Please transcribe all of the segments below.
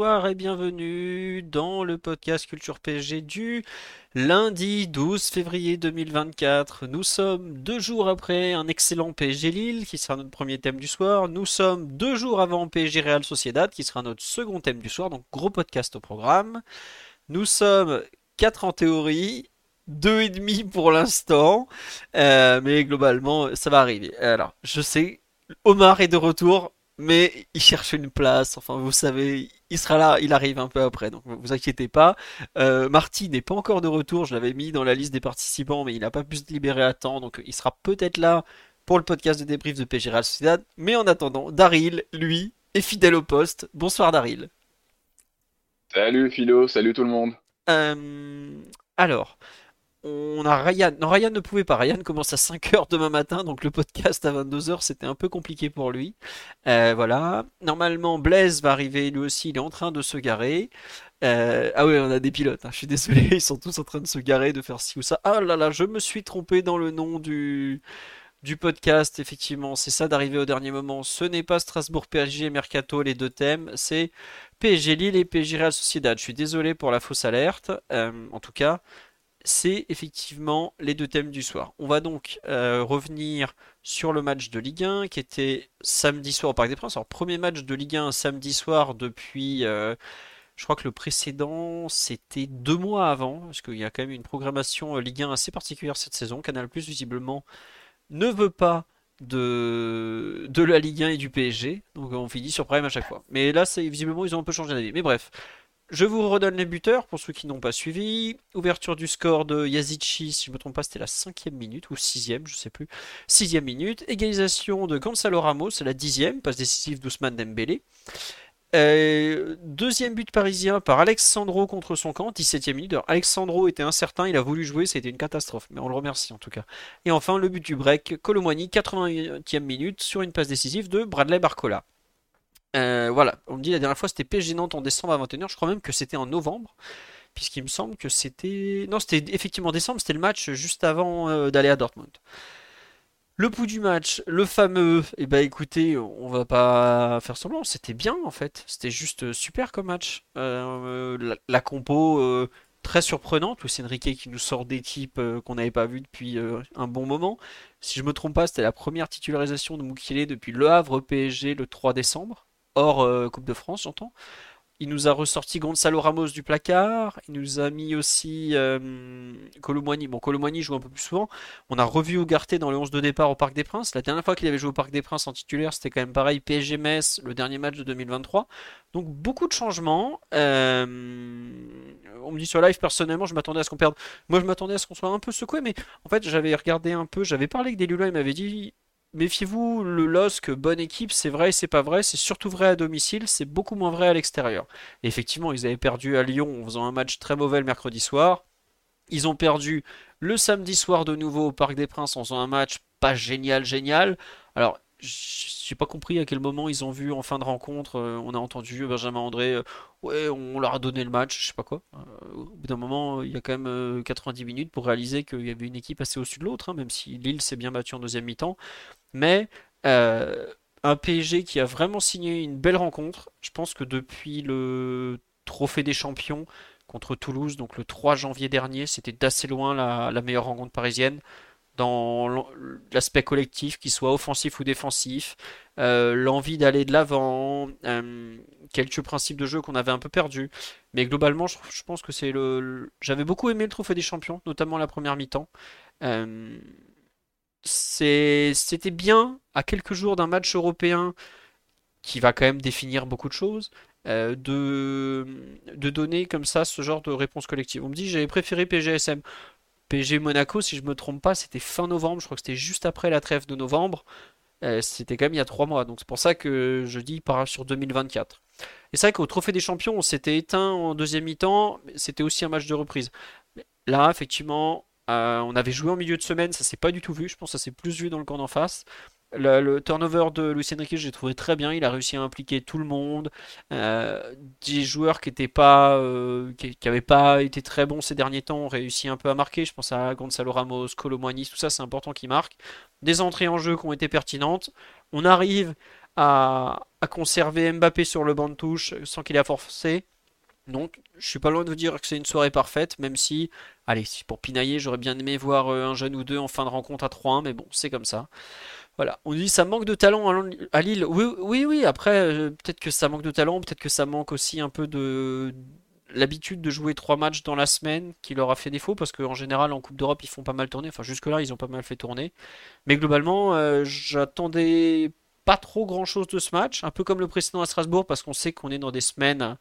Bonsoir et bienvenue dans le podcast Culture PSG du lundi 12 février 2024. Nous sommes deux jours après un excellent PSG Lille qui sera notre premier thème du soir. Nous sommes deux jours avant PSG Real Sociedad qui sera notre second thème du soir. Donc gros podcast au programme. Nous sommes quatre en théorie, deux et demi pour l'instant, euh, mais globalement ça va arriver. Alors je sais, Omar est de retour mais il cherche une place. Enfin, vous savez, il sera là, il arrive un peu après, donc vous inquiétez pas. Euh, Marty n'est pas encore de retour, je l'avais mis dans la liste des participants, mais il n'a pas pu se libérer à temps, donc il sera peut-être là pour le podcast de débrief de PG Real Sociedad. Mais en attendant, Daryl, lui, est fidèle au poste. Bonsoir Daryl. Salut Philo, salut tout le monde. Euh, alors, on a Ryan. Non, Ryan ne pouvait pas. Ryan commence à 5h demain matin, donc le podcast à 22h, c'était un peu compliqué pour lui. Euh, voilà. Normalement, Blaise va arriver lui aussi, il est en train de se garer. Euh, ah oui, on a des pilotes, hein. je suis désolé, ils sont tous en train de se garer, de faire ci ou ça. Ah là là, je me suis trompé dans le nom du, du podcast, effectivement, c'est ça d'arriver au dernier moment. Ce n'est pas Strasbourg PSG et Mercato, les deux thèmes, c'est PSG Lille et PSG Real Sociedad. Je suis désolé pour la fausse alerte, euh, en tout cas c'est effectivement les deux thèmes du soir. On va donc euh, revenir sur le match de Ligue 1 qui était samedi soir au Parc des Princes. Alors premier match de Ligue 1 samedi soir depuis, euh, je crois que le précédent c'était deux mois avant, parce qu'il y a quand même une programmation euh, Ligue 1 assez particulière cette saison. Canal Plus visiblement ne veut pas de, de la Ligue 1 et du PSG, donc on finit sur problème à chaque fois. Mais là, visiblement ils ont un peu changé d'avis. Mais bref, je vous redonne les buteurs pour ceux qui n'ont pas suivi. Ouverture du score de Yazici, si je ne me trompe pas, c'était la cinquième minute ou sixième, je sais plus. Sixième minute. Égalisation de Gonzalo Ramos, c'est la dixième, passe décisive d'Ousmane Dembélé. Euh, deuxième but parisien par Alexandro contre son camp, 17ème minute. Alors, Alexandro était incertain, il a voulu jouer, c'était une catastrophe, mais on le remercie en tout cas. Et enfin, le but du break, Colomwani, 80e minute, sur une passe décisive de Bradley Barcola. Euh, voilà, on me dit la dernière fois c'était PSG Nantes en décembre à 21h, je crois même que c'était en novembre, puisqu'il me semble que c'était... Non, c'était effectivement décembre, c'était le match juste avant euh, d'aller à Dortmund. Le pouls du match, le fameux, et eh ben écoutez, on va pas faire semblant, c'était bien en fait, c'était juste super comme match. Euh, la, compo très surprenante, Luis Enrique qui nous sort des types qu'on n'avait pas vu depuis un bon moment. Si je me trompe pas, c'était la première titularisation de Mukele depuis Le Havre PSG le 3 décembre hors euh, Coupe de France, j'entends. Il nous a ressorti Gonzalo Ramos du placard. Il nous a mis aussi euh. Bon, Colomboigny joue un peu plus souvent. On a revu Ougarté dans le 11 de départ au Parc des Princes. La dernière fois qu'il avait joué au Parc des Princes en titulaire, c'était quand même pareil. PSG le dernier match de 2023. Donc beaucoup de changements. Euh, on me dit sur live, personnellement, je m'attendais à ce qu'on perde. Moi, je m'attendais à ce qu'on soit un peu secoué. Mais en fait, j'avais regardé un peu. J'avais parlé avec des. Il m'avait dit méfiez-vous, le LOSC, bonne équipe, c'est vrai et c'est pas vrai, c'est surtout vrai à domicile, c'est beaucoup moins vrai à l'extérieur. effectivement, ils avaient perdu à Lyon en faisant un match très mauvais le mercredi soir. Ils ont perdu le samedi soir de nouveau au Parc des Princes en faisant un match pas génial, génial. Alors, j'ai pas compris à quel moment ils ont vu en fin de rencontre, euh, on a entendu Benjamin André, euh, ouais, on leur a donné le match, je sais pas quoi. Euh, au bout d'un moment, il y a quand même 90 minutes pour réaliser qu'il y avait une équipe assez au-dessus de l'autre, hein, même si Lille s'est bien battu en deuxième mi-temps. Mais un PSG qui a vraiment signé une belle rencontre, je pense que depuis le Trophée des Champions contre Toulouse, donc le 3 janvier dernier, c'était d'assez loin la meilleure rencontre parisienne dans l'aspect collectif, qu'il soit offensif ou défensif, euh, l'envie d'aller de l'avant, euh, quelques principes de jeu qu'on avait un peu perdus. Mais globalement, je, pense que c'est le. J'avais beaucoup aimé le Trophée des Champions, notamment la première mi-temps. Euh, c'était bien à quelques jours d'un match européen qui va quand même définir beaucoup de choses. de, de donner comme ça ce genre de réponse collective. On me dit j'avais préféré PGSM. PSG Monaco, si je me trompe pas, c'était fin novembre, je crois que c'était juste après la trêve de novembre. C'était quand même il y a trois mois. Donc c'est pour ça que je dis par sur 2024. Et c'est vrai qu'au Trophée des Champions, on s'était éteint en deuxième mi-temps. C'était aussi un match de reprise. Là, effectivement, on avait joué en milieu de semaine, ça s'est pas du tout vu. Je pense que ça s'est plus vu dans le camp d'en face. Le, turnover de Luis Enrique, j'ai trouvé très bien. Il a réussi à impliquer tout le monde. Euh, des joueurs qui étaient pas, euh, qui, pas été très bons ces derniers temps ont réussi un peu à marquer. Je pense à Gonzalo Ramos, Colomboigny, tout ça, c'est important qu'ils marquent. Des entrées en jeu qui ont été pertinentes. On arrive à, à conserver Mbappé sur le banc de touche sans qu'il ait à forcer. Donc, je suis pas loin de vous dire que c'est une soirée parfaite, même si, allez, pour pinailler, j'aurais bien aimé voir euh, un jeune ou deux en fin de rencontre à 3-1, mais bon, c'est comme ça. Voilà, on dit ça manque de talent à Lille. Oui, oui, oui. Après, euh, peut-être que ça manque de talent, peut-être que ça manque aussi un peu de l'habitude de jouer trois matchs dans la semaine qui leur a fait défaut parce qu'en général en Coupe d'Europe ils font pas mal tourner. Enfin jusque-là ils ont pas mal fait tourner. Mais globalement, euh, j'attendais pas trop grand-chose de ce match, un peu comme le précédent à Strasbourg parce qu'on sait qu'on est dans des semaines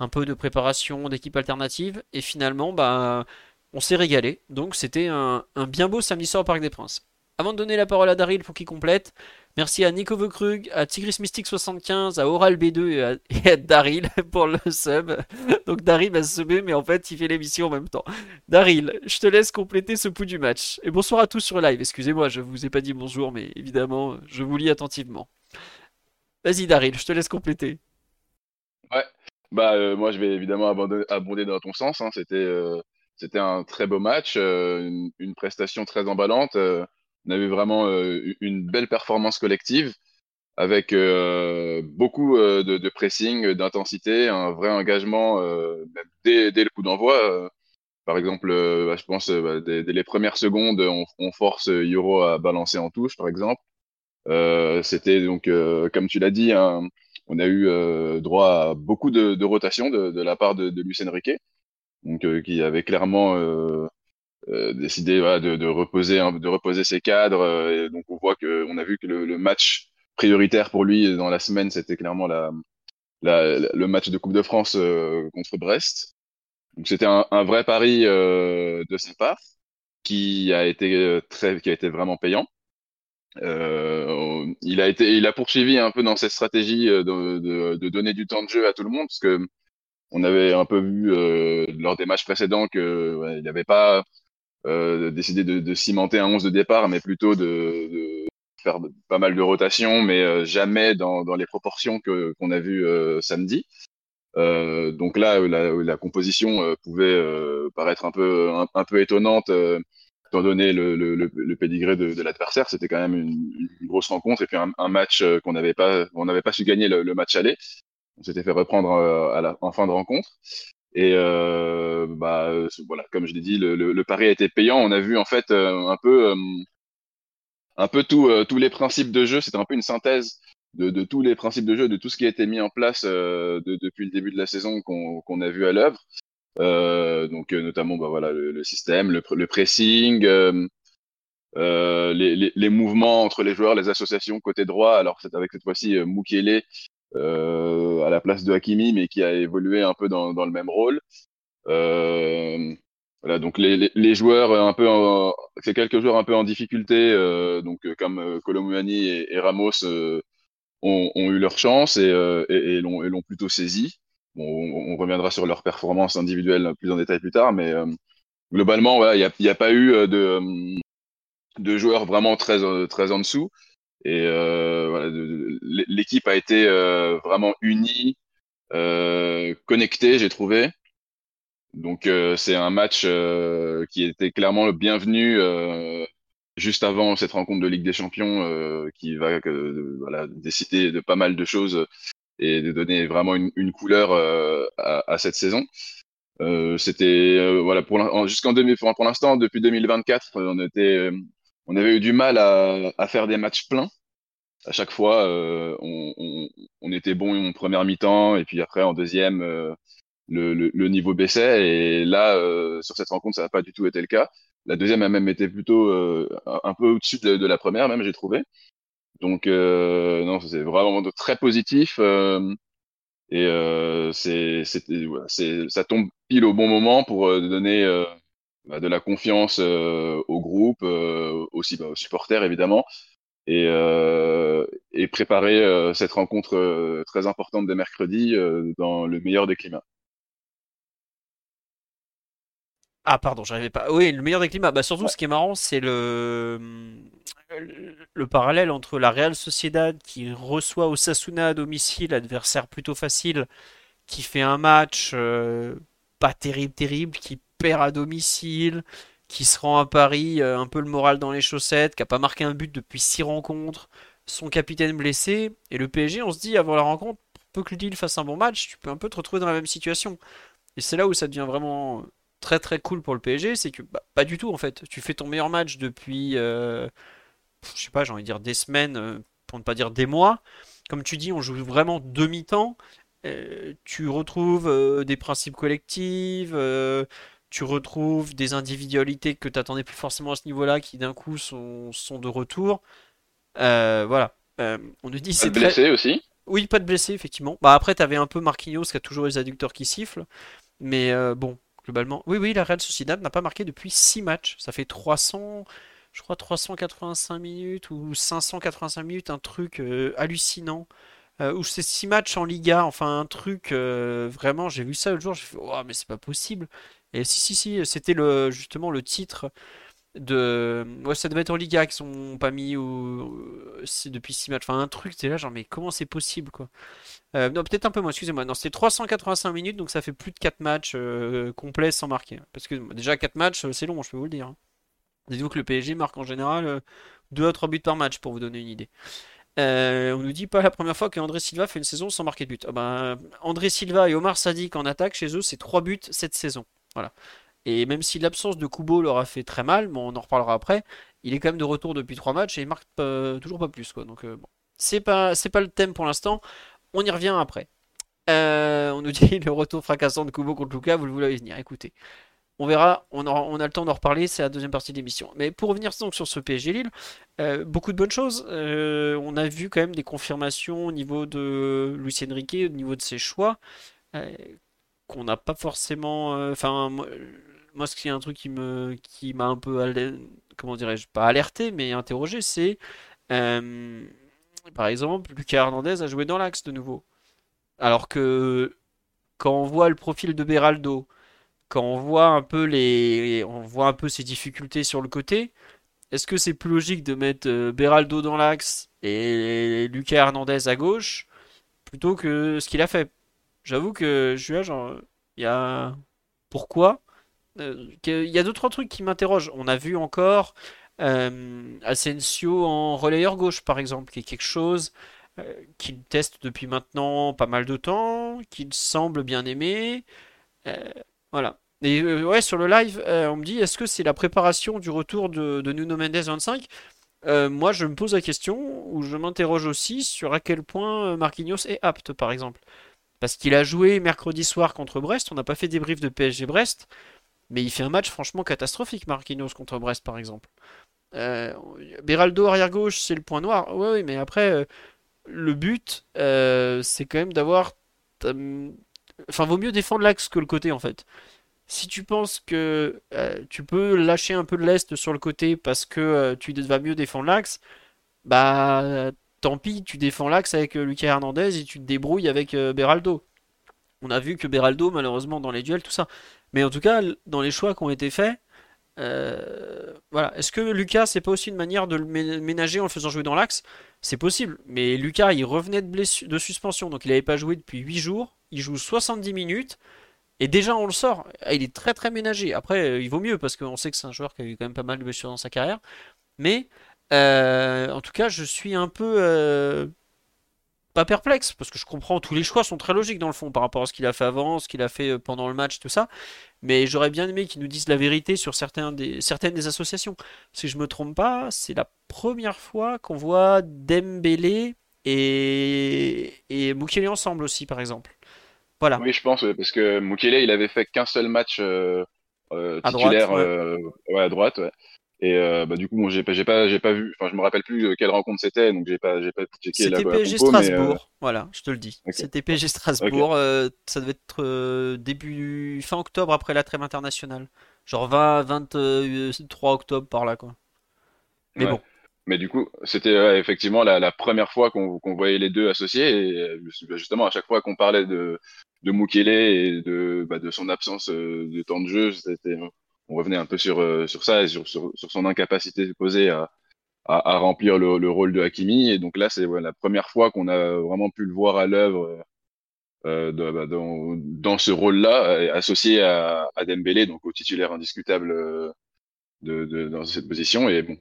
un peu de préparation d'équipe alternative et finalement bah on s'est régalé. Donc c'était un, un bien beau samedi soir au Parc des Princes. Avant de donner la parole à Daryl pour qu'il complète, merci à Nico Veukrug, à Tigris Mystique 75, à Oral B2 et à, Daryl pour le sub. Donc Daryl va se subber, mais en fait il fait l'émission en même temps. Daryl, je te laisse compléter ce pouls du match. Et bonsoir à tous sur live. Excusez-moi, je vous ai pas dit bonjour, mais évidemment, je vous lis attentivement. Vas-y Daryl, je te laisse compléter. Ouais, bah euh, moi je vais évidemment abonder, dans ton sens. Hein. C'était euh, c'était un très beau match, euh, une, prestation très emballante on avait vraiment euh, une belle performance collective avec euh, beaucoup euh, de, pressing, d'intensité, un vrai engagement dès, le coup d'envoi. par exemple, bah, je pense bah, dès, les premières secondes, on, force Euro à balancer en touche, par exemple. C'était donc, comme tu l'as dit, on a eu droit à beaucoup de, rotations de, la part de, de Luis Enrique, donc qui avait clairement euh, décidé de, de, reposer de reposer ses cadres. Euh, et donc on voit que on a vu que le, le, match prioritaire pour lui dans la semaine, c'était clairement la, la, le match de Coupe de France euh, contre Brest. Donc c'était un, un, vrai pari de sa part qui a été très qui a été vraiment payant. Euh, il a été, il a poursuivi un peu dans cette stratégie de, de, de, donner du temps de jeu à tout le monde, parce que on avait un peu vu euh, lors des matchs précédents que ouais, il n'avait pas euh, décider de, de, cimenter un 11 de départ, mais plutôt de, de faire pas mal de rotations, mais euh, jamais dans, dans, les proportions que qu'on a vu euh, samedi. Euh, donc là, la, la composition pouvait paraître un peu un, peu étonnante, étant donné le, le, le, pédigré de, de l'adversaire. C'était quand même une, une, grosse rencontre et puis un, un match qu'on n'avait pas, on n'avait pas su gagner le, match aller. On s'était fait reprendre à la, en fin de rencontre. Et euh, bah, euh, voilà, comme je l'ai dit, le, le, le, pari a été payant. On a vu en fait euh, un peu, euh, un peu tout, tous les principes de jeu. C'était un peu une synthèse de, de, tous les principes de jeu, de tout ce qui a été mis en place de, depuis le début de la saison qu'on a vu à l'œuvre. donc notamment, bah, voilà, le, le système, le, le pressing. Euh, les, les, les, mouvements entre les joueurs, les associations côté droit. Alors c'est avec cette fois-ci euh, Mukele euh, à la place de Hakimi, mais qui a évolué un peu dans, dans le même rôle. Euh, voilà, donc les, les, joueurs un peu, c'est quelques joueurs un peu en difficulté, euh, donc comme euh, Colomouani et, et, Ramos ont, ont, eu leur chance et, et, et l'ont plutôt saisi. Bon, on, reviendra sur leur performance individuelle plus en détail plus tard, mais globalement, il voilà, n'y a, a, pas eu de, de joueurs vraiment très, très en dessous. Et euh, voilà, l'équipe a été euh, vraiment unie, euh, connectée, j'ai trouvé. Donc c'est un match qui était clairement le bienvenu juste avant cette rencontre de Ligue des Champions qui va voilà, décider de pas mal de choses et de donner vraiment une, une couleur à, à, cette saison. Euh, c'était voilà pour jusqu'en pour l'instant depuis 2024 on était on avait eu du mal à, à faire des matchs pleins. À chaque fois, euh, on, on, on, était bon en première mi-temps et puis après en deuxième, euh, le, le, le, niveau baissait. Et là, euh, sur cette rencontre, ça n'a pas du tout été le cas. La deuxième a même été plutôt euh, un peu au-dessus de, la première, même j'ai trouvé. Donc non, c'est vraiment très positif. et c'est, voilà, ça tombe pile au bon moment pour donner bah, de la confiance euh, au groupe, euh, aussi bah, aux supporters évidemment, et, et préparer cette rencontre très importante des mercredis dans le meilleur des climats. Ah pardon, j'arrivais pas. Oui, le meilleur des climats. Bah surtout, ce qui est marrant, c'est le le parallèle entre la Real Sociedad qui reçoit Osasuna à domicile, adversaire plutôt facile, qui fait un match euh, pas terrible, terrible, qui perd à domicile, qui se rend à Paris euh, un peu le moral dans les chaussettes, qui a pas marqué un but depuis six rencontres, son capitaine blessé, et le PSG, on se dit avant la rencontre, peu que Lille fasse un bon match, tu peux un peu te retrouver dans la même situation. Et c'est là où ça devient vraiment très très cool pour le PSG, c'est que bah, pas du tout en fait. Tu fais ton meilleur match depuis, euh, je sais pas, j'ai envie de dire des semaines, euh, pour ne pas dire des mois. Comme tu dis, on joue vraiment demi-temps. Tu retrouves des principes collectifs, tu retrouves des individualités que tu attendais plus forcément à ce niveau-là, qui d'un coup sont, sont, de retour. voilà. on nous dit c'est très... blessé aussi? Oui, pas de blessé, effectivement. Bah après, tu avais un peu Marquinhos qui a toujours les adducteurs qui sifflent. Mais bon, globalement. Oui, oui, la Real Sociedad n'a pas marqué depuis 6 matchs. Ça fait 300, je crois 385 minutes ou 585 minutes, un truc euh, hallucinant. Euh, ou c'est 6 matchs en Liga, enfin un truc euh, vraiment, j'ai vu ça le jour, j'ai fait, oh, mais c'est pas possible. Et si, si, si, c'était le, justement le titre de. Ouais, ça devait être en Liga qui sont pas mis depuis 6 matchs. Enfin, un truc, c'est là, genre, mais comment c'est possible, quoi? Euh, non, peut-être un peu moins, excusez-moi. Non, c'était 385 minutes, donc ça fait plus de 4 matchs euh, complets sans marquer. Parce que déjà, 4 matchs, euh, c'est long, je peux vous le dire. Hein. Dites-vous que le PSG marque en général 2 à 3 buts par match, pour vous donner une idée. on nous dit pas la première fois qu'André Silva fait une saison sans marquer de but. Ah ben, André Silva et Omar Sadik en attaque chez eux, c'est 3 buts cette saison. Voilà. Et même si l'absence de Kubo leur a fait très mal, bon, on en reparlera après, il est quand même de retour depuis 3 matchs et il marque toujours pas plus. Quoi. Donc bon. C'est pas, c'est pas le thème pour l'instant. On y revient après. Euh, on nous dit le retour fracassant de Kubo contre Luca, vous le voulez venir. Écoutez, on verra, on, on, a le temps d'en reparler, c'est la deuxième partie de l'émission. Mais pour revenir donc sur ce PSG Lille, euh, beaucoup de bonnes choses. Euh, on a vu quand même des confirmations au niveau de Lucien Riquet, au niveau de ses choix, qu'on n'a pas forcément. Enfin, moi, ce qui est un truc qui me, qui m'a un peu, comment dirais-je, pas alerté, mais interrogé, c'est par exemple, Lucas Hernandez a joué dans l'axe de nouveau. Alors que quand on voit le profil de Beraldo, quand on voit un peu les, on voit un peu ses difficultés sur le côté, est-ce que c'est plus logique de mettre euh, Beraldo dans l'axe et Lucas Hernandez à gauche plutôt que ce qu'il a fait? J'avoue que je genre, il y a pourquoi? Euh, Il y a deux trois trucs qui m'interrogent. On a vu encore euh, Asensio en relayeur gauche, par exemple, qui est quelque chose euh, qu'il teste depuis maintenant pas mal de temps, qu'il semble bien aimer. Euh, voilà. Et ouais, sur le live, on me dit est-ce que c'est la préparation du retour de, Nuno Mendes 25 Moi, je me pose la question, ou je m'interroge aussi sur à quel point Marquinhos est apte, par exemple. Parce qu'il a joué mercredi soir contre Brest, on n'a pas fait débrief de PSG Brest, mais il fait un match franchement catastrophique, Marquinhos contre Brest, par exemple. Euh, Beraldo arrière gauche, c'est le point noir. Oui, mais après, euh, le but, euh, c'est quand même d'avoir. Enfin, vaut mieux défendre l'axe que le côté en fait. Si tu penses que tu peux lâcher un peu de l'est sur le côté parce que tu vas mieux défendre l'axe, bah tant pis, tu défends l'axe avec Lucas Hernandez et tu te débrouilles avec Beraldo. On a vu que Beraldo, malheureusement, dans les duels, tout ça. Mais en tout cas, dans les choix qui ont été faits, euh, voilà. Est-ce que Lucas, c'est pas aussi une manière de le ménager en le faisant jouer dans l'axe? C'est possible. Mais Lucas, il revenait de, de suspension, donc il n'avait pas joué depuis 8 jours. Il joue 70 minutes. Et déjà, on le sort. Ah, il est très très ménagé. Après, euh, il vaut mieux parce qu'on sait que c'est un joueur qui a eu quand même pas mal de blessures dans sa carrière. Mais euh, en tout cas, je suis un peu pas perplexe parce que je comprends tous les choix sont très logiques dans le fond par rapport à ce qu'il a fait avant, ce qu'il a fait pendant le match, tout ça. Mais j'aurais bien aimé qu'ils nous disent la vérité sur certains des, certaines des associations. Si je me trompe pas, c'est la première fois qu'on voit Dembélé et, et Mukele ensemble aussi, par exemple. Voilà. Oui, je pense, parce que Mukele, il avait fait qu'un seul match euh, euh, titulaire euh, à droite. Ouais. Et euh, bah, du coup, bon, j'ai pas, j'ai pas, j'ai pas vu. Enfin, je me rappelle plus euh, quelle rencontre c'était, donc j'ai pas, j'ai pas checké la. C'était PSG Strasbourg. Euh, voilà, je te le dis. C'était PSG Strasbourg. ça devait être début, fin octobre après la trêve internationale. Genre 20, 23 octobre par là, quoi. Mais bon. Mais du coup, c'était effectivement la, première fois qu'on voyait les deux associés. Et euh, justement, à chaque fois qu'on parlait de, de Mukele et de, bah, de son absence de temps de jeu, on revenait un peu sur, euh, sur ça et sur, son incapacité posée à, à, remplir le, le, rôle de Hakimi. Et donc là, c'est la première fois qu'on a vraiment pu le voir à l'œuvre euh, bah, dans, ce rôle-là, associé à, à Dembélé, donc au titulaire indiscutable de, dans cette position. Et bon,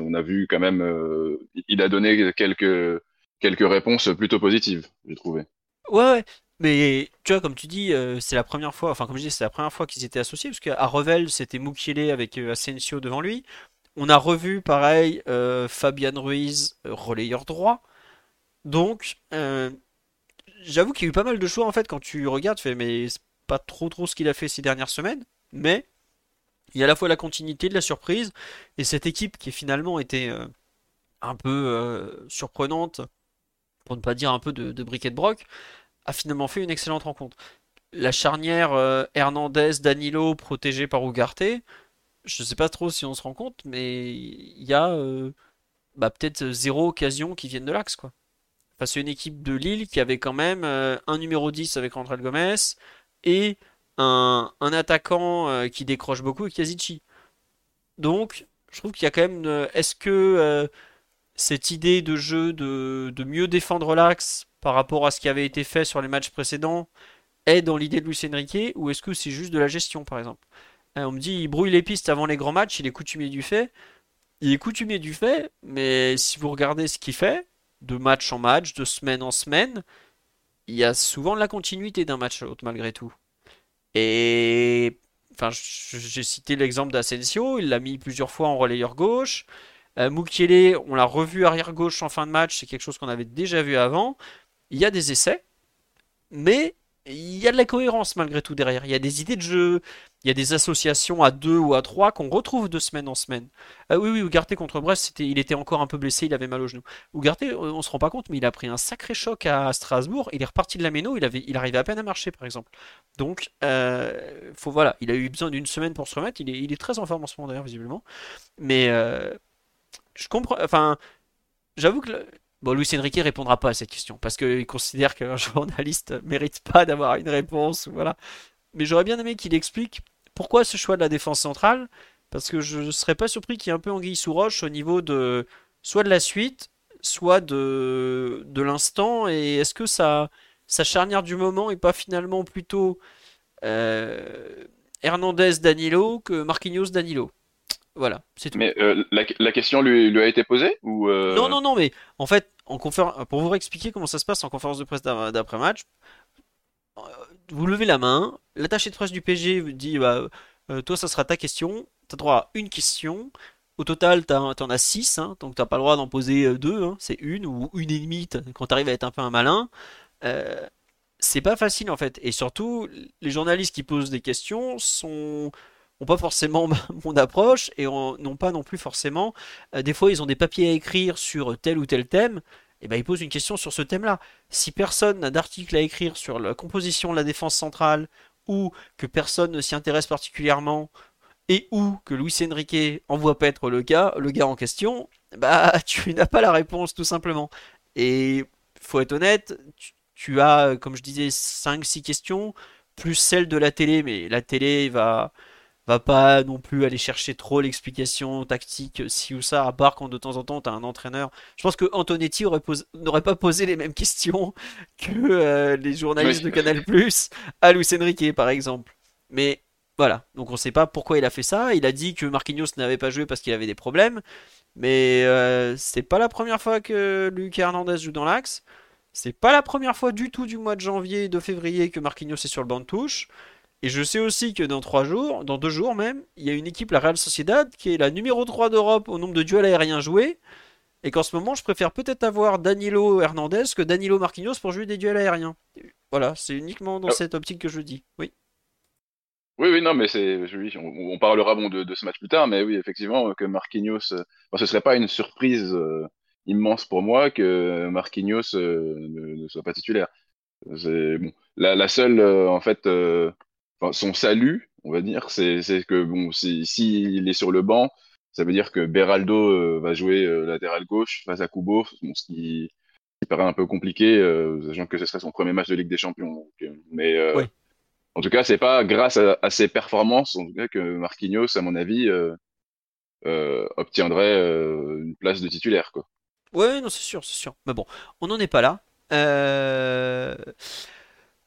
on a vu quand même, euh, il a donné quelques, quelques réponses plutôt positives, j'ai trouvé. Ouais. Mais tu vois, comme tu dis, euh, c'est la première fois, enfin comme je dis, c'est la première fois qu'ils étaient associés, parce qu'à Revel, c'était Mukiele avec euh, Asensio devant lui. On a revu, pareil, Fabian Ruiz, relayeur droit. Donc, j'avoue qu'il y a eu pas mal de choix en fait quand tu regardes, tu fais, mais c'est pas trop trop ce qu'il a fait ces dernières semaines. Mais il y a à la fois la continuité de la surprise et cette équipe qui finalement était euh, un peu euh, surprenante, pour ne pas dire un peu de, de briquet de broc, a finalement fait une excellente rencontre. La charnière euh, Hernandez-Danilo protégée par Ugarte, je ne sais pas trop si on se rend compte, mais il y a bah, peut-être zéro occasion qui viennent de l'axe. quoi. Face une équipe de Lille qui avait quand même un numéro 10 avec Randall Gomez et un, attaquant euh, qui décroche beaucoup Kazichi. Donc, je trouve qu'il y a quand même. Euh, est-ce que euh, cette idée de jeu de, mieux défendre l'axe par rapport à ce qui avait été fait sur les matchs précédents est dans l'idée de Luis Enrique ou est-ce que c'est juste de la gestion par exemple? On me dit il brouille les pistes avant les grands matchs, il est coutumier du fait. Il est coutumier du fait, mais si vous regardez ce qu'il fait, de match en match, de semaine en semaine, il y a souvent de la continuité d'un match à l'autre malgré tout. Et enfin, j'ai cité l'exemple d'Asensio, il l'a mis plusieurs fois en relayeur gauche. Euh, on l'a revu arrière gauche en fin de match, c'est quelque chose qu'on avait déjà vu avant. Il y a des essais, mais il y a de la cohérence malgré tout derrière. Il y a des idées de jeu, il y a des associations à deux ou à trois qu'on retrouve de semaine en semaine. Euh, oui, oui, Ugarte contre Brest, c'était, il était encore un peu blessé, il avait mal au genou. Ugarte, on se rend pas compte, mais il a pris un sacré choc à Strasbourg. Il est reparti de la méno, il avait, il arrivait à peine à marcher, par exemple. Donc, euh, faut voilà, il a eu besoin d'une semaine pour se remettre. Il est, il est très en forme en ce moment d'ailleurs, visiblement. Mais euh, je comprends, enfin, j'avoue que Bon, Luis Enrique répondra pas à cette question parce qu'il considère qu'un journaliste mérite pas d'avoir une réponse. Voilà. Mais j'aurais bien aimé qu'il explique pourquoi ce choix de la défense centrale. Parce que je ne serais pas surpris qu'il y ait un peu anguille sous roche au niveau de soit de la suite, soit de, l'instant. Et est-ce que sa, sa charnière du moment est pas finalement plutôt euh, Hernandez Danilo que Marquinhos Danilo voilà, c'est tout. Mais euh, la, question lui, lui, a été posée ou euh, Non, non, non, mais en fait, en conférence, pour vous expliquer comment ça se passe en conférence de presse d'après-match, euh, vous levez la main, l'attaché de presse du PG dit bah, Toi, ça sera ta question, tu as droit à une question. Au total, tu en as 6, hein, donc t'as pas le droit d'en poser deux, hein, c'est une ou une et demie quand tu arrives à être un peu un malin. c'est pas facile en fait, et surtout, les journalistes qui posent des questions sont n'ont pas forcément mon approche et n'ont pas non plus forcément. Euh, des fois, ils ont des papiers à écrire sur tel ou tel thème. Et ben, ils posent une question sur ce thème-là. Si personne n'a d'article à écrire sur la composition de la défense centrale, ou que personne ne s'y intéresse particulièrement, et ou que Luis Enrique envoie pas être le gars, le gars en question, bah tu n'as pas la réponse tout simplement. Et faut être honnête, tu, tu as, comme je disais, 5-6 questions, plus celle de la télé, mais la télé va, va pas non plus aller chercher trop l'explication tactique si ou ça, à part quand de temps en temps tu as un entraîneur. Je pense que Antonetti n'aurait pas posé les mêmes questions que euh, les journalistes de Canal Plus à Luis Enrique par exemple. Mais voilà, donc on sait pas pourquoi il a fait ça. Il a dit que Marquinhos n'avait pas joué parce qu'il avait des problèmes. Mais euh, c'est pas la première fois que Lucas Hernandez joue dans l'axe. C'est pas la première fois du tout du mois de janvier et de février que Marquinhos est sur le banc de touche. Et je sais aussi que dans trois jours, dans deux jours même, il y a une équipe, la Real Sociedad, qui est la numéro 3 d'Europe au nombre de duels aériens joués. Et qu'en ce moment, je préfère peut-être avoir Danilo Hernandez que Danilo Marquinhos pour jouer des duels aériens. Voilà, c'est uniquement dans ah. cette optique que je dis. Oui. Oui, oui, non, mais c'est, on, parlera bon de, ce match plus tard, mais oui, effectivement, que Marquinhos, euh, ce serait pas une surprise euh, immense pour moi que Marquinhos euh, ne, soit pas titulaire. C'est bon, la, seule, en fait, son salut, on va dire, c'est que bon, s'il est sur le banc, Ça veut dire que Beraldo va jouer latéral gauche face à Kubo, ce qui, paraît un peu compliqué, sachant que ce serait son premier match de Ligue des Champions. mais en tout cas, c'est pas grâce à, ses performances, en tout cas, que Marquinhos, à mon avis, obtiendrait une place de titulaire, quoi. Ouais, non, c'est sûr, c'est sûr. Mais bon, on n'en est pas là. Euh,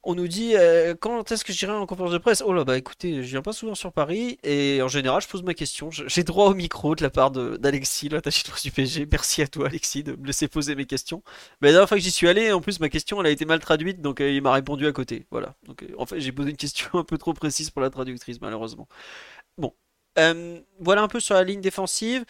on nous dit euh, quand est-ce que j'irai en conférence de presse? Oh là bah écoutez, je viens pas souvent sur Paris et en général je pose ma question. J'ai droit au micro de la part d'Alexis, l'attaché de du PSG. Merci à toi Alexis de me laisser poser mes questions. Mais la dernière fois que j'y suis allé, en plus ma question elle a été mal traduite donc euh, il m'a répondu à côté. Voilà. Donc en fait j'ai posé une question un peu trop précise pour la traductrice malheureusement. Bon, voilà un peu sur la ligne défensive.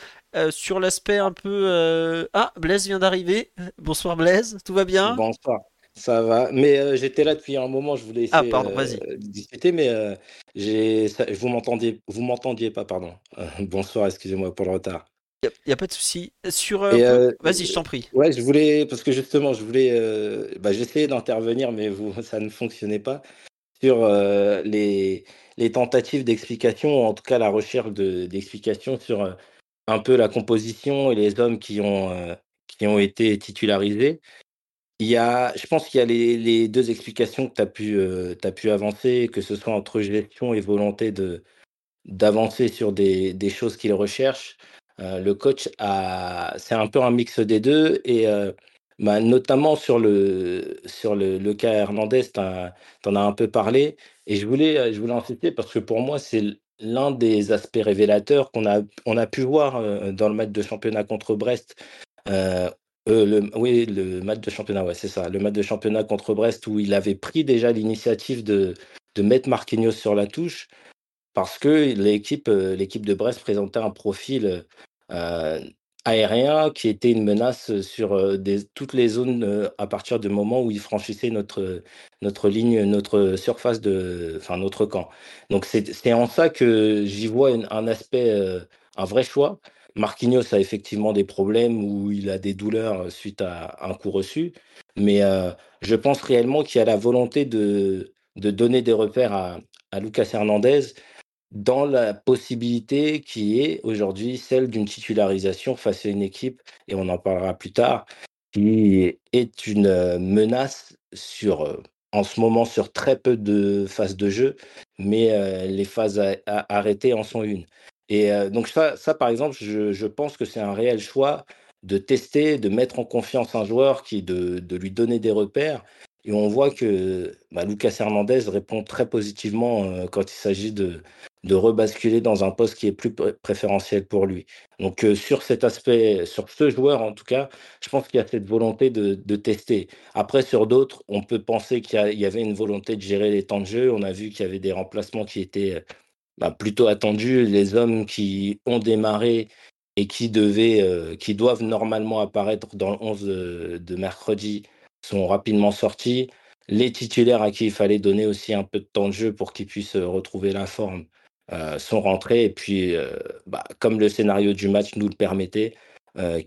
sur l'aspect un peu. Ah, Blaise vient d'arriver. Bonsoir Blaise, tout va bien? Bonsoir. Ça va, mais euh, j'étais là depuis un moment, je voulais ah, essayer pardon. Euh, discuter, mais euh, j'ai, vous m'entendiez, vous m'entendiez pas, pardon. bonsoir, excusez-moi pour le retard. Il n'y a, pas de souci. Sur, vas-y, je t'en prie. Ouais, je voulais, parce que justement, je voulais, bah, j'essayais d'intervenir, mais vous, ça ne fonctionnait pas sur les, les tentatives d'explication, en tout cas la recherche de, d'explications sur un peu la composition et les hommes qui ont, qui ont été titularisés. Il y a, je pense qu'il y a les, deux explications que tu as, pu, euh, pu avancer, que ce soit entre gestion et volonté d'avancer sur des, des choses qu'il recherche. Euh, le coach a, c'est un peu un mix des deux et euh, bah, notamment sur le, sur le, cas Hernandez, tu en as un peu parlé et je voulais, je voulais en citer parce que pour moi, c'est l'un des aspects révélateurs qu'on a, on a pu voir dans le match de championnat contre Brest le, oui, le match de championnat, ouais, c'est ça. Le match de championnat contre Brest où il avait pris déjà l'initiative de, mettre Marquinhos sur la touche parce que l'équipe, euh, l'équipe de Brest présentait un profil euh, aérien qui était une menace sur toutes les zones à partir du moment où il franchissait notre, notre ligne, notre surface de, enfin notre camp. Donc c'est en ça que j'y vois un aspect, un vrai choix. Marquinhos a effectivement des problèmes où il a des douleurs suite à un coup reçu, mais je pense réellement qu'il y a la volonté de, donner des repères à, à, Lucas Hernandez dans la possibilité qui est aujourd'hui celle d'une titularisation face à une équipe, et on en parlera plus tard, qui est une menace sur, en ce moment sur très peu de phases de jeu, mais les phases arrêtées en sont une. Et donc ça, ça, par exemple, je, pense que c'est un réel choix de tester, de mettre en confiance un joueur, qui de, lui donner des repères. Et on voit que bah, Lucas Hernandez répond très positivement quand il s'agit de, de rebasculer dans un poste qui est plus préférentiel pour lui. Donc sur cet aspect, sur ce joueur en tout cas, je pense qu'il y a cette volonté de, de tester. Après, sur d'autres, on peut penser qu'il y, avait une volonté de gérer les temps de jeu. On a vu qu'il y avait des remplacements qui étaient bah, plutôt attendu. Les hommes qui ont démarré et qui, devaient, euh, qui doivent normalement apparaître dans le 11 de, mercredi sont rapidement sortis. Les titulaires à qui il fallait donner aussi un peu de temps de jeu pour qu'ils puissent euh, retrouver la forme euh, sont rentrés. Et puis, bah, comme le scénario du match nous le permettait,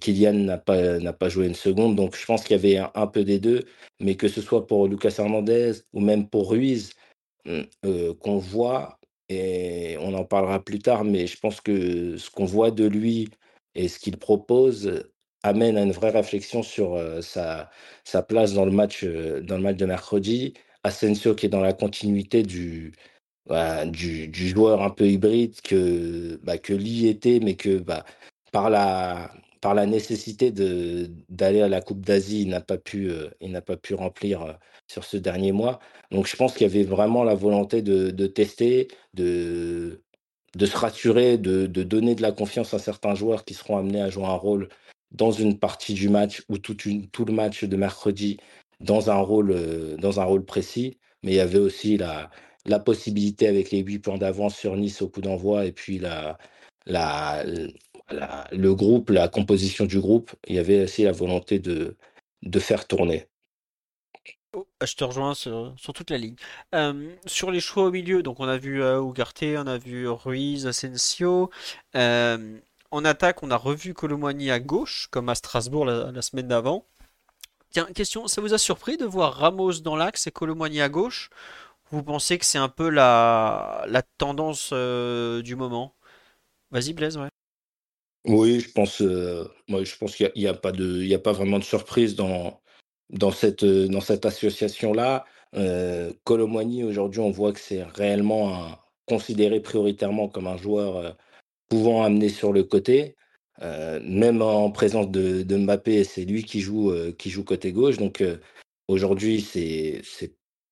Kylian n'a pas, pas joué une seconde. Donc, je pense qu'il y avait un, un, peu des deux. Mais que ce soit pour Lucas Hernandez ou même pour Ruiz, qu'on voit et on en parlera plus tard, mais je pense que ce qu'on voit de lui et ce qu'il propose amène à une vraie réflexion sur sa, sa place dans le, match, dans le match de mercredi. Asensio qui est dans la continuité du, bah, joueur un peu hybride que, bah, que Lee était, mais que bah, par, la, nécessité d'aller à la Coupe d'Asie, il n'a pas, n'a pas pu remplir sur ce dernier mois. Donc je pense qu'il y avait vraiment la volonté de, tester, de, de se rassurer, de, donner de la confiance à certains joueurs qui seront amenés à jouer un rôle dans une partie du match ou tout, une, tout le match de mercredi dans un rôle, euh, dans un rôle précis. Mais il y avait aussi la, la possibilité avec les huit points d'avance sur Nice au coup d'envoi et puis la, la, le groupe, la composition du groupe, il y avait aussi la volonté de, de faire tourner. Oh, je te rejoins sur, toute la ligne. Euh, sur les choix au milieu, donc on a vu euh, on a vu Ruiz, Asensio. Euh, en attaque, on a revu Colomboigny à gauche, comme à Strasbourg la, semaine d'avant. Tiens, question, ça vous a surpris de voir Ramos dans l'axe et Colomboigny à gauche? Vous pensez que c'est un peu la, tendance du moment? Vas-y Blaise, ouais. Oui, je pense, moi, je pense qu'il n'y a, y a pas vraiment de surprise dans, dans cette, dans cette association-là. Euh, aujourd'hui, on voit que c'est réellement considéré prioritairement comme un joueur pouvant amener sur le côté. même en présence de, Mbappé, c'est lui qui joue, qui joue côté gauche. Donc aujourd'hui, c'est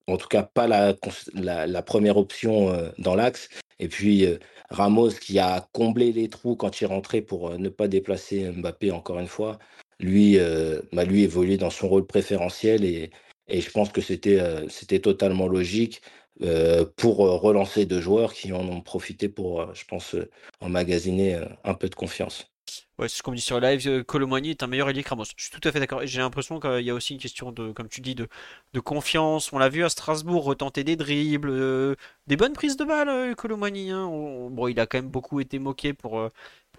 en tout cas pas la, la, première option dans l'axe. Et puis Ramos qui a comblé les trous quand il rentrait pour ne pas déplacer Mbappé encore une fois. Lui, bah lui dans son rôle préférentiel et, et je pense que c'était c'était totalement logique pour relancer deux joueurs qui en ont profité pour, je pense, emmagasiner un peu de confiance. Ouais, c'est ce qu'on dit sur live. Euh, est un meilleur ailier que Ramos. Je suis tout à fait d'accord. J'ai l'impression qu'il y a aussi une question de, comme tu dis, de, de confiance. On l'a vu à Strasbourg retenter des dribbles, euh, des bonnes prises de balles, euh, Hein. bon, il a quand même beaucoup été moqué pour, euh,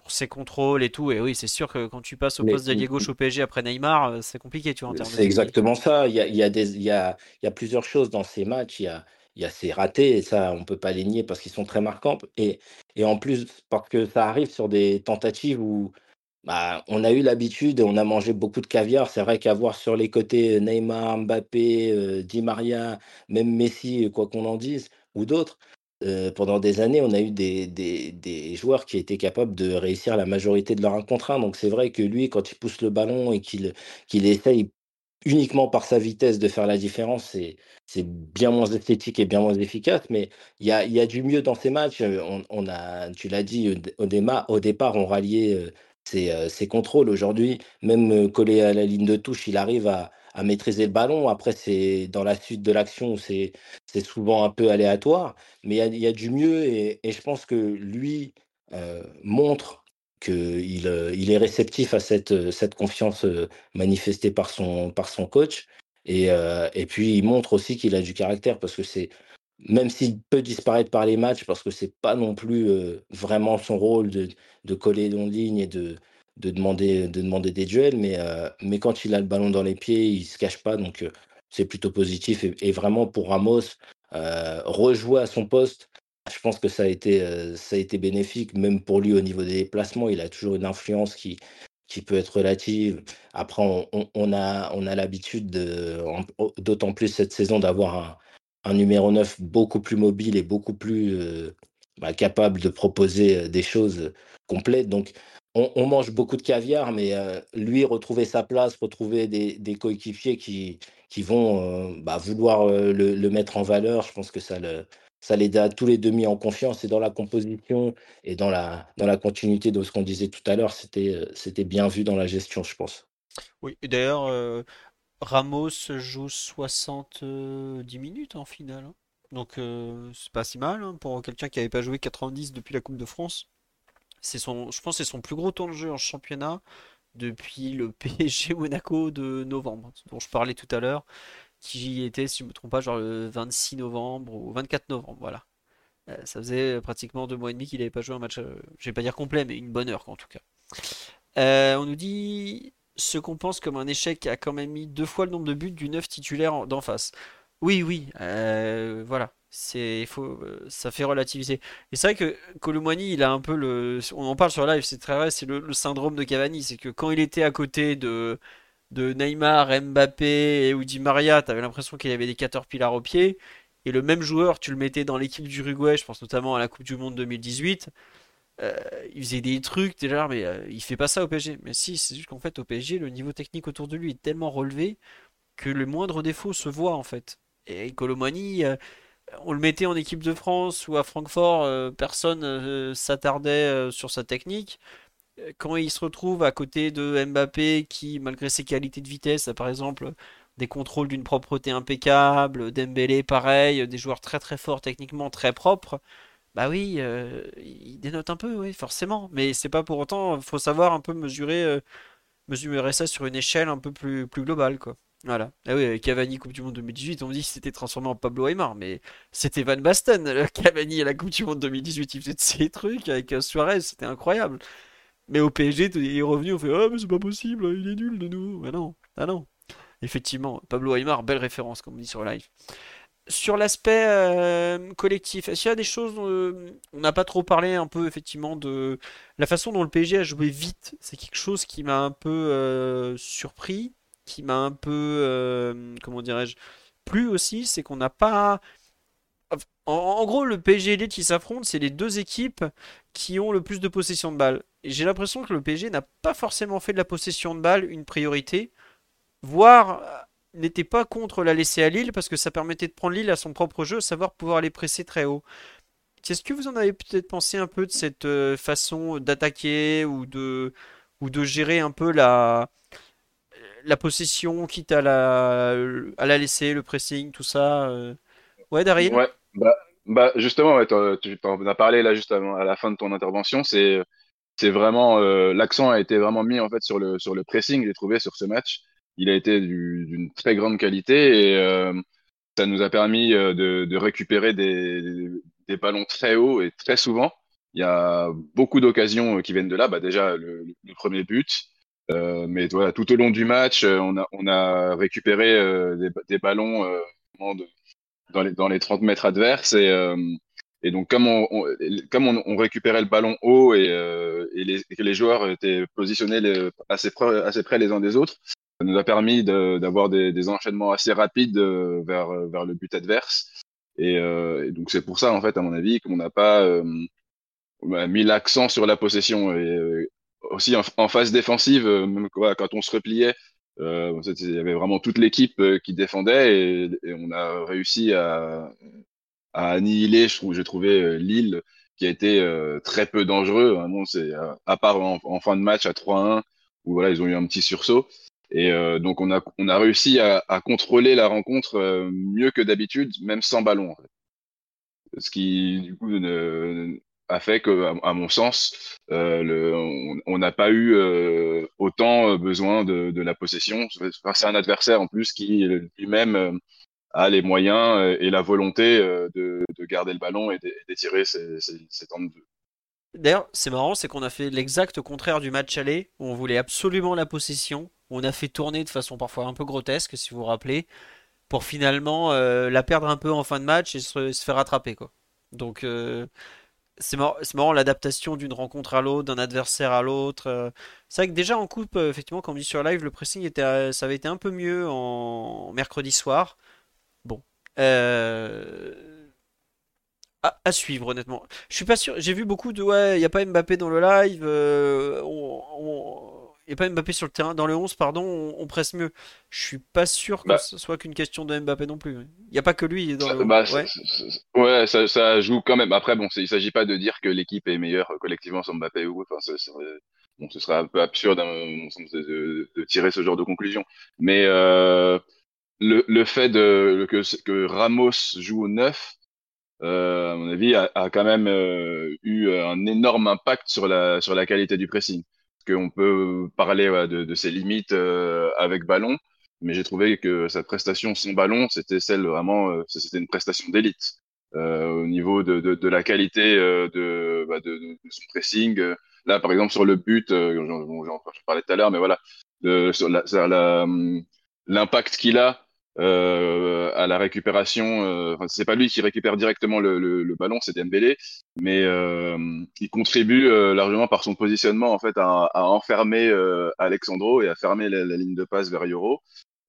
pour ses contrôles et tout. Et oui, c'est sûr que quand tu passes au poste d'allié gauche au PSG après Neymar, c'est compliqué, tu vois, en C'est exactement ça. Il y a, il y, a des, il y, a, il y a plusieurs choses dans ces matchs. Il y a il y a ces ratés, et ça, on ne peut pas les nier parce qu'ils sont très marquants. Et, et en plus, parce que ça arrive sur des tentatives où bah, on a eu l'habitude et on a mangé beaucoup de caviar. C'est vrai qu'avoir sur les côtés Neymar, Mbappé, euh, Di Maria, même Messi, quoi qu'on en dise, ou d'autres, pendant des années, on a eu des, des, joueurs qui étaient capables de réussir la majorité de leur 1 contre Donc c'est vrai que lui, quand il pousse le ballon et qu'il essaye uniquement par sa vitesse de faire la différence, c'est, bien moins esthétique et bien moins efficace. Mais il y a, y a, du mieux dans ces matchs. On, a, tu l'as dit, au, au, départ, on ralliait euh, ses, contrôles. Aujourd'hui, même collé à la ligne de touche, il arrive à, maîtriser le ballon. Après, c'est dans la suite de l'action, c'est souvent un peu aléatoire, mais il y a, du mieux et, je pense que lui montre qu'il il est réceptif à cette, cette confiance manifestée par son, par son coach. Et, et puis, il montre aussi qu'il a du caractère parce que c'est même s'il peut disparaître par les matchs, parce que c'est pas non plus vraiment son rôle de, de coller en ligne et de, de, demander, de demander des duels, mais, mais quand il a le ballon dans les pieds, il se cache pas, donc c'est plutôt positif. Et, vraiment pour Ramos, rejouer à son poste, je pense que ça a, été, bénéfique, même pour lui au niveau des déplacements, il a toujours une influence qui, peut être relative. Après, on, a, l'habitude, d'autant plus cette saison, d'avoir un numéro 9 beaucoup plus mobile et beaucoup plus euh, bah, capable de proposer euh, des choses complètes. Donc, on, mange beaucoup de caviar, mais euh, lui, retrouver sa place, retrouver des, coéquipiers qui, qui vont bah, vouloir le, mettre en valeur, je pense que ça le, ça l'aide à tous les demi en confiance et dans la composition et dans la, dans la continuité de ce qu'on disait tout à l'heure, c'était, bien vu dans la gestion, je pense. Oui, et d'ailleurs, Ramos joue 70 minutes en finale. Hein. Donc euh, c'est pas si mal hein, pour quelqu'un qui n'avait pas joué 90 depuis la Coupe de France. Je pense c'est son plus gros temps de jeu en championnat depuis le PSG Monaco de novembre, dont je parlais tout à l'heure, qui était, si je ne me trompe pas, genre le 26 novembre ou 24 novembre, voilà. Euh, ça faisait pratiquement deux mois et demi qu'il n'avait pas joué un match, euh, je vais pas dire complet, mais une bonne heure en tout cas. on nous dit ce qu'on pense comme un échec a quand même mis deux fois le nombre de buts du neuf titulaire d'en face. Oui, oui, euh, voilà. C'est, faut, euh, ça fait relativiser. Et c'est vrai que Colomani, il a un peu le. On en parle sur live, c'est très vrai, c'est le, syndrome de Cavani. C'est que quand il était à côté de, de Neymar, Mbappé et Di Maria, t'avais l'impression qu'il avait des caterpillars au pied. Et le même joueur, tu le mettais dans l'équipe d'Uruguay, je pense notamment à la Coupe du Monde 2018. Euh, il faisait des trucs déjà, mais euh, il fait pas ça au PSG. Mais si, c'est juste qu'en fait, au PSG, le niveau technique autour de lui est tellement relevé que le moindre défaut se voit en fait. Et Colomani, euh, on le mettait en équipe de France ou à Francfort, personne s'attardait sur sa technique. Quand il se retrouve à côté de Mbappé, qui, malgré ses qualités de vitesse, a par exemple des contrôles d'une propreté impeccable, Dembélé pareil, des joueurs très très forts techniquement, très propres, bah oui, euh, il dénote un peu, oui, forcément. Mais c'est pas pour autant, faut savoir un peu mesurer, euh, mesurer ça sur une échelle un peu plus, plus globale, quoi. Voilà. Ah oui, avec Cavani Coupe du Monde 2018, on me dit que c'était transformé en Pablo Aymar, mais c'était Van Basten, Cavani à la Coupe du Monde 2018, il faisait de ces trucs avec euh, Suarez, c'était incroyable. Mais au PSG, il est revenu, on fait Ah, mais c'est pas possible, il est nul de nous. Ah non, ah non. Effectivement, Pablo Aymar, belle référence, comme on dit sur live. sur l'aspect euh, collectif, est-ce qu'il y a des choses, euh, on n'a pas trop parlé un peu effectivement de la façon dont le PSG a joué vite, c'est quelque chose qui m'a un peu euh, surpris, qui m'a un peu, comment dirais-je, plu aussi, c'est qu'on n'a pas... En, gros, le PSG et l'Elite qui s'affrontent, c'est les deux équipes qui ont le plus de possession de balles. Et j'ai l'impression que le PSG n'a pas forcément fait de la possession de balles une priorité, voire n'était pas contre la laisser à Lille parce que ça permettait de prendre Lille à son propre jeu, savoir pouvoir les presser très haut. Qu'est-ce que vous en avez peut-être pensé un peu de cette euh, façon d'attaquer ou de, ou de gérer un peu la, la possession, quitte à la, la laisser, le pressing, tout ça euh? Ouais, Daryl? Ouais, bah, bah justement, tu en as parlé là juste à la fin de ton intervention, c'est c'est vraiment euh, l'accent a été vraiment mis en fait sur le sur le pressing, j'ai trouvé sur ce match il a été d'une très grande qualité et euh, ça nous a permis de, récupérer des, des, ballons très hauts et très souvent. Il y a beaucoup d'occasions qui viennent de là. Bah déjà, le premier but. Euh, mais voilà, tout au long du match, on a, on a récupéré euh, des, des, ballons euh, dans, les, dans les 30 mètres adverses. Et, et donc, comme on, on comme on, on, récupérait le ballon haut et, et, les, les joueurs étaient positionnés les, assez, près, assez près les uns des autres, ça nous a permis d'avoir des, des, enchaînements assez rapides euh, vers, vers le but adverse. Et, euh, et donc c'est pour ça, en fait, à mon avis, qu'on n'a pas euh, mis l'accent sur la possession. Et euh, aussi en, en, phase défensive, même voilà, quand on se repliait, euh, il y avait vraiment toute l'équipe qui défendait et, et, on a réussi à, à annihiler, je trouve, j'ai trouvé Lille qui a été euh, très peu dangereux. Vraiment, c'est à part en, en, fin de match à 3-1 où voilà, ils ont eu un petit sursaut. Et euh, donc on a, on a réussi à, à contrôler la rencontre euh, mieux que d'habitude, même sans ballon. En fait. Ce qui du coup ne, a fait que, à, mon sens, euh, on n'a pas eu euh, autant besoin de, la possession. C'est un adversaire en plus qui lui-même euh, a les moyens euh, et la volonté de, de, garder le ballon et d'étirer ses, ses, temps de jeu. D'ailleurs, c'est marrant, c'est qu'on a fait l'exact contraire du match aller, où on voulait absolument la possession, on a fait tourner de façon parfois un peu grotesque, si vous vous rappelez, pour finalement euh, la perdre un peu en fin de match et se, faire rattraper, quoi. Donc, euh, c'est marrant, l'adaptation d'une rencontre à l'autre, d'un adversaire à l'autre. Euh. C'est vrai que déjà en coupe, euh, effectivement, comme on dit sur live, le pressing était, euh, ça avait été un peu mieux en mercredi soir. Bon. À, suivre honnêtement. Je suis pas sûr. J'ai vu beaucoup de ouais, il y a pas Mbappé dans le live. Et pas Mbappé sur le terrain, dans le 11, pardon, on, on presse mieux. Je suis pas sûr que bah, ce soit qu'une question de Mbappé non plus. Il n'y a pas que lui dans ça, le... bah, ouais, ouais ça, ça, joue quand même. Après, bon, il s'agit pas de dire que l'équipe est meilleure collectivement sans Mbappé ou enfin, c bon, ce serait un peu absurde hein, de, de, de, tirer ce genre de conclusion. Mais euh, le, le fait de, que, que Ramos joue au 9, euh, à mon avis, a, a quand même euh, eu un énorme impact sur la, sur la qualité du pressing qu'on peut parler de, ses limites euh, avec ballon, mais j'ai trouvé que sa prestation sans ballon, c'était celle vraiment, euh, c'était une prestation d'élite euh, au niveau de, la qualité de, bah, de, son pressing. Là, par exemple, sur le but, j'en parlais tout à l'heure, mais voilà, l'impact qu'il a euh, à la récupération. Euh, c'est pas lui qui récupère directement le, le, le ballon, c'est Dembélé, mais euh, il contribue euh, largement par son positionnement en fait à, à enfermer euh, Alexandro et à fermer la, la, ligne de passe vers Euro.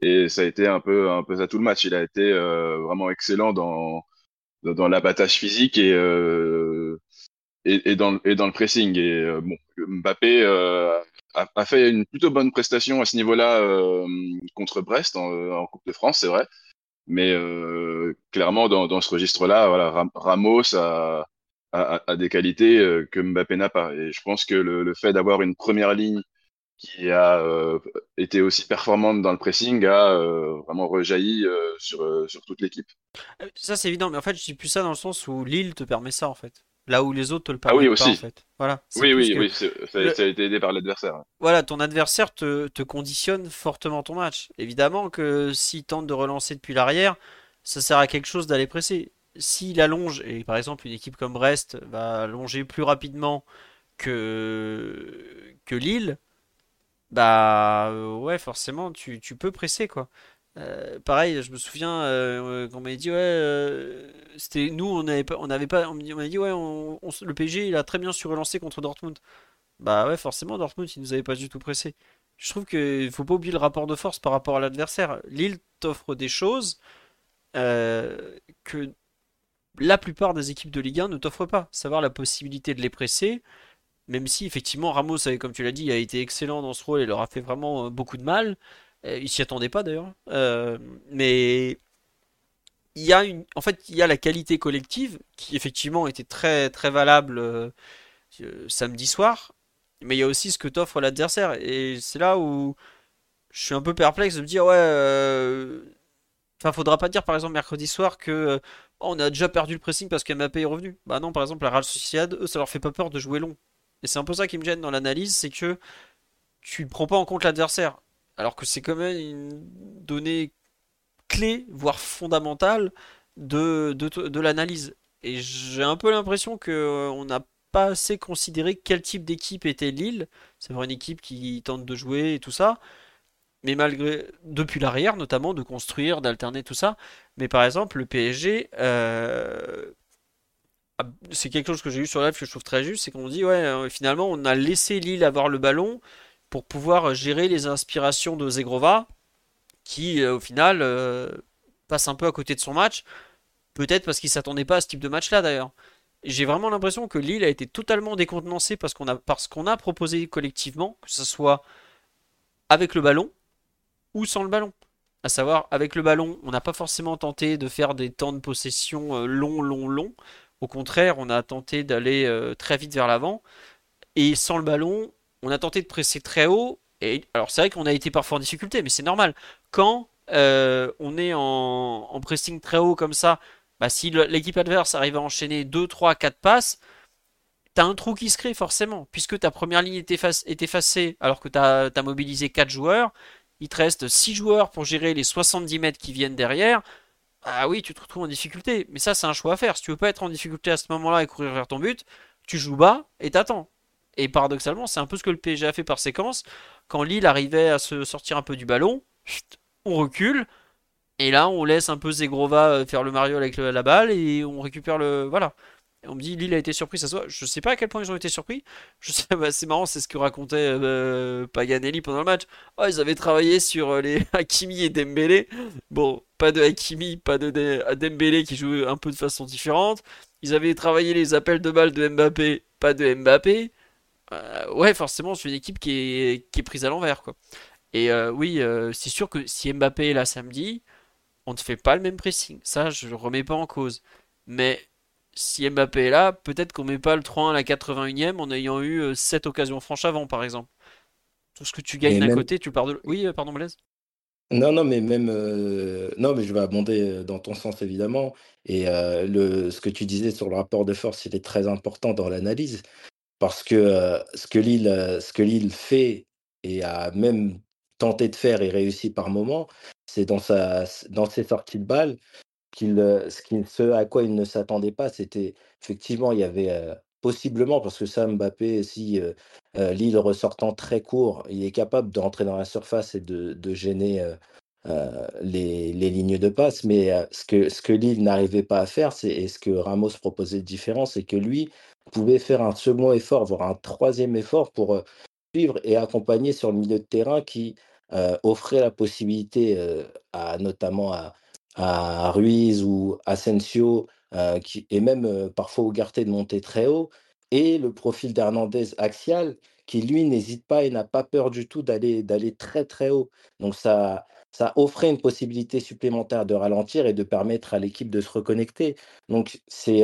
Et ça a été un peu un peu ça tout le match. Il a été euh, vraiment excellent dans dans, dans l'abattage physique et et, et, dans, et dans le pressing. Et bon, Mbappé a, fait une plutôt bonne prestation à ce niveau-là euh, contre Brest en, en, Coupe de France, c'est vrai. Mais euh, clairement, dans, ce registre-là, voilà, Ramos a, des qualités euh, que Mbappé n'a pas. Et je pense que le, fait d'avoir une première ligne qui a euh, été aussi performante dans le pressing a euh, vraiment rejailli euh, sur, sur toute l'équipe. Ça c'est évident, mais en fait je dis plus ça dans le sens où Lille te permet ça en fait là où les autres te le permettent ah oui, aussi. pas en fait. Voilà. Oui, oui, oui, ça, le... ça, a été aidé par l'adversaire. Voilà, ton adversaire te, te, conditionne fortement ton match. Évidemment que s'il tente de relancer depuis l'arrière, ça sert à quelque chose d'aller presser. S'il allonge, et par exemple une équipe comme Brest va allonger plus rapidement que, que Lille, bah ouais, forcément, tu, tu peux presser quoi. Euh, pareil, je me souviens euh, quand on m'a dit ouais, c'était nous on n'avait pas, on avait pas, on m'a dit ouais, le PSG il a très bien su relancer contre Dortmund. Bah ouais, forcément Dortmund il nous avait pas du tout pressé. Je trouve qu'il faut pas oublier le rapport de force par rapport à l'adversaire. Lille t'offre des choses que la plupart des équipes de Ligue 1 ne t'offrent pas. Savoir la possibilité de les presser, même si effectivement Ramos, comme tu l'as dit, a été excellent dans ce rôle et leur a fait vraiment euh, beaucoup de mal. Euh, il s'y attendait pas d'ailleurs. Euh, mais il y a une, en fait, il y a la qualité collective qui effectivement était très très valable samedi soir. Mais il y a aussi ce que t'offre l'adversaire et c'est là où je suis un peu perplexe de me dire ouais. Enfin, faudra pas dire par exemple mercredi soir que on a déjà perdu le pressing parce qu'Mbappé est revenu. Bah non, par exemple, la Real Sociedad, eux, ça leur fait pas peur de jouer long. Et c'est un peu ça qui me gêne dans l'analyse, c'est que tu ne prends pas en compte l'adversaire. Alors que c'est quand même une donnée clé, voire fondamentale, de, l'analyse. Et j'ai un peu l'impression qu'on euh, n'a pas assez considéré quel type d'équipe était Lille. C'est vraiment une équipe qui tente de jouer et tout ça. Mais malgré, depuis l'arrière notamment, de construire, d'alterner tout ça. Mais par exemple, le PSG, euh, ah, c'est quelque chose que j'ai eu sur live que je trouve très juste, c'est qu'on dit ouais euh, finalement on a laissé Lille avoir le ballon pour pouvoir gérer les inspirations de Zegrova qui euh, au final euh, passe un peu à côté de son match, peut-être parce qu'il s'attendait pas à ce type de match là d'ailleurs. J'ai vraiment l'impression que Lille a été totalement décontenancé parce qu'on a qu'on a proposé collectivement, que ce soit avec le ballon ou sans le ballon. À savoir, avec le ballon, on n'a pas forcément tenté de faire des temps de possession longs, longs, longs. Au contraire, on a tenté d'aller euh, très vite vers l'avant. Et sans le ballon, on a tenté de presser très haut. Et alors c'est vrai qu'on a été parfois en difficulté, mais c'est normal. Quand euh, on est en, pressing très haut comme ça, bah, si l'équipe adverse arrive à enchaîner 2, 3, 4 passes, t'as un trou qui se crée forcément. Puisque ta première ligne est, effacée alors que t'as as mobilisé 4 joueurs, il te reste 6 joueurs pour gérer les 70 mètres qui viennent derrière ah oui, tu te retrouves en difficulté. Mais ça, c'est un choix à faire. Si tu veux pas être en difficulté à ce moment-là et courir vers ton but, tu joues bas et t'attends. Et paradoxalement, c'est un peu ce que le PSG a fait par séquence. Quand Lille arrivait à se sortir un peu du ballon, on recule. Et là, on laisse un peu Zegrova euh, faire le Mario avec la balle et on récupère le. Voilà on me dit Lille a été surpris, ça. Je sais pas à quel point ils ont été surpris. Je sais, c'est marrant, c'est ce que racontait euh, Paganelli pendant le match. Oh, ils avaient travaillé sur euh, les Hakimi et Dembélé. Bon, pas de Hakimi, pas de, Dembélé qui joue un peu de façon différente. Ils avaient travaillé les appels de balles de Mbappé, pas de Mbappé. Euh, ouais, forcément, c'est une équipe qui est, qui est prise à l'envers, quoi. Et oui, c'est sûr que si Mbappé est là samedi, on ne fait pas le même pressing. Ça, je le remets pas en cause. Mais si Mbappé est là, peut-être qu'on met pas le 3-1 à la 81e en ayant eu 7 euh, occasions franches avant, par exemple. Tout ce que tu gagnes d'un côté, tu pars de. Oui, euh, pardon, Blaise? Non, non, mais même. Euh, non, mais je vais abonder dans ton sens, évidemment. Et le... ce que tu disais sur le rapport de force, il est très important dans l'analyse. Parce que ce que Lille, ce que Lille fait et a même tenté de faire et réussi par moment, c'est dans, ses sorties de balles, ce, à quoi il ne s'attendait pas, c'était effectivement, il y avait possiblement, parce que ça, Mbappé, si Lille ressortant très court, il est capable de rentrer dans la surface et de, gêner les, lignes de passe. Mais ce, que, ce Lille n'arrivait pas à faire, c'est, et ce que Ramos proposait de différent, c'est que lui pouvait faire un second effort, voire un troisième effort pour suivre et accompagner sur le milieu de terrain qui offrait la possibilité, à, notamment à Ruiz ou Asensio, qui, et même parfois Ugarte de monter très haut, et le profil d'Hernandez axial, qui lui n'hésite pas et n'a pas peur du tout d'aller d'aller très très haut. Donc ça, ça offrait une possibilité supplémentaire de ralentir et de permettre à l'équipe de se reconnecter. Donc c'est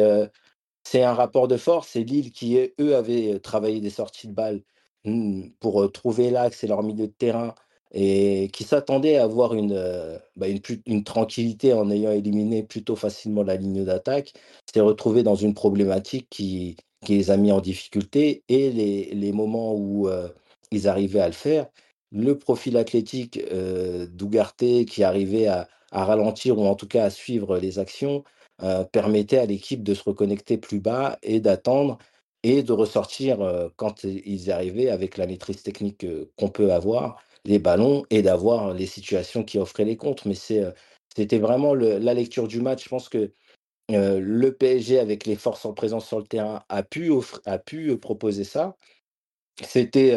c'est un rapport de force. C'est Lille qui, eux, avaient travaillé des sorties de balles hmm, pour trouver l'axe et leur milieu de terrain et qui s'attendait à avoir une, bah, une, tranquillité en ayant éliminé plutôt facilement la ligne d'attaque, s'est retrouvé dans une problématique qui, qui, les a mis en difficulté et les, les moments où ils arrivaient à le faire, le profil athlétique euh, d'Ougarté qui arrivait à, ralentir ou en tout cas à suivre les actions euh, permettait à l'équipe de se reconnecter plus bas et d'attendre et de ressortir quand ils arrivaient avec la maîtrise technique qu'on peut avoir les ballons et d'avoir les situations qui offraient les comptes. Mais c'était vraiment la lecture du match. Je pense que le PSG, avec les forces en présence sur le terrain, a pu, a pu proposer ça. C'était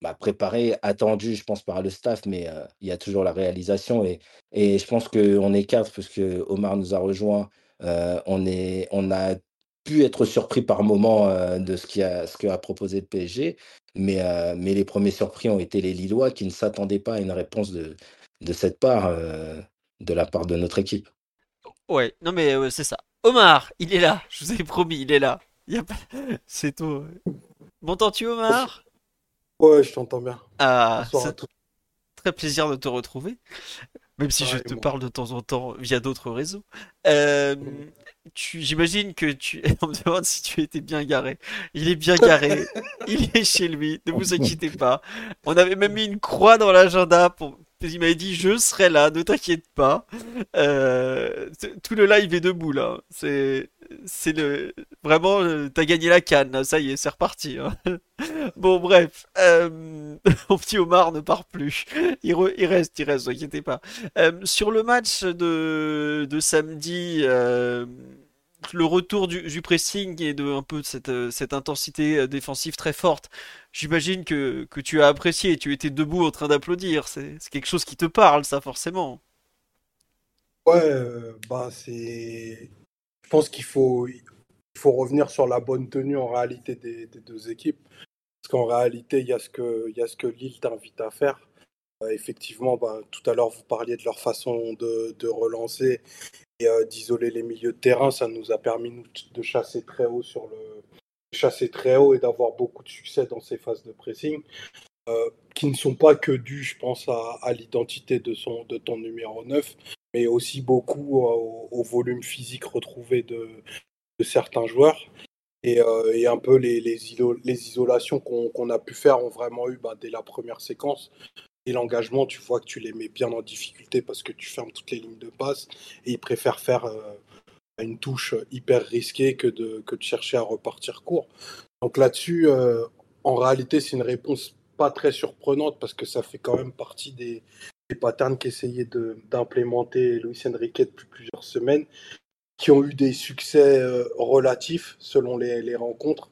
bah, préparé, attendu, je pense, par le staff, mais il y a toujours la réalisation. Et, et je pense qu'on est quatre, parce que Omar nous a rejoint. On, est, on a pu être surpris par moment de ce qu'a ce a proposé le PSG, mais, mais les premiers surpris ont été les Lillois qui ne s'attendaient pas à une réponse de, de cette part, de la part de notre équipe. Ouais, non mais c'est ça. Omar, il est là, je vous ai promis, il est là. C'est tout. M'entends-tu, Omar? Ouais, je t'entends bien. Ah, c'est très plaisir de te retrouver, même si je te parle de temps en temps via d'autres réseaux. Euh, j'imagine que tu. On me demande si tu étais bien garé. Il est bien garé. il est chez lui. Ne vous inquiétez pas. On avait même mis une croix dans l'agenda pour. Il m'avait dit je serai là, ne t'inquiète pas. Euh, tout le live est debout là. C'est c'est le vraiment euh, t'as gagné la canne ça y est c'est reparti hein. bon bref euh, mon petit Omar ne part plus il, reste il reste inquiétez pas sur le match de, de samedi le retour du, pressing et de un peu cette, cette intensité défensive très forte j'imagine que, que tu as apprécié tu étais debout en train d'applaudir c'est quelque chose qui te parle ça forcément ouais bah c'est je pense qu'il faut, il faut revenir sur la bonne tenue en réalité des, deux équipes. Parce qu'en réalité, il y, a ce que, y a ce que Lille t'invite à faire. Euh, effectivement, bah, tout à l'heure, vous parliez de leur façon de, relancer et euh, d'isoler les milieux de terrain. Ça nous a permis de chasser très haut sur le chasser très haut et d'avoir beaucoup de succès dans ces phases de pressing. Euh, qui ne sont pas que dus, je pense, à, l'identité de, son, de ton numéro 9, mais aussi beaucoup au, volume physique retrouvé de, certains joueurs. Et, euh, un peu les, les, isolations qu'on a pu faire ont vraiment eu bah, dès la première séquence. Et l'engagement, tu vois que tu les mets bien en difficulté parce que tu fermes toutes les lignes de passe et ils préfèrent faire euh, une touche hyper risquée que de, chercher à repartir court. Donc là-dessus, euh, en réalité, c'est une réponse pas très surprenante parce que ça fait quand même partie des, des patterns qu'essayait d'implémenter Luis Enrique depuis plusieurs semaines, qui ont eu des succès euh, relatifs selon les, rencontres,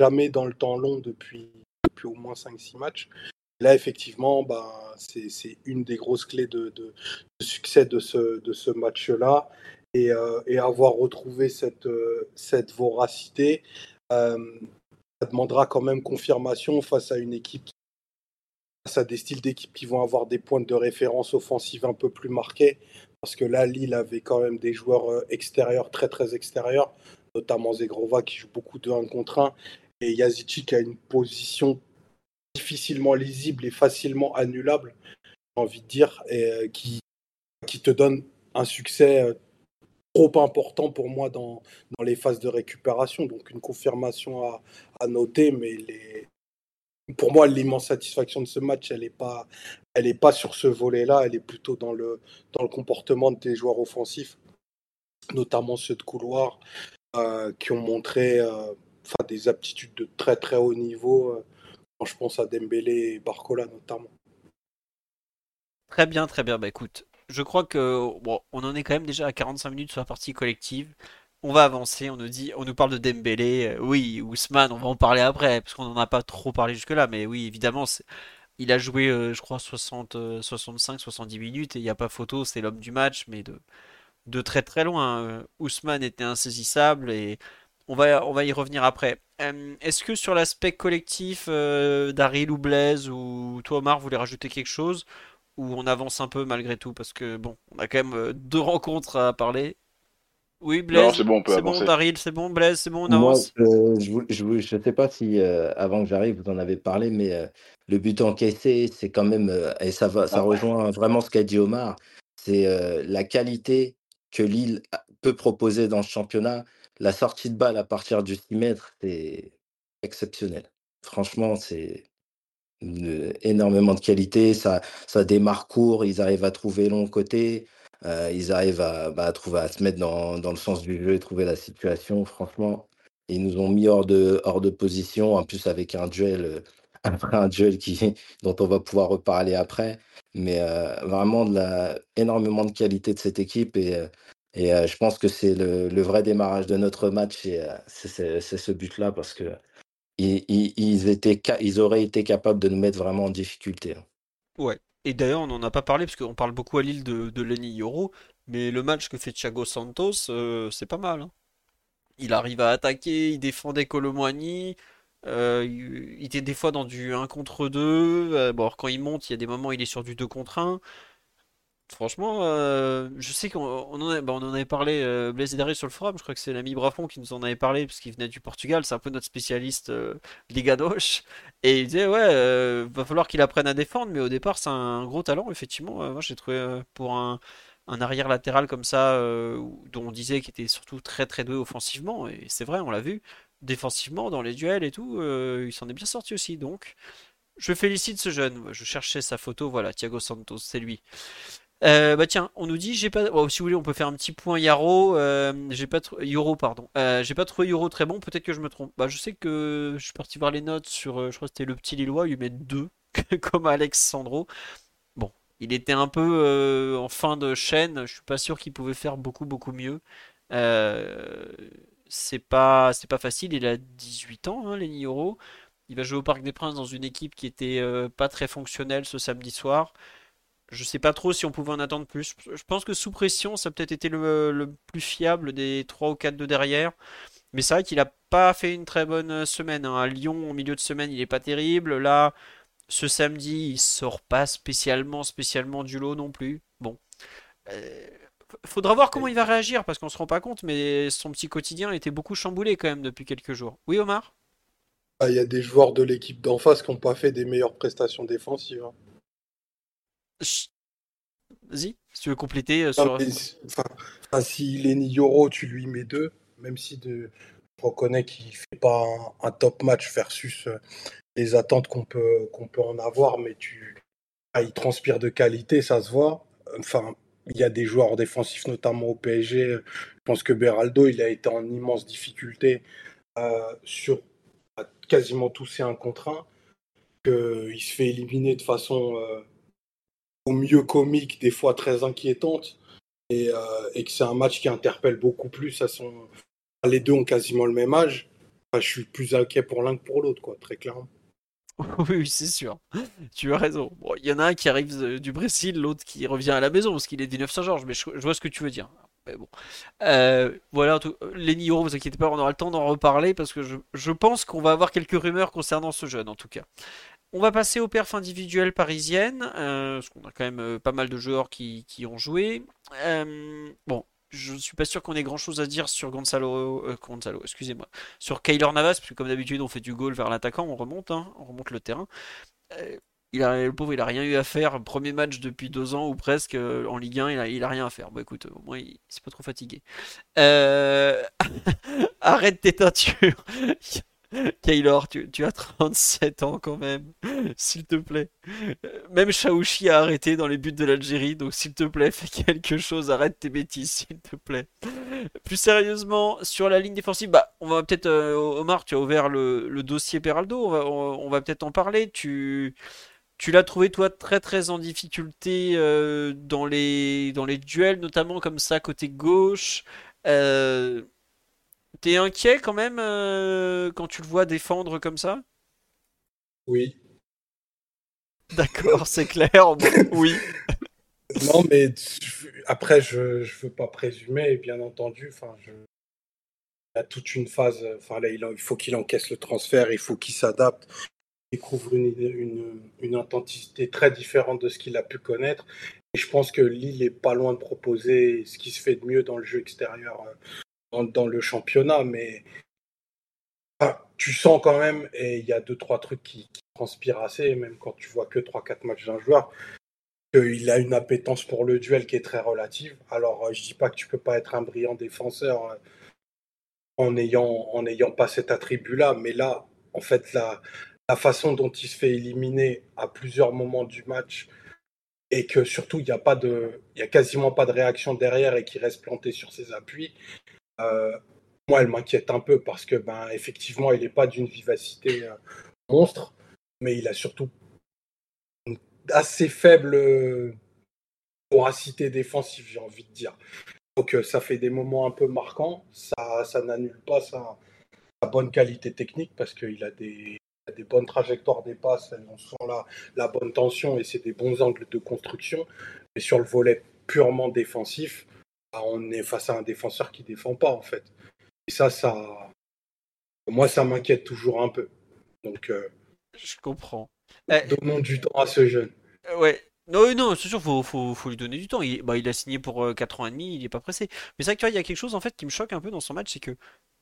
jamais dans le temps long depuis, depuis au moins 5-6 matchs. Là, effectivement, bah, c'est une des grosses clés de, succès de ce, match-là. Et, euh, avoir retrouvé cette, euh, voracité, ça demandera quand même confirmation face à une équipe à des styles d'équipe qui vont avoir des points de référence offensive un peu plus marqués. Parce que là, Lille avait quand même des joueurs euh, extérieurs, très très extérieurs, notamment Zegrova qui joue beaucoup de 1 contre 1, et Yazici a une position difficilement lisible et facilement annulable, j'ai envie de dire, et euh, qui, qui te donne un succès euh, trop important pour moi dans, dans les phases de récupération. Donc une confirmation à, à noter, mais pour moi, l'immense satisfaction de ce match, elle n'est pas, pas sur ce volet-là, elle est plutôt dans le, dans le comportement des joueurs offensifs, notamment ceux de couloir, euh, qui ont montré euh, des aptitudes de très très haut niveau. Quand je pense à Dembélé et Barcola notamment. Très bien, très bien. Bah écoute, je crois que bon, on en est quand même déjà à 45 minutes sur la partie collective on va avancer, on nous dit, on nous parle de Dembélé, euh, oui, Ousmane, on va en parler après, parce qu'on n'en a pas trop parlé jusque-là, mais oui, évidemment, il a joué, euh, je crois, 60, 65, 70 minutes, et il n'y a pas photo, c'est l'homme du match, mais de, de très très loin. Euh, Ousmane était insaisissable, et on va, on va y revenir après. Est-ce que sur l'aspect collectif, Daryl ou Blaise, ou toi Omar, vous voulez rajouter quelque chose ou on avance un peu malgré tout parce que bon, on a quand même deux rencontres à parler oui, Blaise. c'est bon, on peut C'est bon, Daryl, c'est bon, Blaise, c'est bon, on Moi, avance. euh, je ne sais pas si euh, avant que j'arrive, vous en avez parlé, mais euh, le but encaissé, c'est quand même, et ça va, ça ah rejoint vraiment ce qu'a dit Omar, c'est la qualité que Lille peut proposer dans ce championnat. La sortie de balle à partir du 6 mètres, c'est exceptionnel. Franchement, c'est énormément de qualité. Ça, ça démarre court, ils arrivent à trouver long côté. Euh, ils arrivent à, bah, à se mettre dans, dans, le sens du jeu et trouver la situation. Franchement, ils nous ont mis hors de, hors de position, en plus avec un duel euh, un duel qui, dont on va pouvoir reparler après. Mais vraiment de la, énormément de qualité de cette équipe et, et je pense que c'est le, vrai démarrage de notre match et c'est ce but-là parce que ils, étaient, ils auraient été capables de nous mettre vraiment en difficulté. Hein. Ouais. Et d'ailleurs, on n'en a pas parlé parce qu'on parle beaucoup à Lille de, de Lenny Yoro, mais le match que fait Thiago Santos, c'est pas mal. Hein. Il arrive à attaquer, il défendait Colomboigny, euh, il était des fois dans du 1 contre 2. Euh, bon, quand il monte, il y a des moments où il est sur du 2 contre 1. Franchement, euh, je sais qu'on en, bah, en avait parlé, euh, Blaise sur le forum, je crois que c'est l'ami Brafon qui nous en avait parlé, parce qu'il venait du Portugal, c'est un peu notre spécialiste Liga Gauche. Et il disait, ouais, va falloir qu'il apprenne à défendre, mais au départ, c'est un gros talent, effectivement. moi, j'ai trouvé pour un, un arrière latéral comme ça, dont on disait qu'il était surtout très très doué offensivement, et c'est vrai, on l'a vu défensivement dans les duels et tout, euh, il s'en est bien sorti aussi. Donc, je félicite ce jeune. Je cherchais sa photo, voilà, Thiago Santos, c'est lui. Euh, bah tiens, on nous dit, j'ai pas, oh, si vous voulez, on peut faire un petit point Yaro. Euh, j'ai pas Euro, pardon. j'ai pas trouvé Euro très bon. Peut-être que je me trompe. Bah, je sais que je suis parti voir les notes sur, je crois que c'était le petit Lillois, il met 2 comme Alexandro. Bon, il était un peu en fin de chaîne. Je suis pas sûr qu'il pouvait faire beaucoup beaucoup mieux. Euh, c'est pas c'est pas facile. Il a 18 ans, hein, Lenny Euro. Il va jouer au Parc des Princes dans une équipe qui était euh, pas très fonctionnelle ce samedi soir. Je sais pas trop si on pouvait en attendre plus. Je pense que sous pression, ça a peut-être été le, plus fiable des 3 ou 4 de derrière. Mais c'est vrai qu'il a pas fait une très bonne semaine. Hein. À Lyon, au milieu de semaine, il est pas terrible. Là, ce samedi, il sort pas spécialement, spécialement du lot non plus. Bon. Euh, Faudra voir comment il va réagir parce qu'on se rend pas compte, mais son petit quotidien était beaucoup chamboulé quand même depuis quelques jours. Oui, Omar? Ah, Il y a des joueurs de l'équipe d'en face qui n'ont pas fait des meilleures prestations défensives. Hein. Vas-y, si tu veux compléter euh, sur. Enfin, s'il est Yoro, tu lui mets deux, même si de... je reconnais qu'il fait pas un, top match versus euh, les attentes qu'on peut, qu'on peut en avoir, mais tu. Ah, il transpire de qualité, ça se voit. Enfin, il y a des joueurs défensifs, notamment au PSG. Je pense que Beraldo, il a été en immense difficulté euh, sur quasiment tous ses 1 contre 1. Qu'il se fait éliminer de façon euh, au mieux comique, des fois très inquiétante. Et, euh, et que c'est un match qui interpelle beaucoup plus. Les deux ont quasiment le même âge. je suis plus inquiet pour l'un que pour l'autre, quoi, très clairement. Oui, c'est sûr. Tu as raison. Il y en a un qui arrive du Brésil, l'autre qui revient à la maison parce qu'il est du 9 Saint-Georges, mais je, vois ce que tu veux dire. Mais bon. Euh, voilà, tout, les Niro, vous inquiétez pas, on aura le temps d'en reparler parce que je, pense qu'on va avoir quelques rumeurs concernant ce jeune en tout cas. On va passer aux perfs individuelles parisiennes, euh, parce qu'on a quand même euh, pas mal de joueurs qui, ont joué. bon, je suis pas sûr qu'on ait grand chose à dire sur Gonzalo, euh, Gonzalo excusez-moi, sur Kaylor Navas, parce que comme d'habitude on fait du goal vers l'attaquant, on remonte, hein, on remonte le terrain. Euh, il a, le pauvre, il a rien eu à faire. Premier match depuis deux ans ou presque euh, en Ligue 1, il a, il a rien à faire. Bon, écoute, au moins, il, s'est pas trop fatigué. Arrête tes teintures. Kaylor, tu, as 37 ans quand même, s'il te plaît. Même Chaouchi a arrêté dans les buts de l'Algérie, donc s'il te plaît, fais quelque chose, arrête tes bêtises, s'il te plaît. Plus sérieusement, sur la ligne défensive, bah, on va peut-être, euh, Omar, tu as ouvert le, dossier Peraldo, on va, peut-être en parler. Tu, l'as trouvé, toi, très très en difficulté euh, dans, les, dans les duels, notamment comme ça, côté gauche. Euh, T'es inquiet quand même euh, quand tu le vois défendre comme ça? Oui. D'accord, c'est clair. oui. non, mais après, je ne veux pas présumer, bien entendu. Enfin, je... Il y a toute une phase. Enfin, là, il, faut qu'il encaisse le transfert, il faut qu'il s'adapte, il découvre une, une, une, intensité très différente de ce qu'il a pu connaître. Et je pense que Lille est pas loin de proposer ce qui se fait de mieux dans le jeu extérieur dans, le championnat, mais tu sens quand même, et il y a deux, trois trucs qui, transpirent assez, même quand tu vois que trois, quatre matchs d'un joueur, qu'il a une appétence pour le duel qui est très relative. Alors, euh, je dis pas que tu peux pas être un brillant défenseur euh, en n'ayant en pas cet attribut-là, mais là, en fait, la, façon dont il se fait éliminer à plusieurs moments du match et que surtout il n'y a pas de, il a quasiment pas de réaction derrière et qu'il reste planté sur ses appuis, moi, elle m'inquiète un peu parce que, ben, effectivement, il n'est pas d'une vivacité euh, monstre. mais il a surtout une assez faible voracité défensive, j'ai envie de dire. Donc ça fait des moments un peu marquants. Ça, ça n'annule pas sa, bonne qualité technique parce qu'il a des, bonnes trajectoires des passes, on sent là la bonne tension et c'est des bons angles de construction. Mais sur le volet purement défensif, on est face à un défenseur qui défend pas en fait. Et ça, ça, moi, ça m'inquiète toujours un peu. Donc, euh, je comprends. Donnons du temps à ce jeune. Euh, ouais, non, non, c'est sûr, faut, faut, faut, lui donner du temps. Il, bah, il a signé pour 4 euh, ans et demi, il est pas pressé. Mais c'est vrai que tu vois, il y a quelque chose en fait qui me choque un peu dans son match, c'est que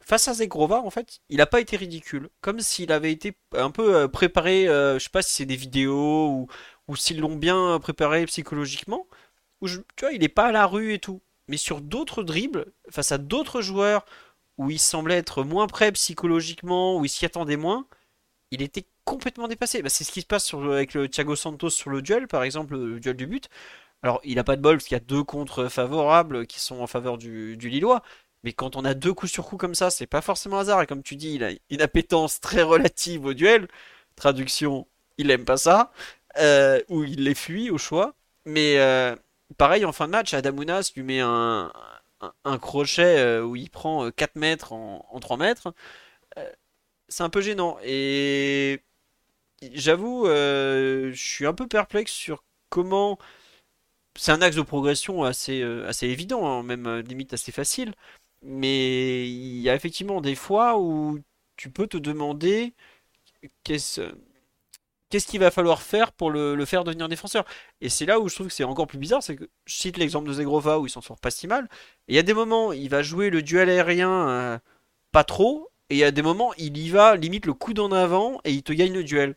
face à Zegrova, en fait, il a pas été ridicule. Comme s'il avait été un peu préparé, euh, je sais pas si c'est des vidéos ou, ou s'ils l'ont bien préparé psychologiquement. Où tu vois, il est pas à la rue et tout. Mais sur d'autres dribbles, face à d'autres joueurs où il semblait être moins prêt psychologiquement, où il s'y attendait moins, il était complètement dépassé. Bah, c'est ce qui se passe avec le Thiago Santos sur le duel, par exemple, le duel du but. Alors, il n'a pas de bol parce qu'il y a deux contres favorables qui sont en faveur du, Lillois. Mais quand on a deux coups sur coup comme ça, c'est pas forcément hasard. Et comme tu dis, il a une appétence très relative au duel. Traduction, il aime pas ça. Euh, ou il les fuit au choix. Mais euh, pareil, en fin de match, Adamounas lui met un, crochet euh, où il prend 4 mètres en, en 3 mètres. c'est un peu gênant. Et j'avoue, euh, je suis un peu perplexe sur comment. C'est un axe de progression assez, euh, évident, hein, même euh, limite assez facile. Mais il y a effectivement des fois où tu peux te demander qu'est-ce qu'est-ce qu'il va falloir faire pour le, faire devenir défenseur? Et c'est là où je trouve que c'est encore plus bizarre, c'est que je cite l'exemple de Zegrova où il s'en sort pas si mal. il y a des moments, il va jouer le duel aérien pas trop, et il y a des moments, il y va limite le coup d'en avant et il te gagne le duel.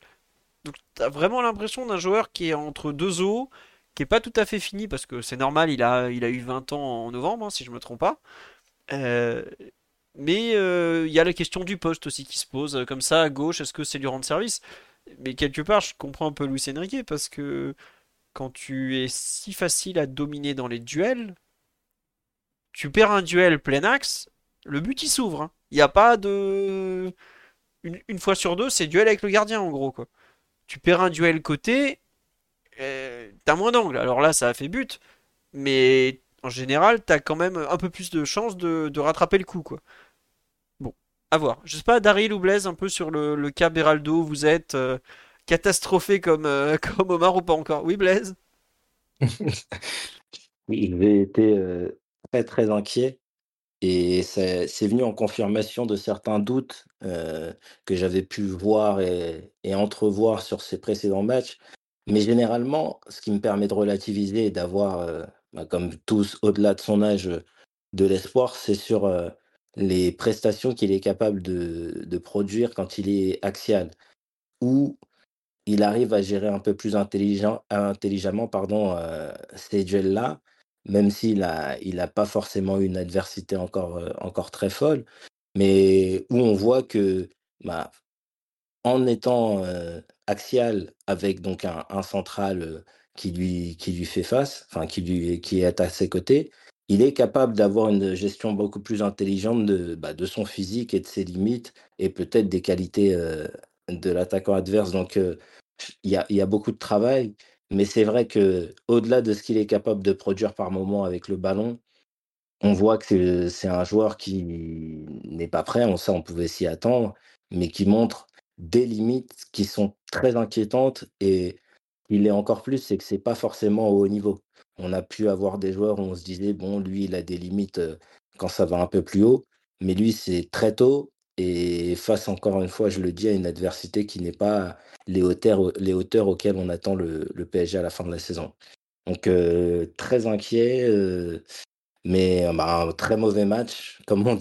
Donc t'as vraiment l'impression d'un joueur qui est entre deux eaux, qui est pas tout à fait fini parce que c'est normal, il a, eu 20 ans en novembre, hein, si je me trompe pas. Euh, mais euh, il y a la question du poste aussi qui se pose. Comme ça, à gauche, est-ce que c'est lui rendre service? Mais quelque part, je comprends un peu Luis Enrique parce que quand tu es si facile à dominer dans les duels, tu perds un duel plein axe, le but il s'ouvre. Hein. Il n'y a pas de. Une, fois sur deux, c'est duel avec le gardien en gros quoi. Tu perds un duel côté, euh, t'as moins d'angle. Alors là, ça a fait but, mais en général, t'as quand même un peu plus de chances de, rattraper le coup quoi. À voir. Je sais pas, Daryl ou Blaise, un peu sur le, cas Beraldo, vous êtes euh, catastrophé comme, euh, comme Omar ou pas encore Oui, Blaise? Oui, j'ai été très très inquiet et c'est venu en confirmation de certains doutes que j'avais pu voir et, entrevoir sur ces précédents matchs. Mais généralement, ce qui me permet de relativiser et d'avoir, bah, comme tous au-delà de son âge, de l'espoir, c'est sur les prestations qu'il est capable de, produire quand il est axial, où il arrive à gérer un peu plus intelligent, intelligemment pardon, ces duels-là même s'il n'a il a pas forcément une adversité encore, euh, encore très folle, mais où on voit que bah, en étant euh, axial avec donc un, central euh, qui, lui, fait face, qui est à ses côtés, il est capable d'avoir une gestion beaucoup plus intelligente de, bah, de son physique et de ses limites et peut-être des qualités de l'attaquant adverse. Donc il y a, beaucoup de travail. Mais c'est vrai que au-delà de ce qu'il est capable de produire par moment avec le ballon, on voit que c'est un joueur qui n'est pas prêt, on sait, on pouvait s'y attendre, mais qui montre des limites qui sont très inquiétantes et il est encore plus, c'est que c'est pas forcément au haut niveau. On a pu avoir des joueurs où on se disait, bon, lui, il a des limites quand ça va un peu plus haut, mais lui, c'est très tôt et face encore une fois, je le dis, à une adversité qui n'est pas les hauteurs, les hauteurs auxquelles on attend le, PSG à la fin de la saison. Donc euh, très inquiet, euh, mais bah, un très mauvais match. Comme, on,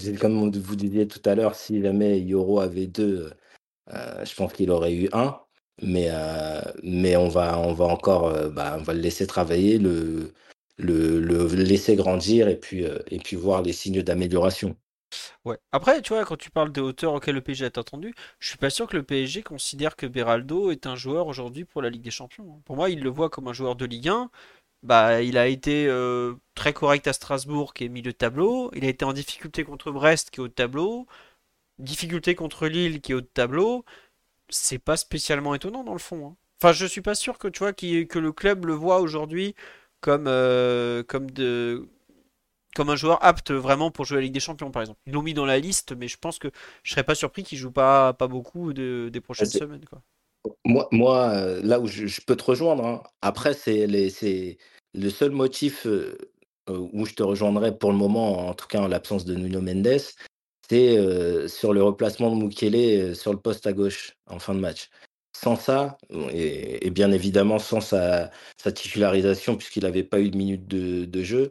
vous disiez tout à l'heure, si jamais Yoro avait deux, euh, je pense qu'il aurait eu un. Mais, mais on, va, on va encore bah, on va le laisser travailler, le, le, le laisser grandir et puis, et puis voir les signes d'amélioration. Ouais. Après, tu vois, quand tu parles des hauteurs auxquelles le PSG est attendu, je suis pas sûr que le PSG considère que Beraldo est un joueur aujourd'hui pour la Ligue des Champions. Hein. Pour moi, il le voit comme un joueur de Ligue 1. Bah, il a été euh, très correct à Strasbourg, qui est milieu de tableau. Il a été en difficulté contre Brest, qui est de tableau. Difficulté contre Lille, qui est de tableau. C'est pas spécialement étonnant dans le fond. hein. Enfin, je suis pas sûr que tu vois qui- que le club le voit aujourd'hui comme euh, comme de comme un joueur apte vraiment pour jouer à la Ligue des Champions par exemple. Ils l'ont mis dans la liste, mais je pense que je serais pas surpris qu'il joue pas pas beaucoup de- des prochaines semaines quoi. Moi, moi euh, là où je, je peux te rejoindre, hein, après, c'est les, c'est le seul motif euh, où je te rejoindrai pour le moment, en tout cas en l'absence de Nuno Mendes, c'est sur le replacement de Mukele sur le poste à gauche en fin de match. Sans ça, et, bien évidemment sans sa, sa titularisation, puisqu'il n'avait pas eu de minutes de, jeu,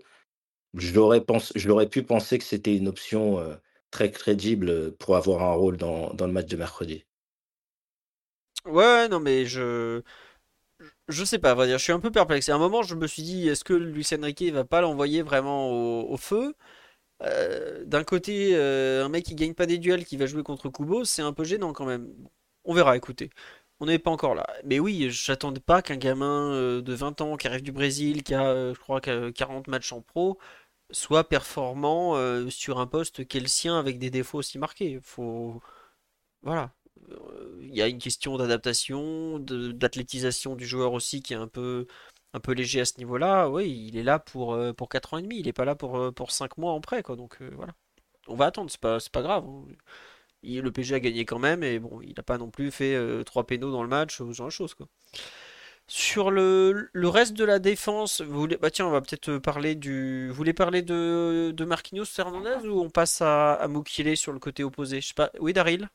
j'aurais j'aurais pu penser que c'était une option très crédible pour avoir un rôle dans, le match de mercredi. Ouais, non mais je je sais pas, je suis un peu perplexe. À un moment, je me suis dit, est-ce que Luis Enrique va pas l'envoyer vraiment au feu? Euh, d'un côté, euh, un mec qui gagne pas des duels, qui va jouer contre Kubo, c'est un peu gênant quand même. On verra, écoutez. On n'est pas encore là. Mais oui, j'attendais pas qu'un gamin euh, de 20 ans qui arrive du Brésil, qui a, je crois, que 40 matchs en pro, soit performant sur un poste qu'est le sien avec des défauts aussi marqués. Faut, voilà. Il y a une question d'adaptation, d'athlétisation du joueur aussi qui est un peu, un peu léger à ce niveau-là. Oui, il est là pour, euh, pour 4 ans et demi, il est pas là pour, euh, pour 5 mois en prêt, quoi. Donc euh, voilà. On va attendre, c'est pas, c'est pas grave. hein. Il- le PSG a gagné quand même, et bon, il n'a pas non plus fait euh, 3 pénaux dans le match, ce genre de choses, quoi. Sur le, le reste de la défense, vous voulez, bah tiens, on va peut-être parler du. Vous voulez parler de, de Marquinhos Fernandez ou on passe à, à Mukiele sur le côté opposé? Je sais pas. Oui, Daryl?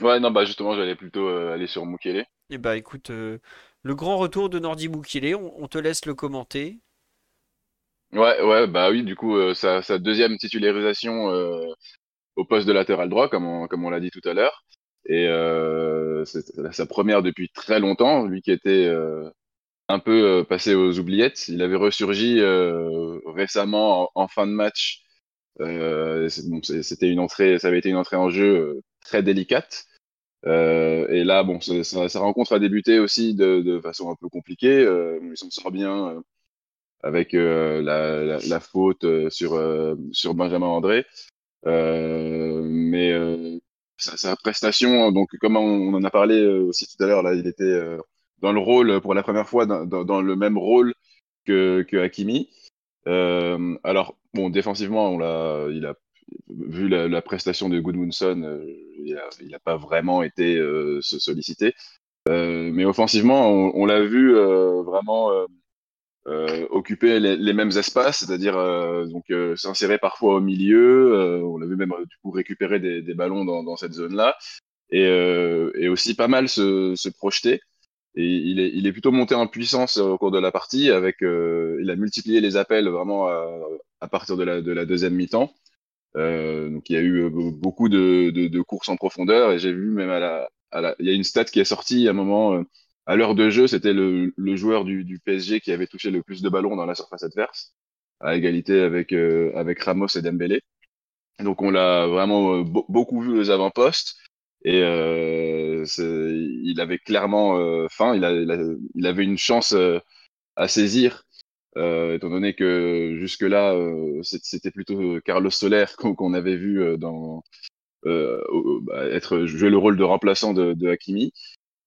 Ouais, non, bah justement, j'allais plutôt euh, aller sur Mukele. Eh bah écoute, euh, le grand retour de Nordi Mukiele, on, te laisse le commenter. Ouais, ouais, bah oui, du coup, euh, sa, deuxième titularisation euh, au poste de latéral droit, comme on, l'a dit tout à l'heure. Et euh, sa première depuis très longtemps, lui qui était un peu passé aux oubliettes. Il avait ressurgi récemment en, fin de match. C'était une entrée, ça avait été une entrée en jeu très délicate. Euh, et là, bon, ça- sa rencontre a débuté aussi de, façon un peu compliquée. Euh, il s'en sort bien euh, avec euh, la, faute sur, Benjamin André. Mais sa, prestation, donc comme on, en a parlé aussi tout à l'heure, là, il était dans le rôle pour la première fois dans, le même rôle que, que Hakimi. Alors bon, défensivement, il a vu la, prestation de Goodmanson, euh, il a, il a pas vraiment été euh, so- sollicité. Euh, mais offensivement, on, l'a vu euh, vraiment occuper les, mêmes espaces, c'est-à-dire donc s'insérer parfois au milieu. on l'a vu même du coup récupérer des, ballons dans, cette zone-là, et, aussi pas mal se, projeter. Et il est, plutôt monté en puissance au cours de la partie. Avec, il a multiplié les appels vraiment à, partir de la deuxième mi-temps. Euh, donc il y a eu euh, beaucoup de, de, de courses en profondeur et j'ai vu même à la, à la, il y a une stat qui est sortie à un moment. euh, à l'heure de jeu, c'était le, le joueur du, du PSG qui avait touché le plus de ballons dans la surface adverse, à égalité avec, euh, avec Ramos et Dembélé. Donc on l'a vraiment euh, be- beaucoup vu aux avant-postes et il avait clairement faim, il, a- il, a- il avait une chance à saisir, euh, étant donné que jusque-là euh, c'était plutôt Carlos Soler qu'on avait vu euh, dans, euh, bah, être jouer le rôle de remplaçant de, de Hakimi.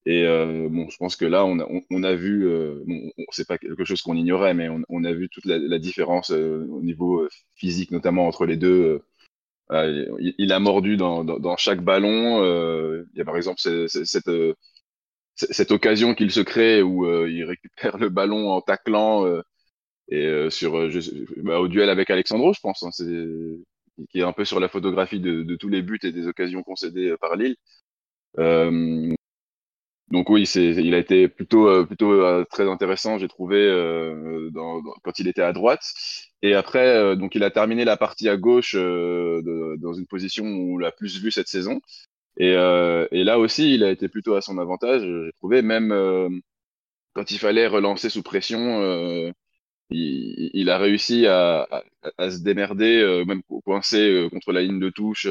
Et euh, bon, je pense que là, on a, on, a vu, euh, bon, on- c'est pas quelque chose qu'on ignorait, mais on, on a vu toute la, la différence euh, au niveau euh, physique, notamment entre les deux. euh, euh, il, il a mordu dans, dans, dans chaque ballon. euh, il y a par exemple ce- ce- cette, euh, c- cette occasion qu'il se crée où euh, il récupère le ballon en taclant euh, et euh, sur euh, je bah, au duel avec Alexandro, je pense. hein, qui est un peu sur la photographie de, de tous les buts et des occasions concédées euh, par Lille. Donc oui, il a été plutôt, plutôt très intéressant, j'ai trouvé, dans, dans- quand il était à droite. Et après, donc il a terminé la partie à gauche dans une position où on l'a plus vu cette saison. Et, euh, et là aussi, il a été plutôt à son avantage, j'ai trouvé, même euh, quand il fallait relancer sous pression, euh, il, il a réussi à, à, à se démerder, euh, même co- coincé euh, contre la ligne de touche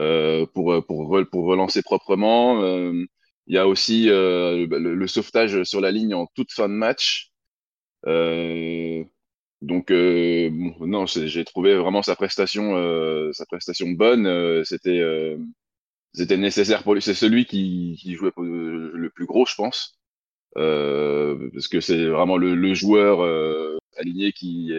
euh, pour, euh, pour, pour relancer proprement. Euh, il y a aussi euh, le, le sauvetage sur la ligne en toute fin de match. Euh, donc euh, bon, non, j'ai trouvé vraiment sa prestation, euh, sa prestation bonne. Euh, c'était, euh, c'était nécessaire pour lui. C'est celui qui, qui jouait le plus gros, je pense. Euh, parce que c'est vraiment le, le joueur euh, aligné qui,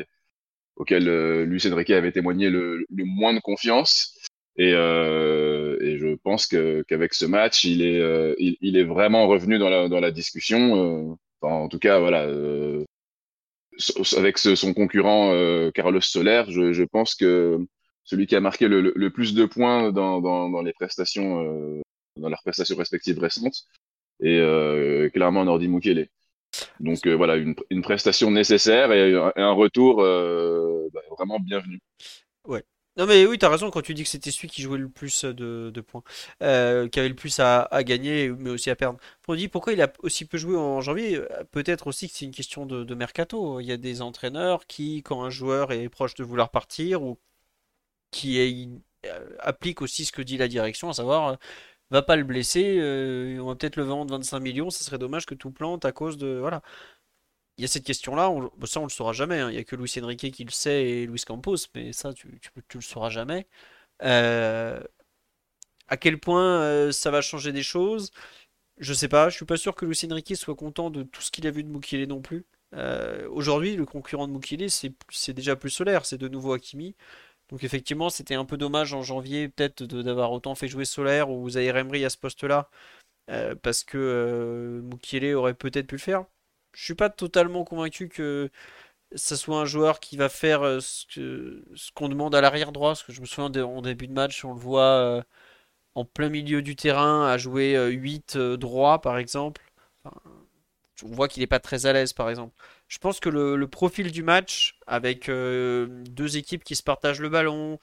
auquel euh, Luis Enrique avait témoigné le, le moins de confiance. Et, euh, et je pense que qu'avec ce match, il est, euh, il, est vraiment revenu dans la, dans la discussion. Euh, enfin, en tout cas, voilà. avec ce, son concurrent Carlos Soler, je, je, pense que celui qui a marqué le, le plus de points dans, dans, dans les prestations, dans leurs prestations respectives récentes, et clairement Nordi Mukele. Donc euh, voilà, une, une, prestation nécessaire et, un retour euh, bah, vraiment bienvenu. Ouais. Non mais oui, t'as raison quand tu dis que c'était celui qui jouait le plus de, de points, euh, qui avait le plus à, gagner, mais aussi à perdre. On dit pourquoi il a aussi peu joué en janvier. Peut-être aussi que c'est une question de, mercato. Il y a des entraîneurs qui, quand un joueur est proche de vouloir partir, ou qui est, appliquent aussi ce que dit la direction, à savoir va pas le blesser, euh, on va peut-être le vendre 25 millions, ça serait dommage que tout plante à cause de. Voilà. Il y a cette question-là, on, ça on le saura jamais, hein. il n'y a que Luis Enrique qui le sait et Luis Campos, mais ça tu, le sauras jamais. Euh, à quel point euh, ça va changer des choses? Je sais pas, je suis pas sûr que Luis Enrique soit content de tout ce qu'il a vu de Mukile non plus. Aujourd'hui, le concurrent de Mukile, c'est déjà plus solaire, c'est de nouveau Hakimi. Donc effectivement, c'était un peu dommage en janvier peut-être d'avoir autant fait jouer Solaire ou Zaire Emery à ce poste-là, euh, parce que euh, aurait peut-être pu le faire. Je suis pas totalement convaincu que ça soit un joueur qui va faire euh, ce qu'on demande à l'arrière droit, parce que je me souviens en début de match, on le voit euh, en plein milieu du terrain à jouer 8 euh, droit par exemple. On voit qu'il n'est pas très à l'aise par exemple. Je pense que le, profil du match, avec euh, deux équipes qui se partagent le ballon,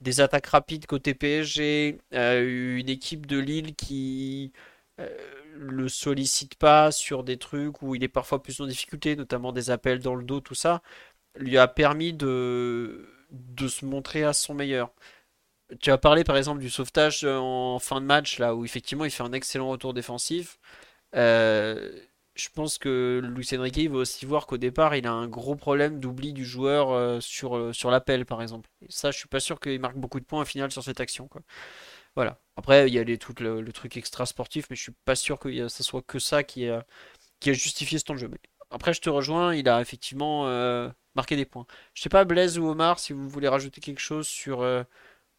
des attaques rapides côté PSG, euh, une équipe de Lille qui euh, le sollicite pas sur des trucs où il est parfois plus en difficulté, notamment des appels dans le dos, tout ça, lui a permis de, se montrer à son meilleur. Tu as parlé par exemple du sauvetage en fin de match, là où effectivement il fait un excellent retour défensif. Euh, je pense que Luis Enrique va aussi voir qu'au départ, il a un gros problème d'oubli du joueur euh, sur, euh, sur l'appel, par exemple. Et ça, je suis pas sûr qu'il marque beaucoup de points au final sur cette action. Quoi. Voilà. Après, il y a les, tout le, truc extra sportif, mais je suis pas sûr que ce soit que ça qui a, qui a justifié ce temps de jeu. Mais après, je te rejoins, il a effectivement euh, marqué des points. Je sais pas, Blaise ou Omar, si vous voulez rajouter quelque chose sur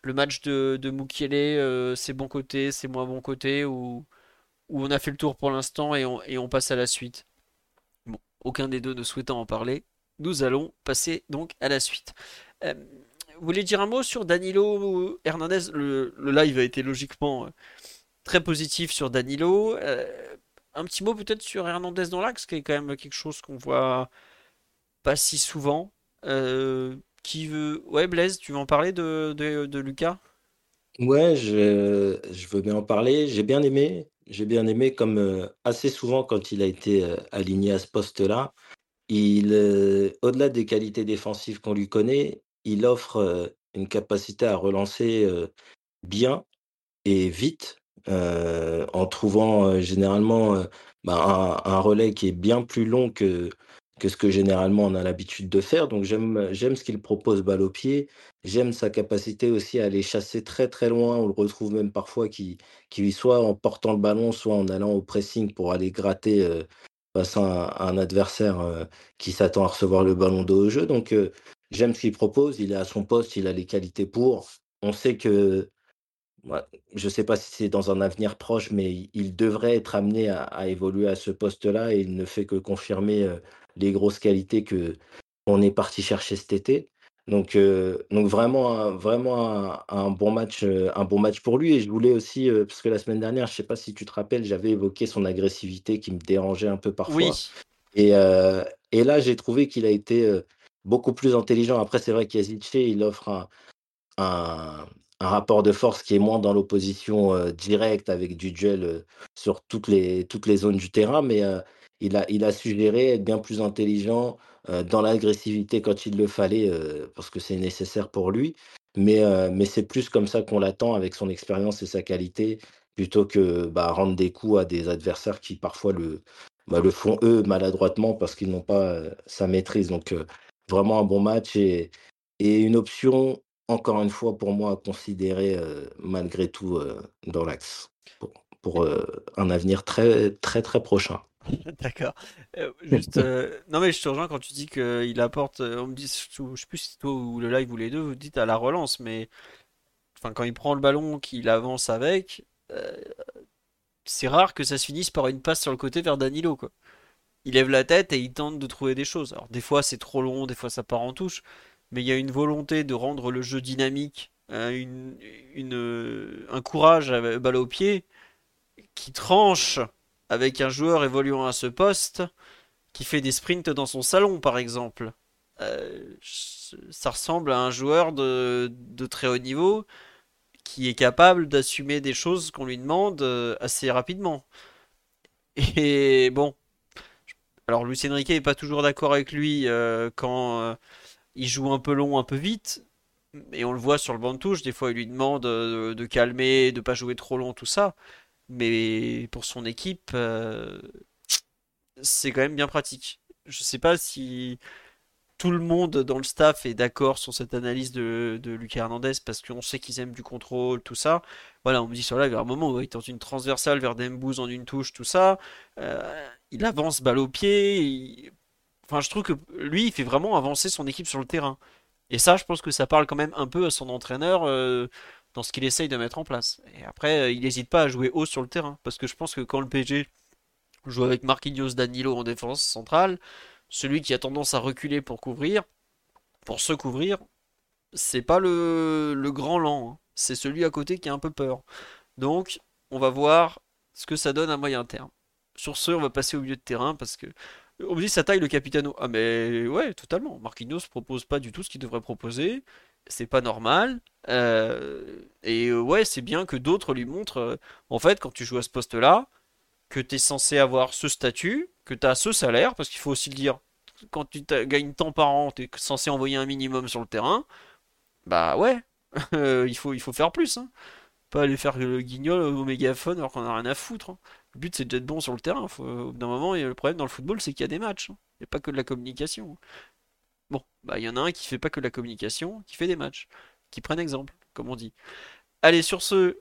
le match de, de Mukiele, euh, ses bons côtés, ses moins bons côtés, ou où on a fait le tour pour l'instant et on, passe à la suite. Bon, aucun des deux ne souhaitant en parler, nous allons passer donc à la suite. Euh, vous voulez dire un mot sur Danilo Hernandez? Le, live a été logiquement euh, très positif sur Danilo. Euh, un petit mot peut-être sur Hernandez dans l'axe, qui est quand même quelque chose qu'on voit pas si souvent. Qui veut... Ouais, Blaise, tu veux en parler de Lucas? Ouais, je, je, veux bien en parler. J'ai bien aimé. J'ai bien aimé, comme euh, assez souvent quand il a été euh, aligné à ce poste-là, euh, au-delà des qualités défensives qu'on lui connaît, il offre une capacité à relancer bien et vite, en trouvant généralement bah, un, relais qui est bien plus long que, que ce que généralement on a l'habitude de faire. Donc j'aime, ce qu'il propose balle au pied. J'aime sa capacité aussi à aller chasser très très loin. On le retrouve même parfois qui, qui soit en portant le ballon, soit en allant au pressing pour aller gratter euh, face à un, adversaire euh, qui s'attend à recevoir le ballon de haut jeu. Donc euh, j'aime ce qu'il propose. Il est à son poste, il a les qualités pour. On sait que je ne sais pas si c'est dans un avenir proche, mais il devrait être amené à, à évoluer à ce poste-là et il ne fait que confirmer les grosses qualités que on est parti chercher cet été. Donc, euh, donc vraiment, vraiment un, un, bon match, un bon match pour lui. Et je voulais aussi, parce que la semaine dernière, je ne sais pas si tu te rappelles, j'avais évoqué son agressivité qui me dérangeait un peu parfois. Oui. Et, et là, j'ai trouvé qu'il a été beaucoup plus intelligent. Après, c'est vrai qu'Yazice, il offre un, un, un, rapport de force qui est moins dans l'opposition directe avec du duel sur toutes les, toutes les zones du terrain, mais il a, il a su gérer, être bien plus intelligent euh, dans l'agressivité quand il le fallait, euh, parce que c'est nécessaire pour lui. Mais, euh, mais c'est plus comme ça qu'on l'attend avec son expérience et sa qualité, plutôt que bah, rendre des coups à des adversaires qui parfois le, bah, le font eux maladroitement parce qu'ils n'ont pas sa maîtrise. Donc vraiment un bon match et une option encore une fois, pour moi, à considérer malgré tout dans l'axe pour, pour un avenir très, très, très prochain. D'accord. juste, non mais je te rejoins quand tu dis qu'il apporte. on me dit, je sais plus si toi ou le live ou les deux, vous dites à la relance, mais enfin quand il prend le ballon, qu'il avance avec, c'est rare que ça se finisse par une passe sur le côté vers Danilo quoi. Il lève la tête et il tente de trouver des choses. Alors des fois c'est trop long, des fois ça part en touche, mais il y a une volonté de rendre le jeu dynamique, hein, une, un courage à balle au pied qui tranche avec un joueur évoluant à ce poste qui fait des sprints dans son salon par exemple. Euh, ça ressemble à un joueur de, très haut niveau qui est capable d'assumer des choses qu'on lui demande euh, assez rapidement. Et bon, alors Lucien Riquet n'est pas toujours d'accord avec lui euh, quand il joue un peu long, un peu vite. Et on le voit sur le banc de touche, des fois il lui demande de, calmer, de pas jouer trop long, tout ça. Mais pour son équipe, euh, c'est quand même bien pratique. Je sais pas si tout le monde dans le staff est d'accord sur cette analyse de, de Lucas Hernandez parce qu'on sait qu'ils aiment du contrôle, tout ça. Voilà, on me dit sur là, il y a un moment où il tente une transversale vers Dembouz en une touche, tout ça. Euh, il avance balle au pied. Enfin, je trouve que lui, il fait vraiment avancer son équipe sur le terrain. Et ça, je pense que ça parle quand même un peu à son entraîneur. Euh, dans ce qu'il essaye de mettre en place. Et après, euh, il n'hésite pas à jouer haut sur le terrain. Parce que je pense que quand le PG joue avec Marquinhos Danilo en défense centrale, celui qui a tendance à reculer pour couvrir, pour se couvrir, c'est pas le, le grand lent. Hein. C'est celui à côté qui a un peu peur. Donc, on va voir ce que ça donne à moyen terme. Sur ce, on va passer au milieu de terrain parce que on me dit ça taille le Capitano. Ah mais ouais, totalement. Marquinhos propose pas du tout ce qu'il devrait proposer c'est pas normal. Euh, et euh, ouais, c'est bien que d'autres lui montrent, euh, en fait, quand tu joues à ce poste-là, que tu es censé avoir ce statut, que tu as ce salaire, parce qu'il faut aussi le dire, quand tu gagnes tant par an, tu es censé envoyer un minimum sur le terrain, bah ouais, il, faut, il faut faire plus. Hein. Pas aller faire le guignol au mégaphone alors qu'on a rien à foutre. Hein. Le but c'est d'être bon sur le terrain. Faut, d'un moment, le problème dans le football, c'est qu'il y a des matchs. Hein. Il n'y a pas que de la communication. Bon, bah il y en a un qui fait pas que de la communication, qui fait des matchs, qui prennent exemple, comme on dit. Allez, sur ce,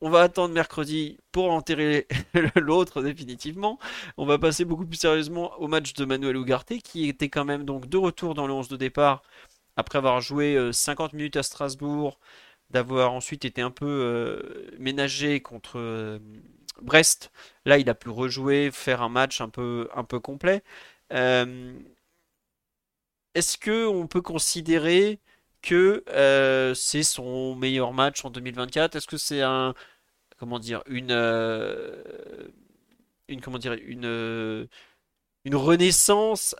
on va attendre mercredi pour enterrer l'autre définitivement. On va passer beaucoup plus sérieusement au match de Manuel Ugarte, qui était quand même donc de retour dans le 11 de départ après avoir joué 50 euh, minutes à Strasbourg, d'avoir ensuite été un peu euh, ménagé contre euh, Brest. Là, il a pu rejouer, faire un match un peu, un peu complet. Est-ce que on peut considérer que euh, c'est son meilleur match en 2024 Est-ce que c'est un comment dire une euh, une comment dire une euh, une renaissance?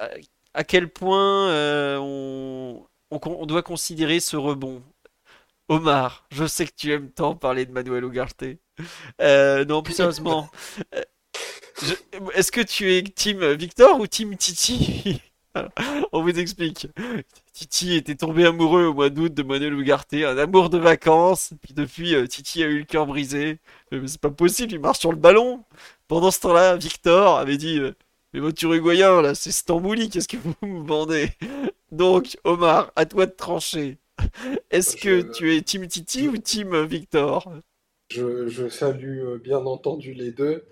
À, quel point on, on, doit considérer ce rebond? Omar, je sais que tu aimes tant parler de Manuel Ugarte. non, plus sérieusement, est-ce que tu es team Victor ou team Titi On vous explique. Titi était tombé amoureux au mois d'août de Manuel Ugarte, un amour de vacances. Puis depuis, euh, Titi a eu le cœur brisé. Mais c'est pas possible, il marche sur le ballon. Pendant ce temps-là, Victor avait dit euh, Mais votre Uruguayen, là, c'est Stambouli, qu'est-ce que vous me vendez? Donc, Omar, à toi de trancher. Est-ce que tu es Team Titi ou Team Victor? Je, salue euh, bien entendu les deux.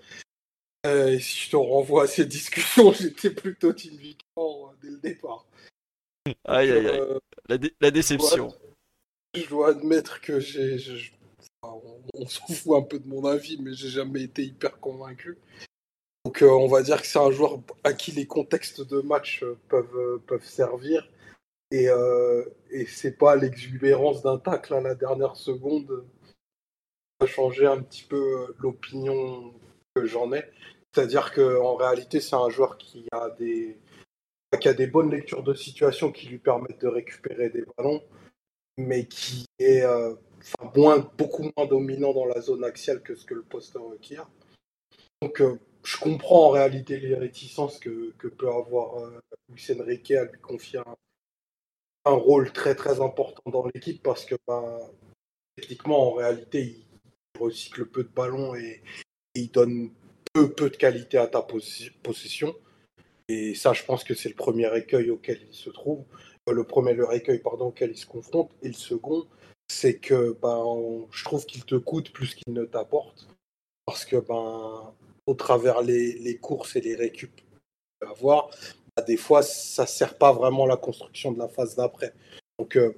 et si je te renvoie à ces discussions, j'étais plutôt Team Victor dès le départ. Aïe, aïe, aïe. Euh, la, déception. Je dois, admettre que j'ai. on, s'en fout un peu de mon avis, mais j'ai jamais été hyper convaincu. Donc euh, on va dire que c'est un joueur à qui les contextes de match euh, peuvent, peuvent servir. Et, et c'est pas l'exubérance d'un tacle à la dernière seconde changé un petit peu l'opinion que j'en ai. C'est-à-dire qu'en réalité, c'est un joueur qui a des, qui a des bonnes lectures de situation qui lui permettent de récupérer des ballons, mais qui est euh, beaucoup moins dominant dans la zone axiale que ce que le poste requiert. Donc euh, je comprends en réalité les réticences que, peut avoir euh, Luis Enrique à lui confier un, rôle très très important dans l'équipe parce que bah, techniquement en réalité il, recycle peu de ballons et, il donne peu, peu de qualité à ta possession. Et ça, je pense que c'est le premier écueil auquel il se trouve, euh, le premier écueil pardon, auquel il se confronte. Et le second, c'est que ben, je trouve qu'il te coûte plus qu'il ne t'apporte. Parce que ben, au travers les, les courses et les récup à avoir, ben, des fois, ça ne sert pas vraiment la construction de la phase d'après. Donc, euh,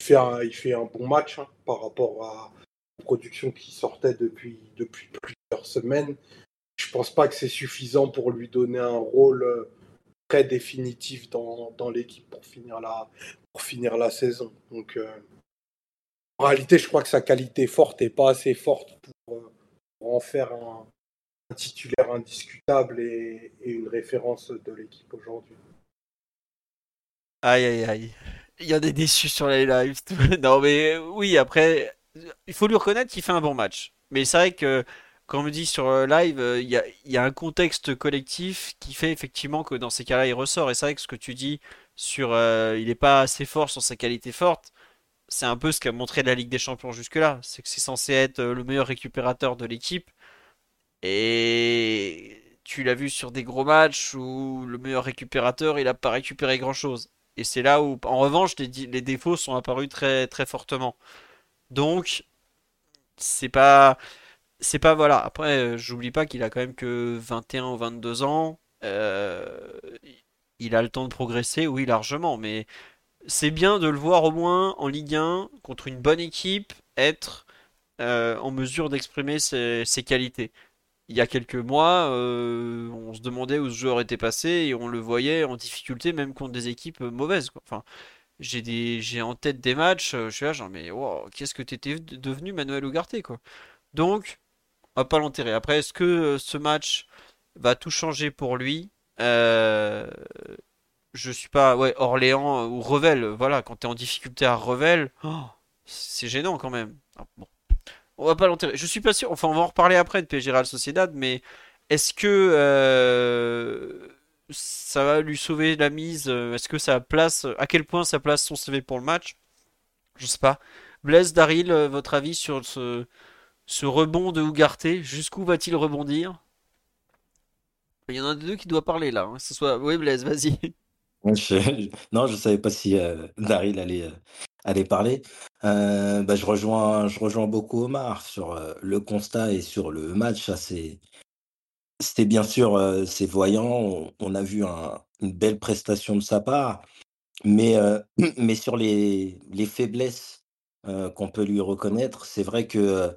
il, fait un, il fait un bon match hein, par rapport à production qui sortait depuis, depuis plusieurs semaines. Je pense pas que c'est suffisant pour lui donner un rôle euh, très définitif dans, dans l'équipe pour finir la, pour finir la saison. Donc, euh, en réalité, je crois que sa qualité forte n'est pas assez forte pour, euh, en faire un, titulaire indiscutable et, une référence de l'équipe aujourd'hui. Aïe aïe aïe. Il y a des déçus sur les lives. non mais oui, après, il faut lui reconnaître qu'il fait un bon match. Mais c'est vrai que quand on me dit sur euh, live, euh, il y, a, un contexte collectif qui fait effectivement que dans ces cas-là, il ressort. Et c'est vrai que ce que tu dis sur euh, il n'est pas assez fort sur sa qualité forte, c'est un peu ce qu'a montré la Ligue des Champions jusque-là. C'est que c'est censé être le meilleur récupérateur de l'équipe. Et tu l'as vu sur des gros matchs où le meilleur récupérateur, il n'a pas récupéré grand-chose. Et c'est là où, en revanche, les, les, défauts sont apparus très, très fortement. Donc, c'est pas c'est pas voilà. Après, euh, j'oublie pas qu'il a quand même que 21 ou 22 ans. Euh, il a le temps de progresser, oui, largement. Mais c'est bien de le voir au moins en Ligue 1 contre une bonne équipe être euh, en mesure d'exprimer ses, qualités. Il y a quelques mois, on se demandait où ce joueur était passé et on le voyait en difficulté même contre des équipes mauvaises. Enfin, j'ai des, j'ai en tête des matchs, je suis là genre mais wow, qu'est-ce que t'étais devenu Manuel Ugarte quoi. Donc on va pas l'enterrer. Après, est-ce que euh, ce match va tout changer pour lui? Euh, Je suis pas. Ouais, Orléans euh, ou Revel. Voilà, quand tu es en difficulté à Revel, oh, c'est gênant quand même. Bon. On va pas l'enterrer. Je suis pas sûr. Enfin, on va en reparler après de PSG Real Sociedad, mais est-ce que euh, ça va lui sauver la mise Est-ce que ça place À quel point ça place son CV pour le match? Je sais pas. Blaise, Daryl, votre avis sur ce, ce rebond de Ougarté, jusqu'où va-t-il rebondir? Il y en a deux qui doit parler là. Hein. Ce soit... Oui, Blaise, vas-y. Je... Non, je savais pas si euh, Daryl allait, euh, allait parler. Euh, bah, je, rejoins, je rejoins beaucoup Omar sur euh, le constat et sur le match. Ça, c'est... C'était bien sûr, euh, c'est voyant. On, a vu un, une belle prestation de sa part. Mais, sur les, les faiblesses qu'on peut lui reconnaître, c'est vrai que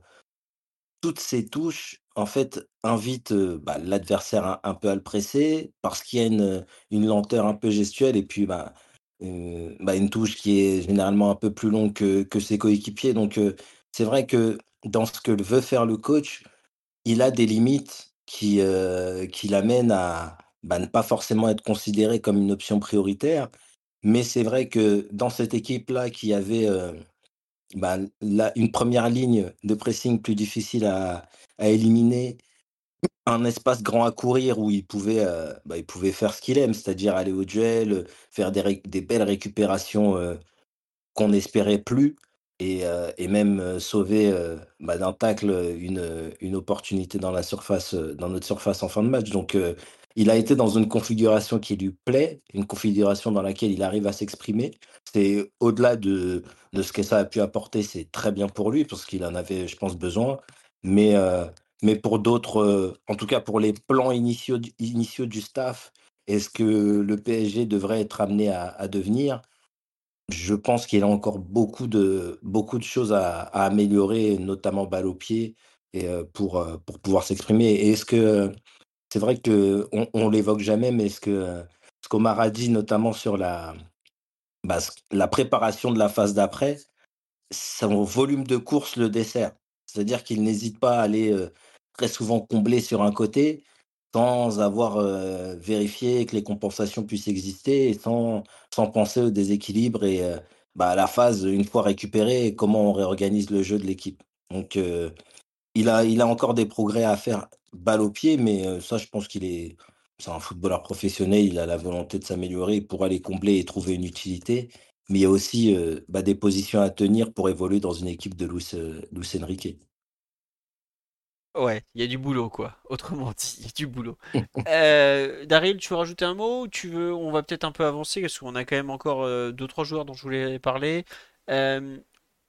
toutes ces touches, en fait, invitent, bah, l'adversaire un peu à le presser parce qu'il y a une, lenteur un peu gestuelle et puis, bah, bah, une touche qui est généralement un peu plus longue que ses coéquipiers donc c'est vrai que dans ce que veut faire le coach, il a des limites qui, heu, qui l'amènent à, bah, ne pas forcément être considéré comme une option prioritaire. Mais c'est vrai que dans cette équipe-là qui avait, heu bah, une première ligne de pressing plus difficile à, éliminer, un espace grand à courir où il pouvait, euh, bah, il pouvait faire ce qu'il aime, c'est-à-dire aller au duel, faire des, belles récupérations euh, qu'on n'espérait plus et, euh, et même sauver bah, d'un tacle une, opportunité dans notre surface en fin de match. Donc, il a été dans une configuration qui lui plaît, une configuration dans laquelle il arrive à s'exprimer. C'est au-delà de, ce que ça a pu apporter, c'est très bien pour lui parce qu'il en avait, je pense, besoin. Mais, euh, pour d'autres, euh, en tout cas pour les plans initiaux, du staff, est-ce que le PSG devrait être amené à devenir Je pense qu'il a encore beaucoup de, choses à, améliorer, notamment balle au pied, et, euh, pour, pour pouvoir s'exprimer. Est-ce que c'est vrai qu'on on l'évoque jamais, mais ce que ce qu'Omar a dit, notamment sur la, bah, la préparation de la phase d'après, son volume de course le dessert. C'est-à-dire qu'il n'hésite pas à aller euh, très souvent combler sur un côté sans avoir euh, vérifié que les compensations puissent exister sans, sans penser au déséquilibre et euh, bah, à la phase, une fois récupérée, comment on réorganise le jeu de l'équipe. Donc, il a, il a encore des progrès à faire balle au pied, mais ça, je pense qu'il est, c'est un footballeur professionnel, il a la volonté de s'améliorer pour aller combler et trouver une utilité. Mais il y a aussi euh, bah, des positions à tenir pour évoluer dans une équipe de Luis, euh, Luis. Ouais, il y a du boulot, quoi. Autrement dit, il y a du boulot. euh, Daryl, tu veux rajouter un mot ou tu veux On va peut-être un peu avancer parce qu'on a quand même encore 2 deux trois joueurs dont je voulais parler.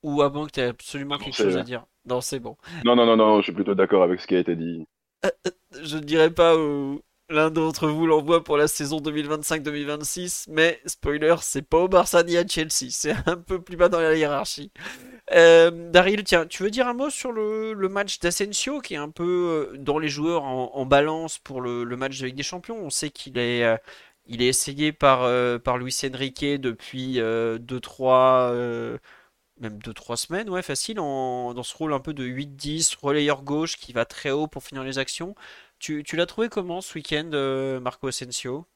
Ou avant que tu aies absolument quelque chose à dire Non, c'est bon. Non, non, non, non, je suis plutôt d'accord avec ce qui a été dit. je ne dirais pas où l'un d'entre vous l'envoie pour la saison 2025-2026, mais spoiler, c'est pas au Barça ni à Chelsea, c'est un peu plus bas dans la hiérarchie. Euh, Daryl, tiens, tu veux dire un mot sur le, match d'Asensio qui est un peu euh, dans les joueurs en, balance pour le, match de Ligue des Champions? On sait qu'il est, euh, il est essayé par, Luis Enrique depuis 2-3 même 2-3 semaines, ouais, facile, dans ce rôle un peu de 8-10, relayeur gauche qui va très haut pour finir les actions. Tu, l'as trouvé comment ce week-end, Marco Asensio?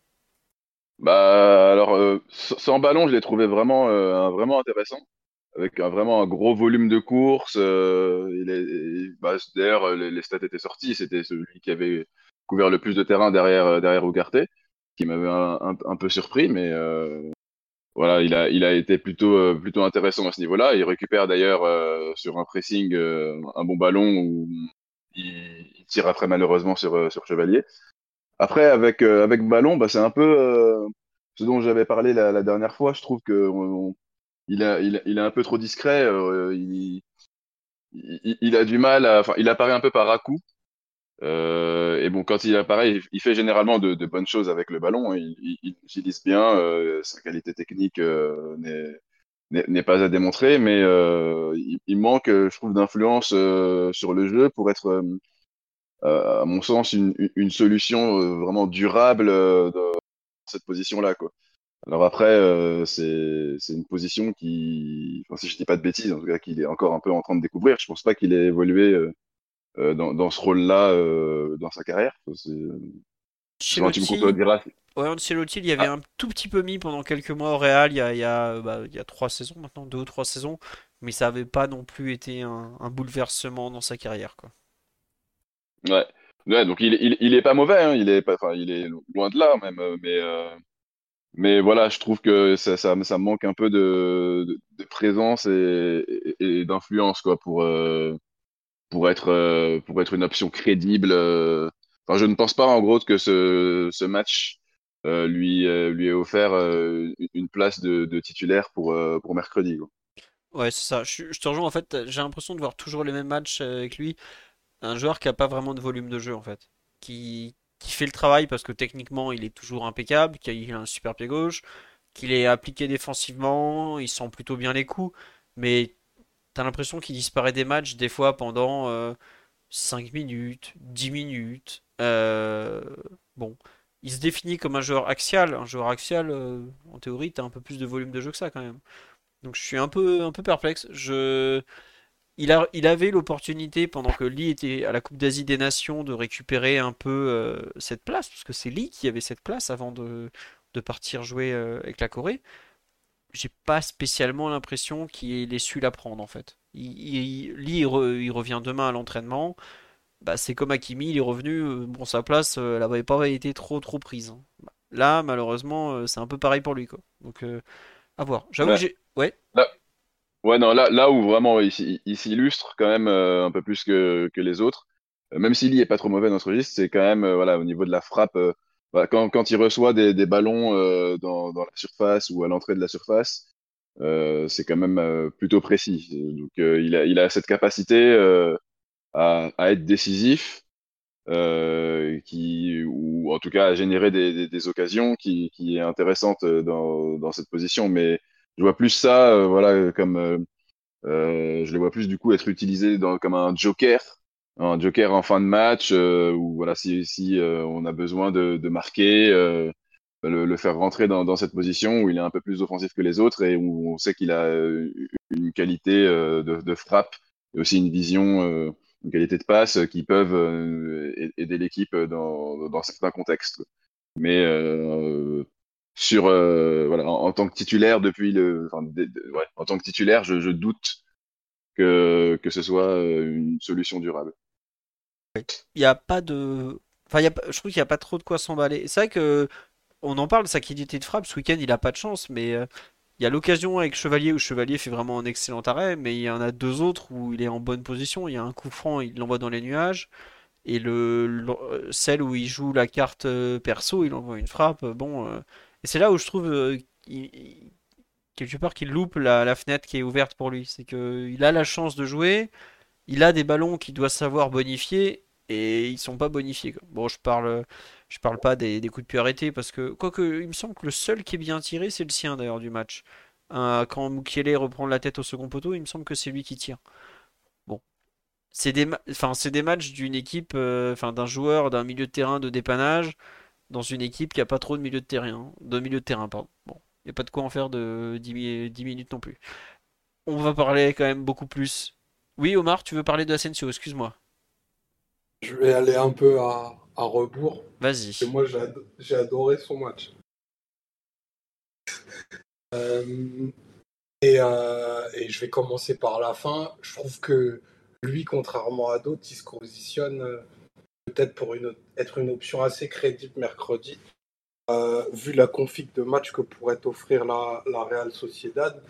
Bah alors, sans ballon, je l'ai trouvé vraiment, vraiment intéressant avec vraiment un gros volume de. Euh, est, bah, D'ailleurs, les, stats étaient sortis. C'était celui qui avait couvert le plus de terrain derrière, euh, derrière Ugarte, qui m'avait un, peu surpris. Mais euh, voilà, il a, il a été plutôt, euh, plutôt intéressant à ce niveau-là. Il récupère d'ailleurs euh, sur un pressing un bon ballon il, tire après malheureusement sur, sur Chevalier. Après, avec, avec ballon, bah, c'est un peu ce dont j'avais parlé la, dernière fois. Je trouve que on, il, est un peu trop discret. Euh, il, a du mal. Enfin, il apparaît un peu par à-coup. Euh, et bon, quand il apparaît, il, fait généralement de, bonnes choses avec le ballon. Il, il, utilise bien. Euh, sa qualité technique euh, n'est pas à démontrer, mais euh, il, manque, je trouve, d'influence euh, sur le jeu pour être, à mon sens, une, solution vraiment durable dans cette position-là. Alors après, euh, c'est une position qui, si je dis pas de bêtises, en tout cas qu'il est encore un peu en train de découvrir. Je pense pas qu'il ait évolué euh, euh dans, ce rôle-là euh, dans sa carrière. Me diras. Ouais, Ancelotti, il y avait ah. un tout petit peu mis pendant quelques mois au Real, il y a, il y a, bah, il y a trois saisons maintenant, deux ou trois saisons, mais ça avait pas non plus été un, un bouleversement dans sa carrière, quoi. Ouais. Ouais, donc il, il, il est pas mauvais, hein, il est pas, il est loin de là même, mais mais voilà, je trouve que ça, ça, ça manque un peu de, de, présence et, et, d'influence quoi pour euh, pour être euh, pour être une option crédible. Euh. Je ne pense pas en gros que ce, match lui lui ait offert une place de, titulaire pour pour mercredi. Ouais, c'est ça. Je, te rejoins en fait. J'ai l'impression de voir toujours les mêmes matchs avec lui. Un joueur qui a pas vraiment de volume de jeu en fait, qui qui fait le travail parce que techniquement il est toujours impeccable, qu'il a un super pied gauche, qu'il est appliqué défensivement, il sent plutôt bien les coups, mais t'as l'impression qu'il disparaît des matchs des fois pendant 5 euh, minutes, 10 minutes. Euh, bon, il se définit comme un joueur axial. Un joueur axial, euh, en théorie, t'as un peu plus de volume de jeu que ça quand même. Donc je suis un peu, un peu perplexe. Je il, avait l'opportunité, pendant que Lee était à la Coupe d'Asie des Nations, de récupérer un peu euh, cette place, parce que c'est Lee qui avait cette place avant de, partir jouer avec la Corée. J'ai pas spécialement l'impression qu'il ait su la prendre en fait. Il, Lee il, revient demain à l'entraînement. Bah, c'est comme Akimi, il est revenu. Euh, bon, sa place, elle n'avait pas été trop trop prise. Hein. Là, malheureusement, c'est un peu pareil pour lui quoi. Donc, à voir. J'avoue que j'ai. Ouais. Ouais, non, là, là où vraiment il, s'illustre quand même euh, un peu plus que, que les autres, euh, même s'il est pas trop mauvais dans ce registre, c'est quand même euh, voilà, au niveau de la frappe, bah, quand, quand il reçoit des, des ballons dans, dans la surface ou à l'entrée de la surface, c'est quand même plutôt précis. Donc il, a, il a cette capacité à, à être décisif. qui ou en tout cas à générer des, des, des, occasions qui, qui est intéressante dans, dans cette position mais je vois plus ça, euh, voilà, comme euh, euh, je les vois plus du coup être utilisés dans, comme un joker, un joker en fin de match, ou voilà, si, si on a besoin de, de marquer, le, faire rentrer dans, cette position où il est un peu plus offensif que les autres et où on sait qu'il a une qualité de, de, frappe et aussi une vision, une qualité de passe qui peuvent aider l'équipe dans, certains contextes. Mais euh, sur euh, voilà en, tant que titulaire depuis le en tant que titulaire je, doute que que ce soit euh, une solution durable il a pas de enfin y a, je trouve qu'il n'y a pas trop de quoi s'emballer c'est vrai que on en parle sa qualité de frappe ce week-end il a pas de chance mais euh, il y a l'occasion avec Chevalier où Chevalier fait vraiment un excellent arrêt mais il y en a deux autres où il est en bonne position il y a un coup franc il l'envoie dans les nuages et le, celle où il joue la carte perso il envoie une frappe bon et c'est là où je trouve euh, quelque part qu'il loupe la, fenêtre qui est ouverte pour lui. C'est qu'il a la chance de jouer, il a des ballons qu'il doit savoir bonifier et ils sont pas bonifiés. Bon, je parle, je parle pas des, coups de pied arrêtés parce que, quoique, il me semble que le seul qui est bien tiré, c'est le sien d'ailleurs du match. quand Mukiele reprend la tête au second poteau, il me semble que c'est lui qui tire. Bon, c'est des, enfin, c'est des matchs d'une équipe, euh, enfin, d'un joueur, d'un milieu de terrain de dépannage dans une équipe qui a pas trop de milieu de terrain, de milieu de terrain, pardon. Bon, il n'y a pas de quoi en faire de 10, 10 minutes non plus. On va parler quand même beaucoup plus. Oui, Omar, tu veux parler de Asensio, excuse-moi. Je vais aller un peu à, rebours. Vas-y. Moi, j'ai adoré son match. Euh, euh, et, je vais commencer par la fin. Je trouve que lui, contrairement à d'autres, il se positionne euh, peut-être pour une, être une option assez crédible mercredi. vu la config de match que pourrait offrir la, la Real Sociedad,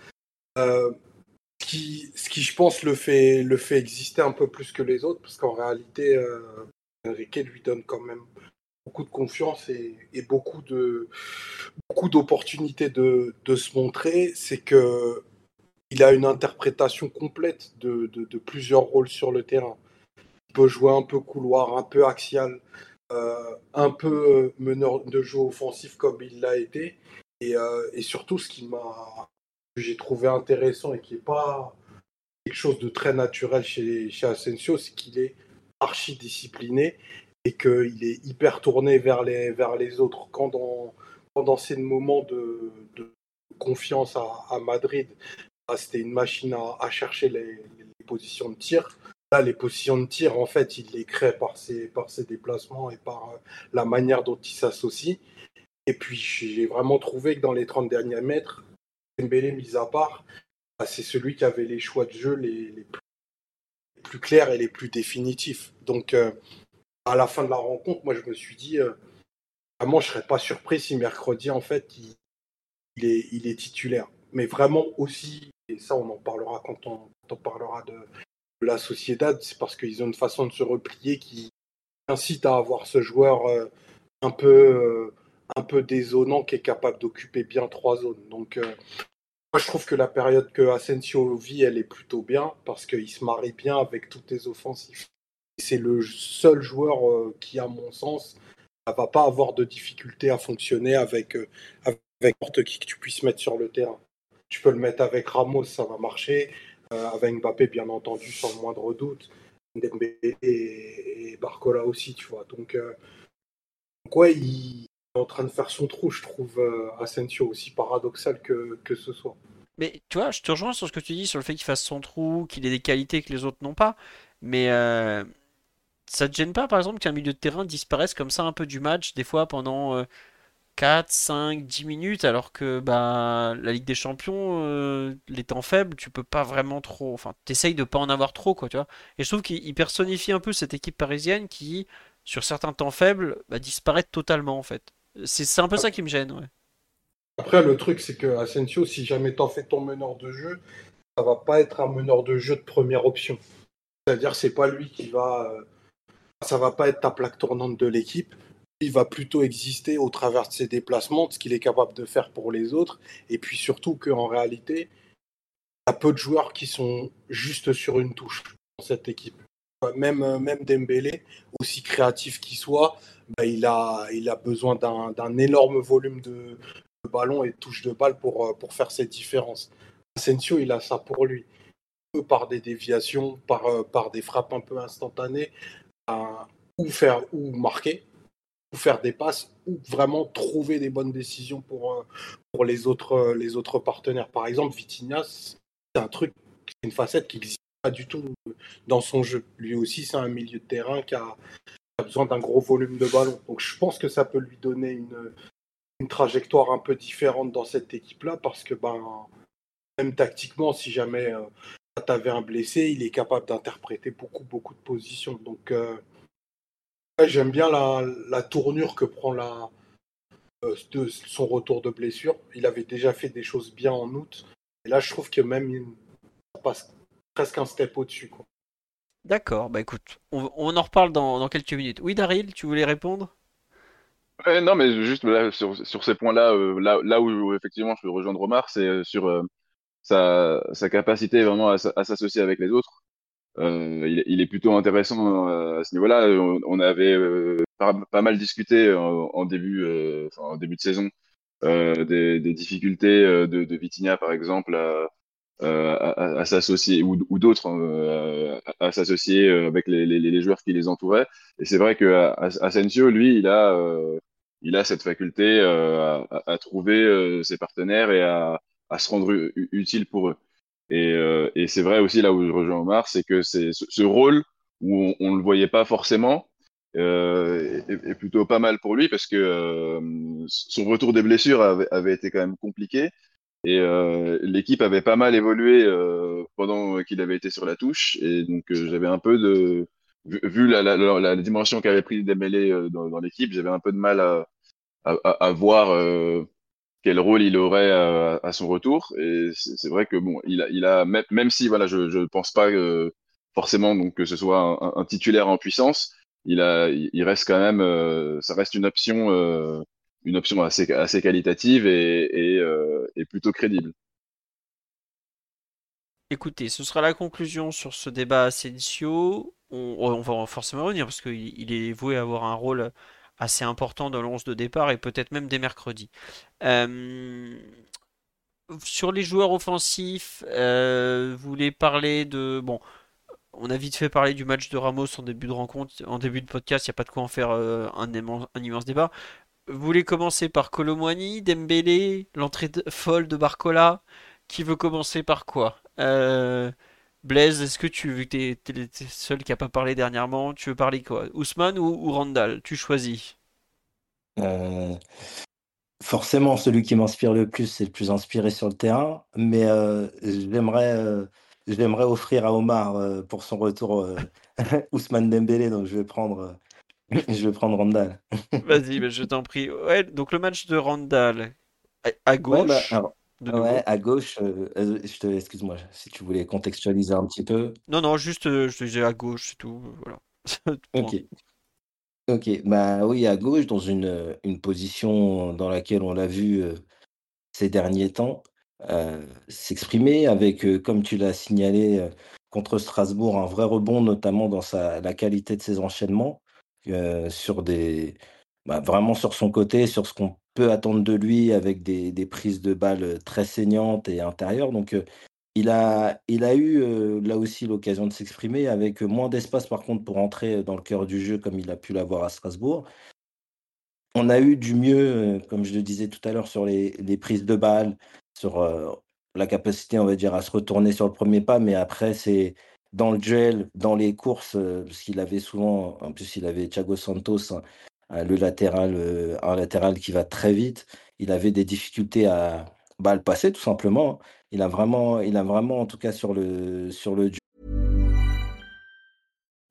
ce qui, je pense, le fait, le fait exister un peu plus que les autres, parce qu'en réalité, euh, Enrique lui donne quand même beaucoup de confiance et, beaucoup de beaucoup d'opportunités de, se montrer. C'est que il a une interprétation complète de, plusieurs rôles sur le terrain. Il peut jouer un peu couloir, un peu axial, euh, un peu meneur de jeu offensif comme il l'a été. Et, euh, surtout, ce qui m'a j'ai trouvé intéressant et qui n'est pas quelque chose de très naturel chez, chez Asensio, c'est qu'il est archi discipliné et qu'il est hyper tourné vers les, vers les autres. Quand dans, dans ces moments de, confiance à, Madrid, bah, c'était une machine à, chercher les, positions de tir. Là, les positions de tir, en fait, il les crée par ses, par ses déplacements et par euh, la manière dont il s'associe. Et puis, j'ai vraiment trouvé que dans les 30 derniers mètres, Dembélé mis à part, bah, c'est celui qui avait les choix de jeu les, plus, clairs et les plus définitifs. Donc, euh, à la fin de la rencontre, moi, je me suis dit, euh, vraiment, je serais pas surpris si mercredi, en fait, il, est, titulaire. Mais vraiment aussi, et ça, on en parlera quand on, parlera de, la Sociedad, c'est parce qu'ils ont une façon de se replier qui incite à avoir ce joueur euh, un peu dézonant qui est capable d'occuper bien trois zones. Donc, moi, je trouve que la période que Asensio vit, elle est plutôt bien parce qu'il se marie bien avec toutes les offensifs. C'est le seul joueur euh, qui, à mon sens, ne va pas avoir de difficulté à fonctionner avec, euh, avec n'importe qui que tu puisses mettre sur le terrain. Tu peux le mettre avec Ramos, ça va marcher. avec Mbappé, bien entendu, sans le moindre doute. Dembélé et, Barcola aussi, tu vois. Donc, donc ouais, il, en train de faire son trou, je trouve euh, Asensio aussi paradoxal que, que ce soit. Mais tu vois, je te rejoins sur ce que tu dis sur le fait qu'il fasse son trou, qu'il ait des qualités que les autres n'ont pas. Mais euh, ça te gêne pas, par exemple, qu'un milieu de terrain disparaisse comme ça un peu du match, des fois pendant 4, 5, 10 minutes, alors que bah, la Ligue des Champions, euh, les temps faibles, tu peux pas vraiment trop. Enfin, t'essayes de pas en avoir trop, quoi, tu vois. Et je trouve qu'il personnifie un peu cette équipe parisienne qui, sur certains temps faibles, bah, disparaît totalement, en fait. C'est un peu ça qui me gêne. Ouais. Après, le truc, c'est que Asensio, si jamais t'en fais ton meneur de jeu, ça va pas être un meneur de jeu de première option. C'est-à-dire, c'est pas lui qui va. Euh, ça va pas être ta plaque tournante de l'équipe. Il va plutôt exister au travers de ses déplacements, de ce qu'il est capable de faire pour les autres. Et puis surtout qu'en réalité, il y a peu de joueurs qui sont juste sur une touche dans cette équipe. Même, même Dembélé, aussi créatif qu'il soit, bah, il, a, il a besoin d'un énorme volume de, ballons et de touches de balle pour, pour faire cette différence. Asensio, il a ça pour lui. Par des déviations, par, par des frappes un peu instantanées, ou faire ou marquer, ou faire des passes, ou vraiment trouver des bonnes décisions pour, euh, pour les, autres, les autres partenaires. Par exemple, Vitinha, c'est un truc, c'est une facette qui n'existe pas du tout dans son jeu. Lui aussi, c'est un milieu de terrain qui a, besoin d'un gros volume de ballon. Donc je pense que ça peut lui donner une, trajectoire un peu différente dans cette équipe-là parce que ben, même tactiquement, si jamais euh, tu avais un blessé, il est capable d'interpréter beaucoup, beaucoup de positions. Donc euh, j'aime bien la, la, tournure que prend la, euh, de son retour de blessure. Il avait déjà fait des choses bien en août. Et là, je trouve que même il passe presque un step au-dessus. D'accord, bah écoute, on, en reparle dans, quelques minutes. Oui, Daryl, tu voulais répondre? Ouais, non, mais juste là, sur, sur ces points-là, euh, là, là où, effectivement je peux rejoindre Omar, c'est euh, sur euh, sa, sa capacité vraiment à, s'associer avec les autres. Euh, il, il est plutôt intéressant euh, à ce niveau-là. On, on avait euh, pas, mal discuté en, en début, euh, en début de saison euh, des, des difficultés euh, de, de Vitinha, par exemple, à, euh, à, à s'associer ou, ou d'autres hein, euh, à, s'associer euh, avec les, les, les joueurs qui les entouraient. Et c'est vrai que As- Asensio, lui, il a, euh, il a cette faculté euh, à, trouver euh, ses partenaires et à, à se rendre utile pour eux. Et, euh, et c'est vrai aussi là où je rejoins Omar, c'est que c'est ce, rôle où on, on le voyait pas forcément euh, est, plutôt pas mal pour lui parce que euh, son retour des blessures avait, été quand même compliqué. Et euh, l'équipe avait pas mal évolué euh, pendant qu'il avait été sur la touche. Et donc, euh, j'avais un peu de. Vu, la, dimension qu'avait pris Dembélé dans, dans l'équipe, j'avais un peu de mal à, à, à voir euh, quel rôle il aurait à, à son retour. Et c'est vrai que bon, il a, il a même, si voilà, je je pense pas euh, forcément donc que ce soit un, titulaire en puissance, il a, il reste quand même, euh, ça reste une option, euh, une option assez assez qualitative et et, euh, plutôt crédible. Écoutez, ce sera la conclusion sur ce débat Asensio. On, on va forcément revenir parce qu'il il est voué à avoir un rôle assez important dans l'once de départ et peut-être même dès mercredi. Euh, sur les joueurs offensifs, euh, vous voulez parler de... Bon, on a vite fait parler du match de Ramos en début de rencontre, en début de podcast, il n'y a pas de quoi en faire euh, un, immense, débat. Vous voulez commencer par Colomwani, Dembélé, l'entrée folle de Barcola? Qui veut commencer par quoi? Blaise, est-ce que tu, vu que t'es, seul qui a pas parlé dernièrement, tu veux parler quoi? Ousmane ou, ou Randall? Tu choisis. Euh, forcément, celui qui m'inspire le plus, c'est le plus inspiré sur le terrain, mais euh, j'aimerais euh, j'aimerais offrir à Omar pour son retour Ousmane Dembélé, donc je vais prendre je vais prendre Randall. Vas-y, bah, je t'en prie. Ouais, donc le match de Randall à, à Ouais, bah, gauche, alors, de ouais, nouveau. à gauche, euh, euh, je te, excuse-moi, si tu voulais contextualiser un petit peu. Non, non, juste, euh, je te disais à gauche, c'est tout. Voilà. Ok, ok, bah oui, à gauche, dans une, une position dans laquelle on l'a vu euh, ces derniers temps euh, s'exprimer avec, euh, comme tu l'as signalé euh, contre Strasbourg, un vrai rebond, notamment dans sa, la qualité de ses enchaînements, euh, sur des, bah, vraiment sur son côté, sur ce qu'on peut attendre de lui avec des, des prises de balles très saignantes et intérieures. Donc, il a, il a eu là aussi l'occasion de s'exprimer avec moins d'espace par contre pour entrer dans le cœur du jeu comme il a pu l'avoir à Strasbourg. On a eu du mieux, comme je le disais tout à l'heure, sur les les prises de balles, sur, la capacité, on va dire, à se retourner sur le premier pas, mais après c'est dans le duel, dans les courses, parce qu'il avait souvent en plus il avait Thiago Santos, hein, le latéral, heu, un latéral qui va très vite. Il avait des difficultés à, bah, le passer tout simplement, hein. Il a vraiment il a vraiment en tout cas sur le sur le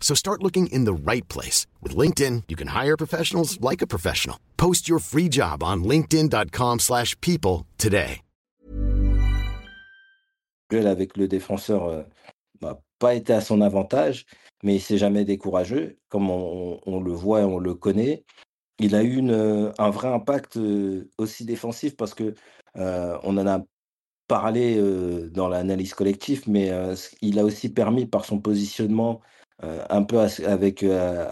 So start looking in the right place. With LinkedIn, you can hire professionals like a professional. Post your free job on linkedin.com/people slash people today. avec le défenseur, heu, bah, pas été à son avantage, mais il s'est jamais découragé, comme on on le voit et on le connaît. Il a eu une, heu, un vrai impact, heu, aussi défensif parce que, on en a parlé, heu, dans l'analyse collective, mais, heu, c il a aussi permis par son positionnement, un peu avec, heu,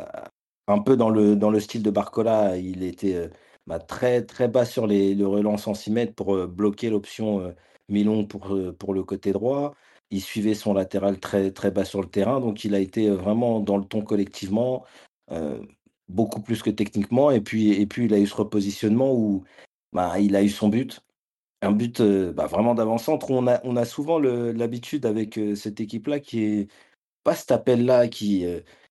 un peu dans le dans le style de Barcola, il était, heu, bah, très, très bas sur le relance en 6 mètres pour, bloquer l'option, Milon pour, pour le côté droit. il suivait son latéral très, très bas sur le terrain. Donc, il a été vraiment dans le ton collectivement, beaucoup plus que techniquement. Et puis, et puis, il a eu ce repositionnement où bah, il a eu son but. Un but bah, vraiment d'avant-centre. On a, on a souvent l'habitude avec cette équipe-là qui est pas cet appel-là, qui,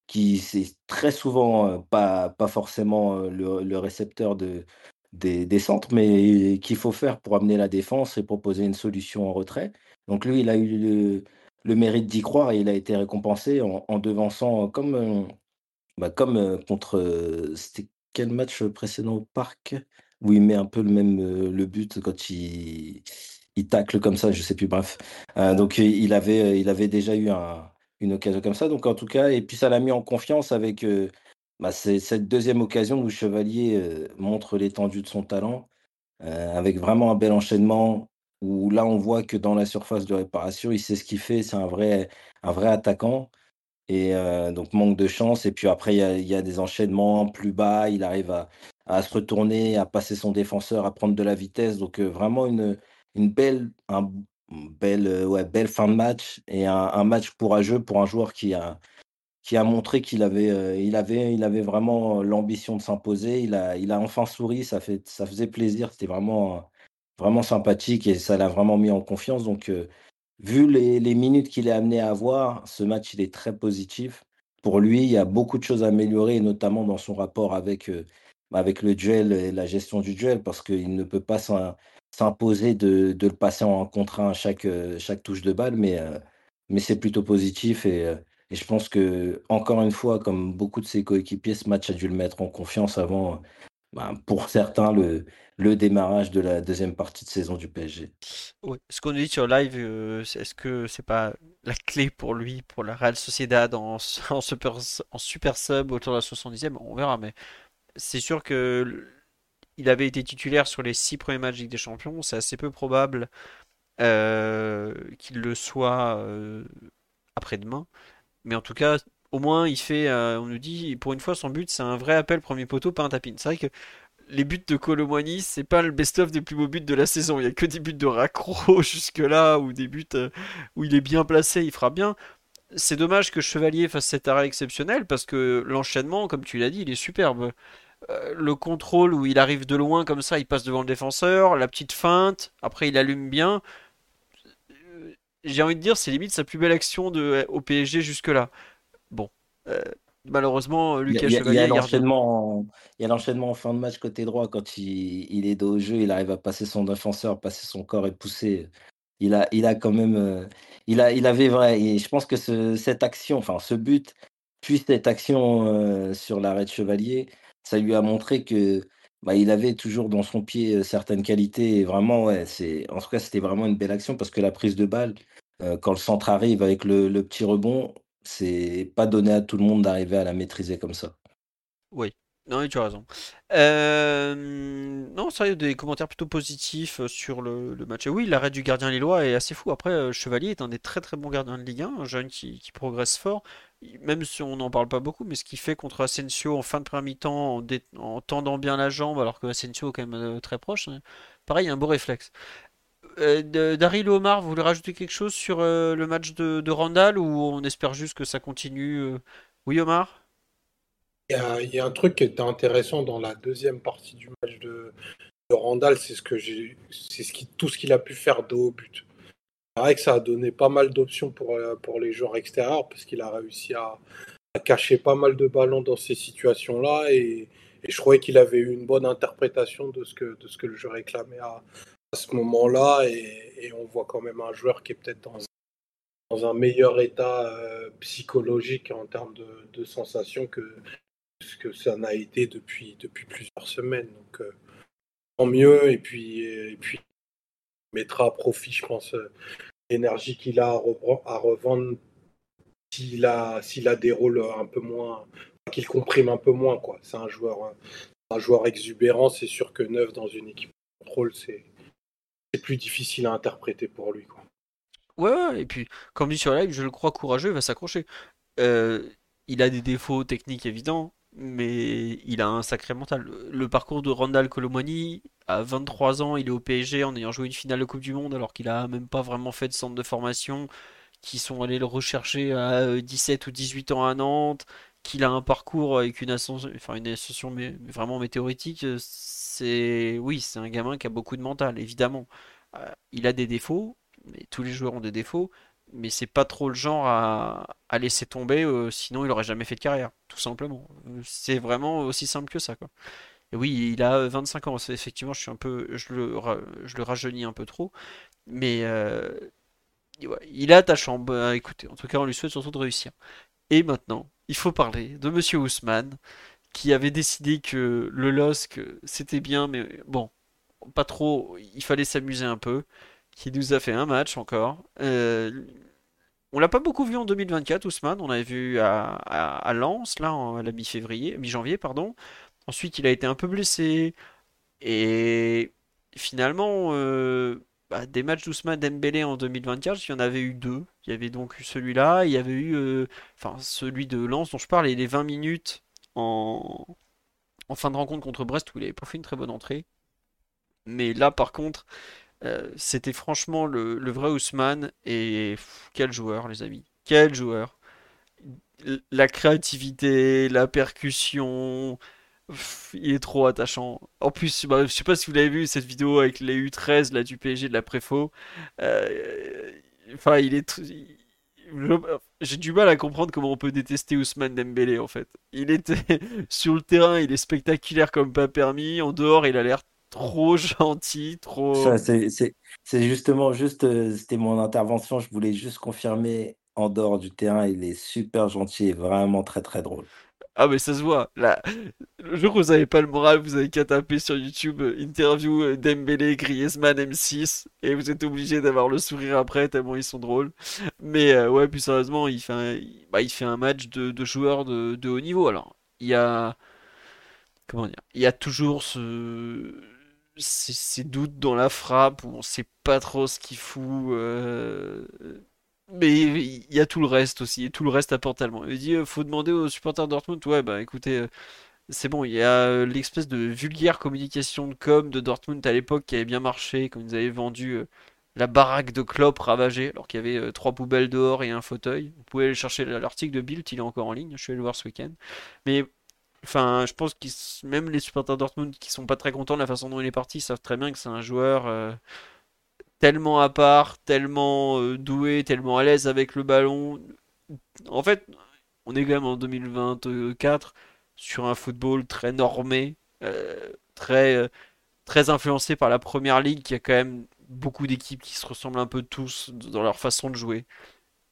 qui c'est très souvent pas, pas forcément le, récepteur de, des, centres, mais qu'il faut faire pour amener la défense et proposer une solution en retrait. Donc lui, il a eu le, mérite d'y croire et il a été récompensé en, devançant comme, bah, comme contre... C'était quel match précédent au parc où il met un peu le même le but quand il, il tacle comme ça, je sais plus, bref. donc il avait, il avait déjà eu une occasion comme ça. Donc en tout cas, et puis ça l'a mis en confiance avec bah, c'est cette deuxième occasion où Chevalier montre l'étendue de son talent, avec vraiment un bel enchaînement, où là on voit que dans la surface de réparation, il sait ce qu'il fait, c'est un vrai, un vrai attaquant. Et donc manque de chance. Et puis après, il y a, des enchaînements plus bas, il arrive à, se retourner, à passer son défenseur, à prendre de la vitesse. Donc vraiment une, une belle, belle, ouais, belle fin de match et un, match courageux pour un joueur qui a, qui a montré qu'il avait, euh, il avait, il avait vraiment l'ambition de s'imposer. Il a, il a enfin souri, ça, fait, ça faisait plaisir. C'était vraiment, vraiment sympathique et ça l'a vraiment mis en confiance. Donc, euh, vu les, minutes qu'il est amené à avoir, ce match, il est très positif. Pour lui, il y a beaucoup de choses à améliorer, notamment dans son rapport avec, euh, avec le duel et la gestion du duel, parce qu'il ne peut pas s'imposer de, de, le passer en contre à chaque, chaque touche de balle, mais, mais c'est plutôt positif et et je pense que, encore une fois, comme beaucoup de ses coéquipiers, ce match a dû le mettre en confiance avant, ben, pour certains, le, le démarrage de la deuxième partie de saison du PSG. Oui. Ce qu'on dit sur live, euh, est-ce que c'est pas la clé pour lui, pour la Real Sociedad en, en, super, en super sub autour de la 70e On verra, mais c'est sûr que il avait été titulaire sur les six premiers matchs de des Champions. C'est assez peu probable euh, qu'il le soit euh, après-demain. Mais en tout cas, au moins, il fait. Euh, on nous dit, pour une fois, son but, c'est un vrai appel premier poteau, pas un tapin. C'est vrai que les buts de Colomwani, c'est pas le best-of des plus beaux buts de la saison. Il y a que des buts de raccro jusque-là, ou des buts où il est bien placé, il fera bien. C'est dommage que Chevalier fasse cet arrêt exceptionnel parce que l'enchaînement, comme tu l'as dit, il est superbe. Euh, le contrôle où il arrive de loin comme ça, il passe devant le défenseur, la petite feinte, après il allume bien j'ai envie de dire, c'est limite sa plus belle action de, au PSG jusque-là. Bon, euh, malheureusement, Lucas Chevalier. Il y a l'enchaînement en, en, fin de match côté droit, quand il, il est dos au jeu, il arrive à passer son défenseur, passer son corps et pousser. Il a, il a quand même. Euh, il, a, il avait vrai. Et je pense que ce, cette action, enfin ce but, puis cette action euh, sur l'arrêt de Chevalier, ça lui a montré que bah, il avait toujours dans son pied certaines qualités. Vraiment, c'est, en tout cas, c'était vraiment une belle action parce que la prise de balle, quand le centre arrive avec le, petit rebond, c'est pas donné à tout le monde d'arriver à la maîtriser comme ça. Oui, non, tu as raison. Euh... Non, sérieux, des commentaires plutôt positifs sur le, match. Oui, l'arrêt du gardien lillois est assez fou. Après, Chevalier est un des très très bons gardiens de Ligue 1, un jeune qui, progresse fort même si on n'en parle pas beaucoup, mais ce qu'il fait contre Asensio en fin de première mi-temps, en, tendant bien la jambe, alors que Asensio est quand même euh, très proche, hein. pareil, un beau réflexe. Euh, Daryl Omar, vous voulez rajouter quelque chose sur euh, le match de, Randall ou on espère juste que ça continue euh? Oui, Omar? Il y, a, un truc qui était intéressant dans la deuxième partie du match de, Randall, c'est ce que j'ai, c'est tout ce qu'il a pu faire de haut but. C'est vrai que ça a donné pas mal d'options pour, euh, pour les joueurs extérieurs parce qu'il a réussi à, cacher pas mal de ballons dans ces situations-là et, je trouvais qu'il avait eu une bonne interprétation de ce que, de ce que le jeu réclamait à, ce moment-là et, on voit quand même un joueur qui est peut-être dans, dans, un meilleur état euh, psychologique en termes de, de sensations que ce que ça n'a été depuis, depuis plusieurs semaines. Donc, euh, tant mieux. Et puis, et puis mettra à profit, je pense, euh, l'énergie qu'il a à, revendre s'il a, a des rôles un peu moins, qu'il comprime un peu moins. Quoi. C'est un joueur, un joueur exubérant. C'est sûr que neuf dans une équipe de contrôle, c'est, c'est plus difficile à interpréter pour lui. Quoi. Ouais, et puis, comme dit sur live, je le crois courageux, il va s'accrocher. Euh, il a des défauts techniques évidents, mais il a un sacré mental. Le parcours de Randall Colomani, à 23 ans, il est au PSG en ayant joué une finale de Coupe du Monde alors qu'il a même pas vraiment fait de centre de formation, qui sont allés le rechercher à 17 ou 18 ans à Nantes, qu'il a un parcours avec une ascension, enfin une ascension vraiment météoritique, c'est oui, c'est un gamin qui a beaucoup de mental, évidemment. il a des défauts, mais tous les joueurs ont des défauts, mais c'est pas trop le genre à, laisser tomber, sinon il aurait jamais fait de carrière, tout simplement. C'est vraiment aussi simple que ça, quoi. Et oui, il a 25 ans. Effectivement, je suis un peu, je le, je le rajeunis un peu trop, mais euh, il est attachant. Bah, écoutez, en tout cas, on lui souhaite surtout de réussir. Et maintenant, il faut parler de Monsieur Ousmane, qui avait décidé que le LOSC c'était bien, mais bon, pas trop. Il fallait s'amuser un peu. Qui nous a fait un match encore. Euh, on l'a pas beaucoup vu en 2024, Ousmane. On l'avait vu à, Lens, là, à la mi-février, mi-janvier, pardon. Ensuite, il a été un peu blessé. Et finalement, euh, bah, des matchs d'Ousmane Dembélé en 2024, il y en avait eu deux. Il y avait donc celui-là, il y avait eu euh, celui de Lens dont je parle, et les 20 minutes en, en fin de rencontre contre Brest où il avait pas fait une très bonne entrée. Mais là, par contre, euh, c'était franchement le, vrai Ousmane. Et quel joueur, les amis. Quel joueur. La créativité, la percussion, il est trop attachant. En plus, bah, je sais pas si vous l'avez vu cette vidéo avec les U13 là, du PSG de la Préfo. Euh, enfin, il est. J'ai du mal à comprendre comment on peut détester Ousmane Dembélé en fait. Il était sur le terrain, il est spectaculaire comme pas permis. En dehors, il a l'air trop gentil, trop. C'est justement juste, euh, c'était mon intervention. Je voulais juste confirmer en dehors du terrain, il est super gentil et vraiment très très drôle. Ah mais ça se voit. Là, le jour où vous n'avez pas le moral, vous avez qu'à taper sur YouTube euh, interview euh, Dembélé, Griezmann, M6 et vous êtes obligé d'avoir le sourire après tellement ils sont drôles. Mais euh, ouais, plus sérieusement, il fait un, bah, il fait un match de, de joueurs de, de, haut niveau. Alors, il y a comment dire, il y a toujours ce ces, doutes dans la frappe où on sait pas trop ce qu'il fout. Mais il y a tout le reste aussi, et tout le reste apporte tellement. Il dit, euh, faut demander aux supporters de Dortmund. Ouais, bah écoutez, euh, c'est bon, il y a euh, l'espèce de vulgaire communication de com de Dortmund à l'époque qui avait bien marché, quand ils avaient vendu la baraque de Klopp ravagée, alors qu'il y avait trois poubelles dehors et un fauteuil. Vous pouvez aller chercher l'article de Bild, il est encore en ligne, je suis allé le voir ce week-end. Mais enfin, je pense que même les supporters Dortmund qui sont pas très contents de la façon dont il est parti savent très bien que c'est un joueur tellement à part, tellement euh, doué, tellement à l'aise avec le ballon. En fait, on est quand même en 2024 sur un football très normé, euh, très, euh, très influencé par la première ligue, qui a quand même beaucoup d'équipes qui se ressemblent un peu tous dans leur façon de jouer.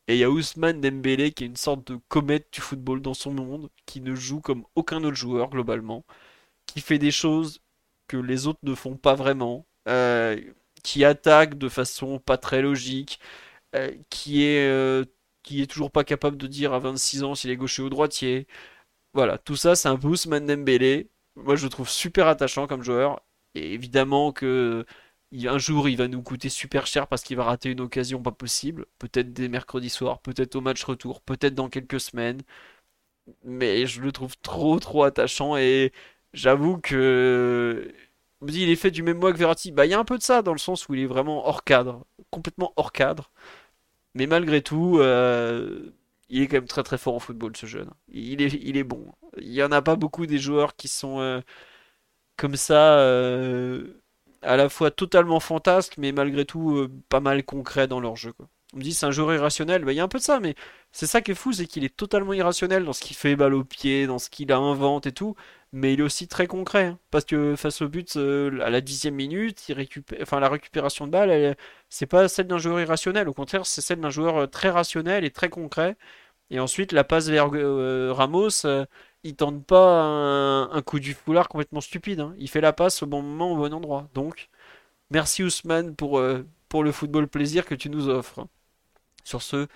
Et il y a Ousmane Dembélé qui est une sorte de comète du football dans son monde, qui ne joue comme aucun autre joueur globalement, qui fait des choses que les autres ne font pas vraiment qui attaque de façon pas très logique, euh, qui est euh, qui est toujours pas capable de dire à 26 ans s'il est gaucher ou droitier. Voilà, tout ça c'est un peu Ousmane Dembélé. Moi je le trouve super attachant comme joueur. Et évidemment que un jour il va nous coûter super cher parce qu'il va rater une occasion pas possible. Peut-être des mercredis soirs, peut-être au match retour, peut-être dans quelques semaines. Mais je le trouve trop trop attachant et j'avoue que me il est fait du même mois que Verratti. Bah il y a un peu de ça dans le sens où il est vraiment hors cadre, complètement hors cadre. Mais malgré tout, euh, il est quand même très très fort en football ce jeune. Il est, bon. Il y en a pas beaucoup des joueurs qui sont euh, comme ça, euh, à la fois totalement fantasques, mais malgré tout pas mal concrets dans leur jeu. On me dit c'est un joueur irrationnel. Bah, il y a un peu de ça, mais c'est ça qui est fou, c'est qu'il est totalement irrationnel dans ce qu'il fait balle au pied, dans ce qu'il invente et tout mais il est aussi très concret. Hein, parce que face au but, euh, à la dixième minute, il récupère, enfin, la récupération de balle, c'est pas celle d'un joueur irrationnel. Au contraire, c'est celle d'un joueur euh, très rationnel et très concret. Et ensuite, la passe vers euh, Ramos, il tente pas un, coup du foulard complètement stupide. Hein. Il fait la passe au bon moment, au bon endroit. Donc, merci Ousmane pour, pour le football plaisir que tu nous offres. Sur ce,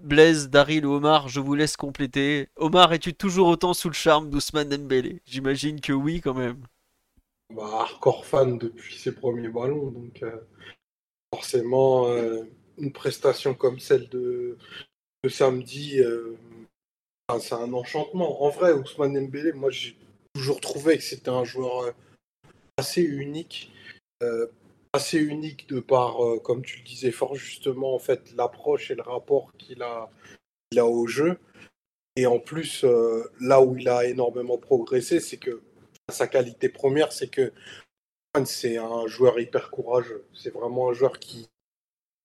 Blaise, Daryl ou Omar, je vous laisse compléter. Omar, es-tu toujours autant sous le charme d'Ousmane Dembélé? J'imagine que oui, quand même. Bah, hardcore fan depuis ses premiers ballons, donc euh, forcément, euh, une prestation comme celle de, samedi, euh, c'est un enchantement. En vrai, Ousmane Dembélé, moi j'ai toujours trouvé que c'était un joueur assez unique assez unique de par, euh, comme tu le disais fort justement, en fait, l'approche et le rapport qu'il a, au jeu. Et en plus, euh, là où il a énormément progressé, c'est que sa qualité première, c'est que c'est un joueur hyper courageux. C'est vraiment un joueur qui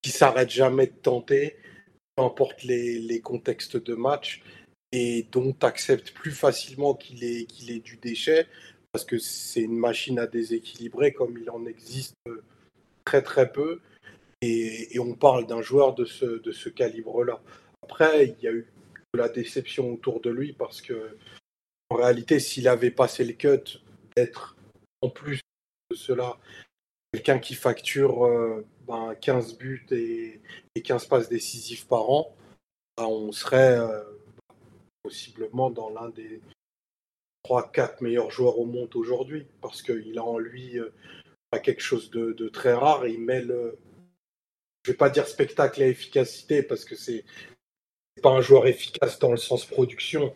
qui s'arrête jamais de tenter, peu importe les, les contextes de match, et dont accepte plus facilement qu'il ait, qu'il ait du déchet, parce que c'est une machine à déséquilibrer comme il en existe très très peu. Et, on parle d'un joueur de ce, de ce calibre-là. Après, il y a eu de la déception autour de lui parce que, en réalité, s'il avait passé le cut d'être en plus de cela quelqu'un qui facture euh, ben, 15 buts et, et, 15 passes décisives par an, ben, on serait euh, possiblement dans l'un des 3-4 meilleurs joueurs au monde aujourd'hui parce qu'il a en lui euh, quelque chose de, très rare il mêle, je vais pas dire spectacle et efficacité parce que c'est pas un joueur efficace dans le sens production,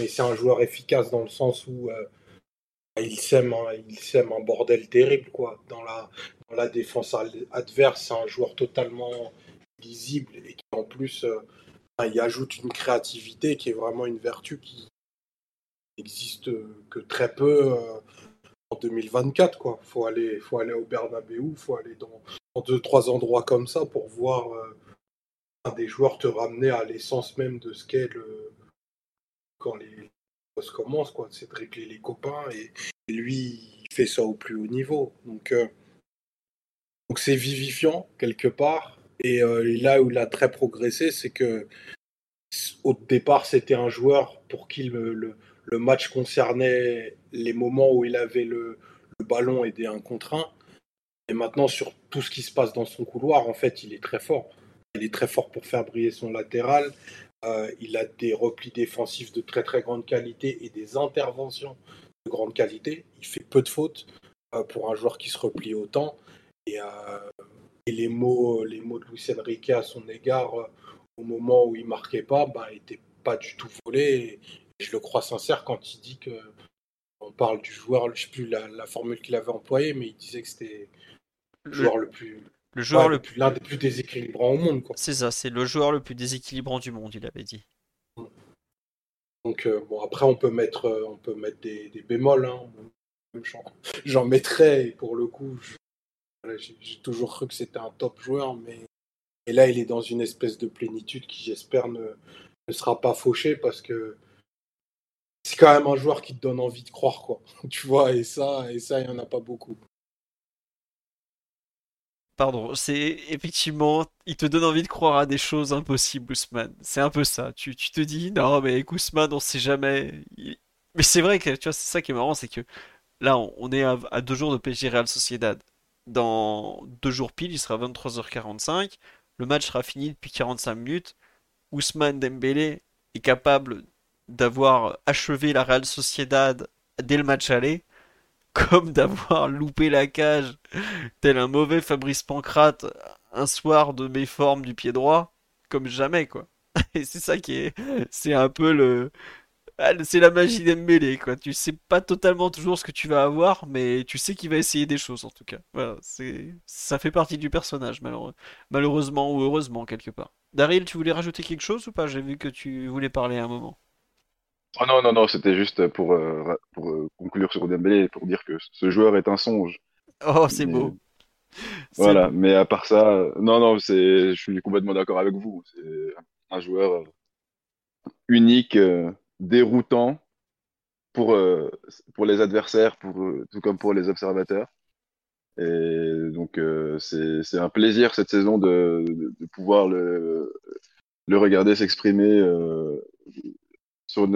mais c'est un joueur efficace dans le sens où euh, il sème, il sème un bordel terrible quoi. Dans la, dans la défense adverse, c'est un joueur totalement lisible et qui en plus euh, il ajoute une créativité qui est vraiment une vertu qui n'existe que très peu euh, en 2024 quoi. Faut aller, faut aller au Bernabeu, faut aller dans, deux trois endroits comme ça pour voir euh, des joueurs te ramener à l'essence même de ce qu'est le quand les choses commencent quoi, c'est de régler les copains et, et, lui il fait ça au plus haut niveau. Donc euh, donc c'est vivifiant quelque part et, euh, et, là où il a très progressé, c'est que au départ c'était un joueur pour qui le, match concernait les moments où il avait le, ballon et des 1 contre 1 et maintenant sur tout ce qui se passe dans son couloir en fait il est très fort il est très fort pour faire briller son latéral. Euh, il a des replis défensifs de très très grande qualité et des interventions de grande qualité. Il fait peu de fautes euh, pour un joueur qui se replie autant. Et, et les, mots, les mots de Luis Enrique à son égard, euh, au moment où il marquait pas, n'étaient bah, pas du tout volés. Et je le crois sincère quand il dit que on parle du joueur, je ne sais plus la, la formule qu'il avait employée, mais il disait que c'était le joueur le plus le joueur ouais, le plus l'un des plus déséquilibrants au monde. C'est ça, c'est le joueur le plus déséquilibrant du monde, il avait dit. Donc euh, bon, après on peut mettre, euh, on peut mettre des, des bémols. Hein. J'en mettrais. Et pour le coup, j'ai toujours cru que c'était un top joueur, mais là il est dans une espèce de plénitude qui j'espère ne, ne sera pas fauché parce que c'est quand même un joueur qui te donne envie de croire quoi. tu vois et ça et ça il y en a pas beaucoup pardon, c'est effectivement, il te donne envie de croire à des choses impossibles, Ousmane. C'est un peu ça. Tu, tu, te dis, non, mais avec Ousmane, on sait jamais. Mais c'est vrai que, tu vois, c'est ça qui est marrant, c'est que là, on, on est à, à, deux jours de PSG Real Sociedad. Dans deux jours pile, il sera 23h45. Le match sera fini depuis 45 minutes. Ousmane Dembélé est capable d'avoir achevé la Real Sociedad dès le match aller comme d'avoir loupé la cage, tel un mauvais Fabrice Pancrate, un soir de méforme du pied droit, comme jamais, quoi. Et c'est ça qui est. C'est un peu le. Ah, c'est la magie d'Embélé, quoi. Tu sais pas totalement toujours ce que tu vas avoir, mais tu sais qu'il va essayer des choses, en tout cas. Voilà, c'est. Ça fait partie du personnage, malheureux... malheureusement ou heureusement, quelque part. Daryl, tu voulais rajouter quelque chose ou pas? J'ai vu que tu voulais parler à un moment. Oh non, non, non, c'était juste pour, euh, pour euh, conclure sur Dembélé, pour dire que ce joueur est un songe. Oh, c'est Mais- beau. Voilà, mais à part ça, euh, non, non, c'est, je suis complètement d'accord avec vous. C'est un joueur euh, unique, euh, déroutant pour, euh, pour les adversaires, pour, euh, tout comme pour les observateurs. Et donc, euh, c'est, un plaisir cette saison de, de, pouvoir le, le regarder s'exprimer euh, sur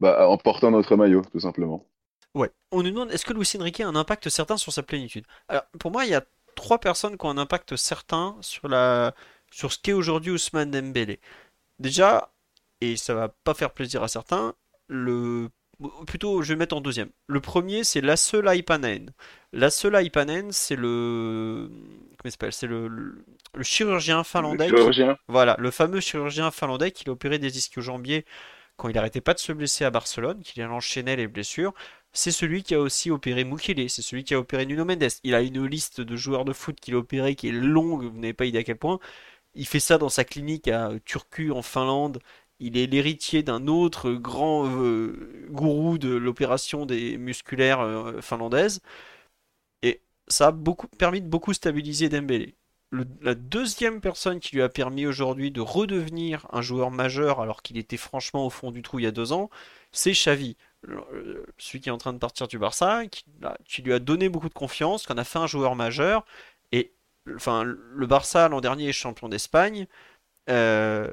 bah, en portant notre maillot, tout simplement. Ouais. On nous demande est-ce que Luis Enrique a un impact certain sur sa plénitude? Alors, pour moi, il y a trois personnes qui ont un impact certain sur la sur ce qu'est aujourd'hui Ousmane Dembélé. Déjà, et ça va pas faire plaisir à certains, le plutôt je vais mettre en deuxième. Le premier, c'est Lassel Aipanen. Lassel Aipanen, c'est le comment C'est le, le, le chirurgien Le finlandais qui- chirurgien, voilà, le fameux chirurgien finlandais qui a opéré des ischio-jambiers quand il arrêtait pas de se blesser à Barcelone, qu'il enchaînait les blessures, c'est celui qui a aussi opéré Mukele, c'est celui qui a opéré Nuno Mendes. Il a une liste de joueurs de foot qu'il a opéré qui est longue, vous n'avez pas idée à quel point. Il fait ça dans sa clinique à Turku en Finlande. Il est l'héritier d'un autre grand euh, gourou de l'opération des musculaires euh, finlandaises. Et ça a beaucoup, permis de beaucoup stabiliser Dembélé. la deuxième personne qui lui a permis aujourd'hui de redevenir un joueur majeur alors qu'il était franchement au fond du trou il y a deux ans, c'est Xavi. Euh, celui qui est en train de partir du Barça, qui, lui a donné beaucoup de confiance, qui en a fait un joueur majeur. Et enfin, le Barça l'an dernier est champion d'Espagne. Euh,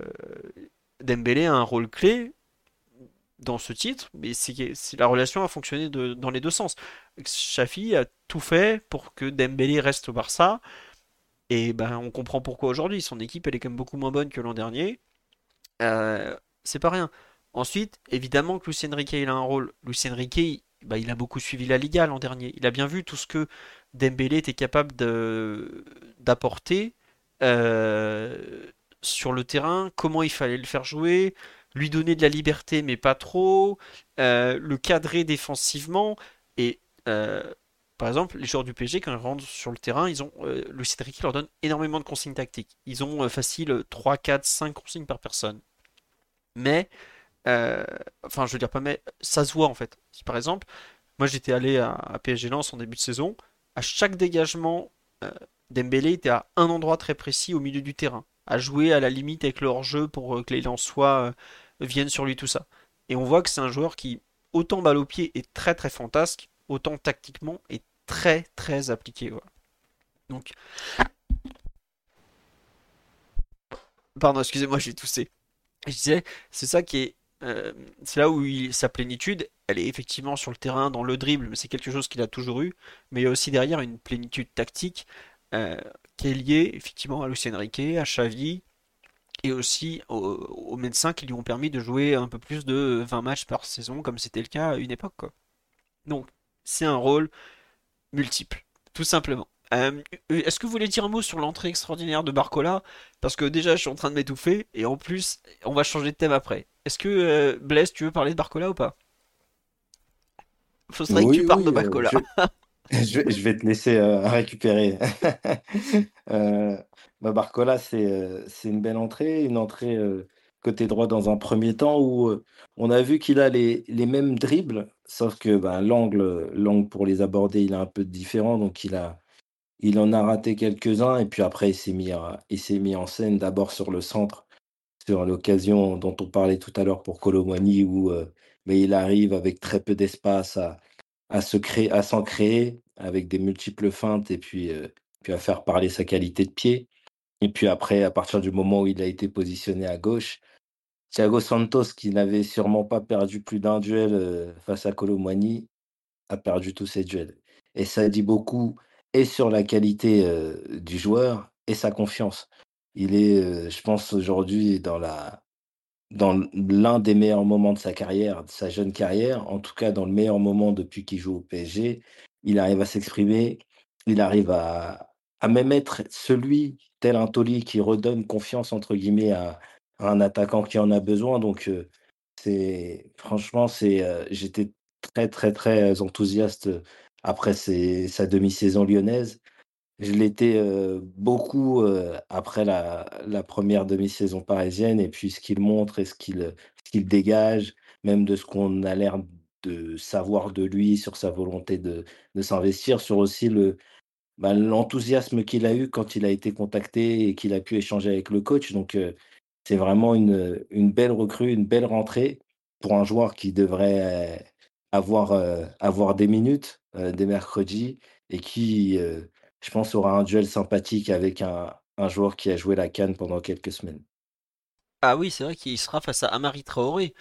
Dembélé a un rôle clé dans ce titre, mais c'est la relation a fonctionné dans les deux sens. Chafi a tout fait pour que Dembélé reste au Barça, et ben on comprend pourquoi aujourd'hui. Son équipe elle est quand même beaucoup moins bonne que l'an dernier. Euh, c'est pas rien. Ensuite, évidemment que Lucien Riquet il a un rôle. Lucien Riquet, bah, il a beaucoup suivi la Liga l'an dernier. Il a bien vu tout ce que Dembélé était capable d'apporter euh, sur le terrain, comment il fallait le faire jouer, lui donner de la liberté mais pas trop, euh, le cadrer défensivement. Et euh, par exemple, les joueurs du PSG, quand ils rentrent sur le terrain, ils ont, le Cédric leur donne énormément de consignes tactiques. Ils ont facile 3, 4, 5 consignes par personne. Mais euh, enfin, je veux dire pas, mais ça se voit en fait. Par exemple, moi j'étais allé à, PSG Lens en début de saison, à chaque dégagement, euh, Dembélé était à un endroit très précis au milieu du terrain, à jouer à la limite avec leur jeu pour euh, que les Lensois viennent sur lui, tout ça. Et on voit que c'est un joueur qui, autant balle au pied, est très très fantasque, autant tactiquement est très très appliqué. Donc. Pardon, excusez-moi, j'ai toussé. Je disais, c'est ça qui est euh, c'est là où sa plénitude, elle est effectivement sur le terrain, dans le dribble, mais c'est quelque chose qu'il a toujours eu. Mais il y a aussi derrière une plénitude tactique euh, qui est liée effectivement à Lucien Riquet, à Xavi, et aussi aux, médecins qui lui ont permis de jouer un peu plus de 20 matchs par saison, comme c'était le cas à une époque. Donc, c'est un rôle multiple, tout simplement. Euh, est-ce que vous voulez dire un mot sur l'entrée extraordinaire de Barcola? Parce que déjà, je suis en train de m'étouffer, et en plus, on va changer de thème après. Est-ce que, euh, Blaise, tu veux parler de Barcola ou pas? Faudrait que tu parles de euh, Je... vais te laisser récupérer. Bah, Barcola, c'est une belle entrée, une entrée côté droit dans un premier temps où on a vu qu'il a les, mêmes dribbles, sauf que bah, l'angle pour les aborder, il est un peu différent, donc il a il en a raté quelques-uns et puis après il s'est mis, mis en scène d'abord sur le centre, sur l'occasion dont on parlait tout à l'heure pour Colomani où mais il arrive avec très peu d'espace à, à s'en créer avec des multiples feintes et puis, puis à faire parler sa qualité de pied. Et puis après, à partir du moment où il a été positionné à gauche, Thiago Santos, qui n'avait sûrement pas perdu plus d'un duel face à Colomani, a perdu tous ses duels. Et ça dit beaucoup et sur la qualité du joueur et sa confiance. Il est, je pense, aujourd'hui dans la dans l'un des meilleurs moments de sa carrière, de sa jeune carrière, en tout cas dans le meilleur moment depuis qu'il joue au PSG. Il arrive à s'exprimer, il arrive à, à même être celui, tel un taulier, qui redonne confiance, entre guillemets, à, un attaquant qui en a besoin. Donc, c'est franchement, c'est, j'étais très, très, très enthousiaste après sa demi-saison lyonnaise. Je l'étais beaucoup après la, première demi-saison parisienne et puis ce qu'il montre et ce qu'il dégage, même de ce qu'on a l'air de savoir de lui sur sa volonté de, s'investir, sur aussi le, bah, l'enthousiasme qu'il a eu quand il a été contacté et qu'il a pu échanger avec le coach. Donc c'est vraiment une, une belle recrue, une belle rentrée pour un joueur qui devrait avoir, avoir des minutes des mercredis et qui, je pense, aura un duel sympathique avec un, un joueur qui a joué la canne pendant quelques semaines. Ah oui, c'est vrai qu'il sera face à Amari Traoré,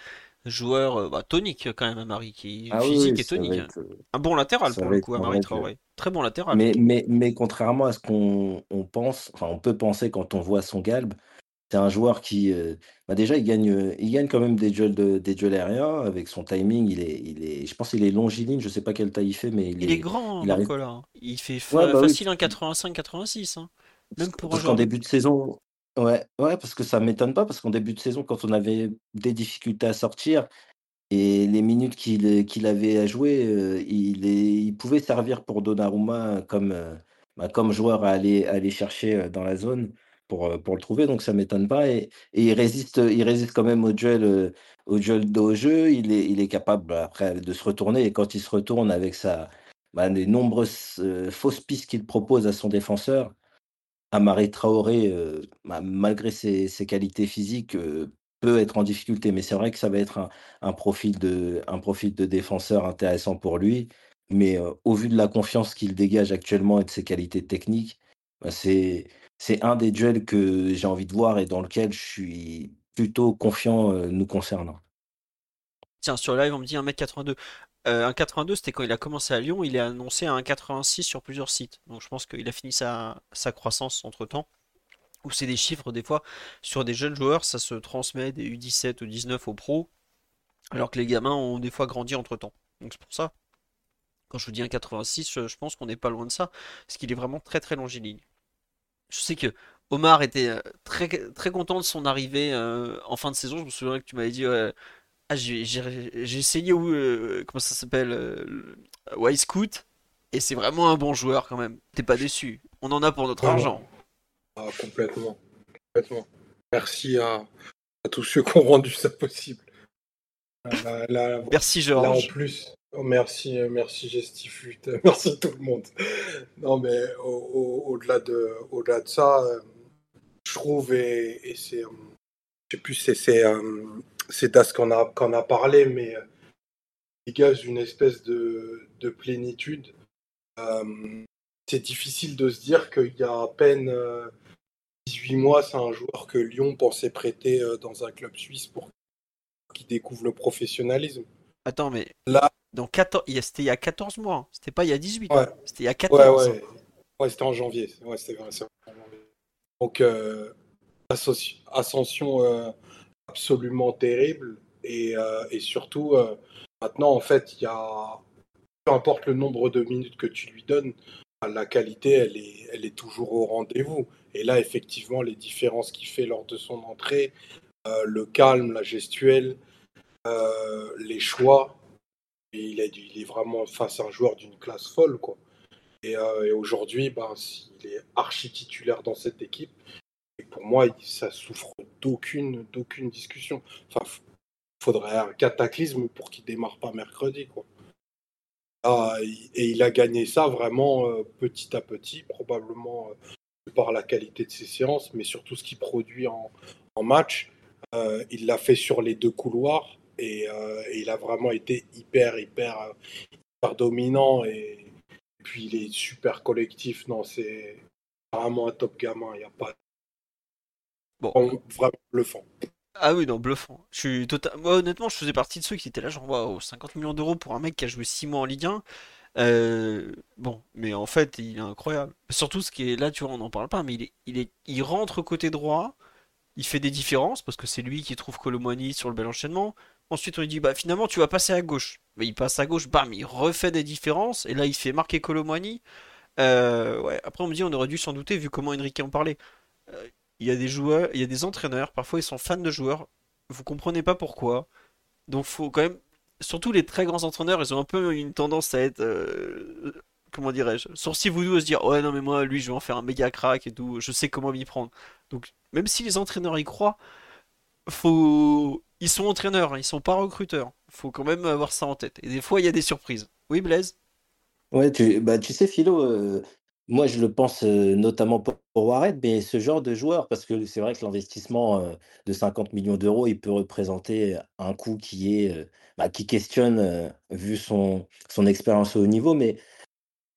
joueur euh, bah, tonique quand même, Amari, qui ah physique et tonique. Hein. Un bon latéral pour le coup, Amari Traoré. Très bon latéral. Mais, mais, mais contrairement à ce qu'on on pense, enfin on peut penser quand on voit son galbe, c'est un joueur qui, euh, bah, déjà, il gagne, euh, il gagne quand même des duels, de, des duels aériens avec son timing. Il est, il est, je pense qu'il est longiligne. Je sais pas quelle taille il fait, mais il, est, grand. Il, arrive... il fait bah facile un 85-86. Hein. Même pour un début de saison, Ouais, ouais, parce que ça m'étonne pas, parce qu'en début de saison, quand on avait des difficultés à sortir et les minutes qu'il, avait à jouer, heu, il est il pouvait servir pour Donnarumma comme, bah, comme joueur à aller à aller chercher, dans la zone pour, heu, pour le trouver, donc ça m'étonne pas et il résiste, il résiste quand même au duel, heu, au duel au jeu. Il est il est capable, bah, après de se retourner et quand il se retourne avec sa bah, les nombreuses, heu, fausses pistes qu'il propose à son défenseur, Amari Traoré, bah, malgré ses ses qualités physiques, peut être en difficulté. Mais c'est vrai que ça va être un profil de un profil de défenseur intéressant pour lui. Mais, au vu de la confiance qu'il dégage actuellement et de ses qualités techniques, bah, c'est c'est un des duels que j'ai envie de voir et dans lequel je suis plutôt confiant, heu, nous concernant. Tiens, sur live, on me dit 1m82. Euh, 1m82, c'était quand il a commencé à Lyon. Il est annoncé à 1m86 sur plusieurs sites. Donc je pense qu'il a fini sa, sa croissance entre temps. Ou c'est des chiffres, des fois, sur des jeunes joueurs, ça se transmet des U17 ou 19 au pro. Alors que les gamins ont des fois grandi entre temps. Donc c'est pour ça. Quand je vous dis 1,86, je, je pense qu'on n'est pas loin de ça. Parce qu'il est vraiment très très longiligne. Je sais que Omar était euh, très, très content de son arrivée euh, en fin de saison. Je me souviens que tu m'avais dit ah, j'ai essayé où, euh, comment ça s'appelle le- Wisecout et c'est vraiment un bon joueur quand même. T'es pas déçu. On en a pour notre argent. ah, complètement. complètement. Merci à, à tous ceux qui ont rendu ça possible. Là, là- Merci là, en Georges. plus, oh, merci, euh, merci Gestifut, merci tout le monde. Non, mais au- au- au-delà de, au-delà de ça, euh, je trouve, et, et c'est, euh, je sais plus, c'est, c'est, euh, Das qu'on a, qu'on a parlé, mais euh, il dégage une espèce de, de plénitude. Euh, c'est difficile de se dire qu'il y a à peine euh, 18 mois, c'est un joueur que Lyon pensait prêter euh, dans un club suisse pour qu'il découvre le professionnalisme. Attends, mais Là, dans 14... il y a- c'était il y a 14 mois. hein. C'était pas il y a 18. ouais, hein. C'était il y a ouais, 14. hein. ouais, ouais, c'était en janvier. Ouais, vrai, en janvier. Donc, euh, ascension euh, absolument terrible. Et, euh, et surtout, maintenant, en fait, il y a, peu importe le nombre de minutes que tu lui donnes, la qualité, elle est, elle est toujours au rendez-vous. Et là, effectivement, les différences qu'il fait lors de son entrée, euh, le calme, la gestuelle, euh, les choix, il, est, vraiment face à un joueur d'une classe folle, quoi. Et, euh, aujourd'hui, ben, il est archi titulaire dans cette équipe. Et pour moi, ça souffre d'aucune, d'aucune discussion. Enfin, faudrait un cataclysme pour qu'il démarre pas mercredi, quoi. Ah, et il a gagné ça vraiment euh, petit à petit, probablement euh, par la qualité de ses séances, mais surtout ce qu'il produit en, match. Il l'a fait sur les deux couloirs et, euh, et il a vraiment été hyper, hyper, euh, hyper dominant et, puis il est super collectif. Non, c'est vraiment un top gamin. Il n'y a pas Bon. vraiment bluffant. Ah oui, non, bluffant. Je suis tota- Moi, honnêtement, je faisais partie de ceux qui étaient là, genre, waouh, 50 millions d'euros pour un mec qui a joué 6 mois en Ligue 1. Euh, Bon, mais en fait, il est incroyable. Surtout, ce qui est là, tu vois, on n'en parle pas, mais il est... Il est... il rentre côté droit, il fait des différences, parce que c'est lui qui trouve Colomboigny sur le bel enchaînement. Ensuite, on lui dit, bah finalement, tu vas passer à gauche. Mais il passe à gauche, bam, il refait des différences, et là, il fait marquer Colomboigny. Euh, ouais, après, on me dit, on aurait dû s'en douter, vu comment Enrique en parlait. Euh, Il y a des joueurs, il y a des entraîneurs, parfois ils sont fans de joueurs, vous comprenez pas pourquoi. Donc faut quand même, surtout les très grands entraîneurs, ils ont un peu une tendance à être, euh, comment dirais-je, sourcil voodoo, à se dire ouais non mais moi lui je vais en faire un méga crack et tout, je sais comment m'y prendre. Donc même si les entraîneurs y croient, faut, ils sont entraîneurs, hein, ils sont pas recruteurs. Faut quand même avoir ça en tête. Et des fois il y a des surprises. Oui Blaise? Ouais, tu, bah, tu sais, Philo, euh, moi je le pense euh, notamment pour, pour mais ce genre de joueur, parce que c'est vrai que l'investissement euh, de 50 millions d'euros, il peut représenter un coût qui est, bah, qui questionne, vu son, son expérience au haut niveau, mais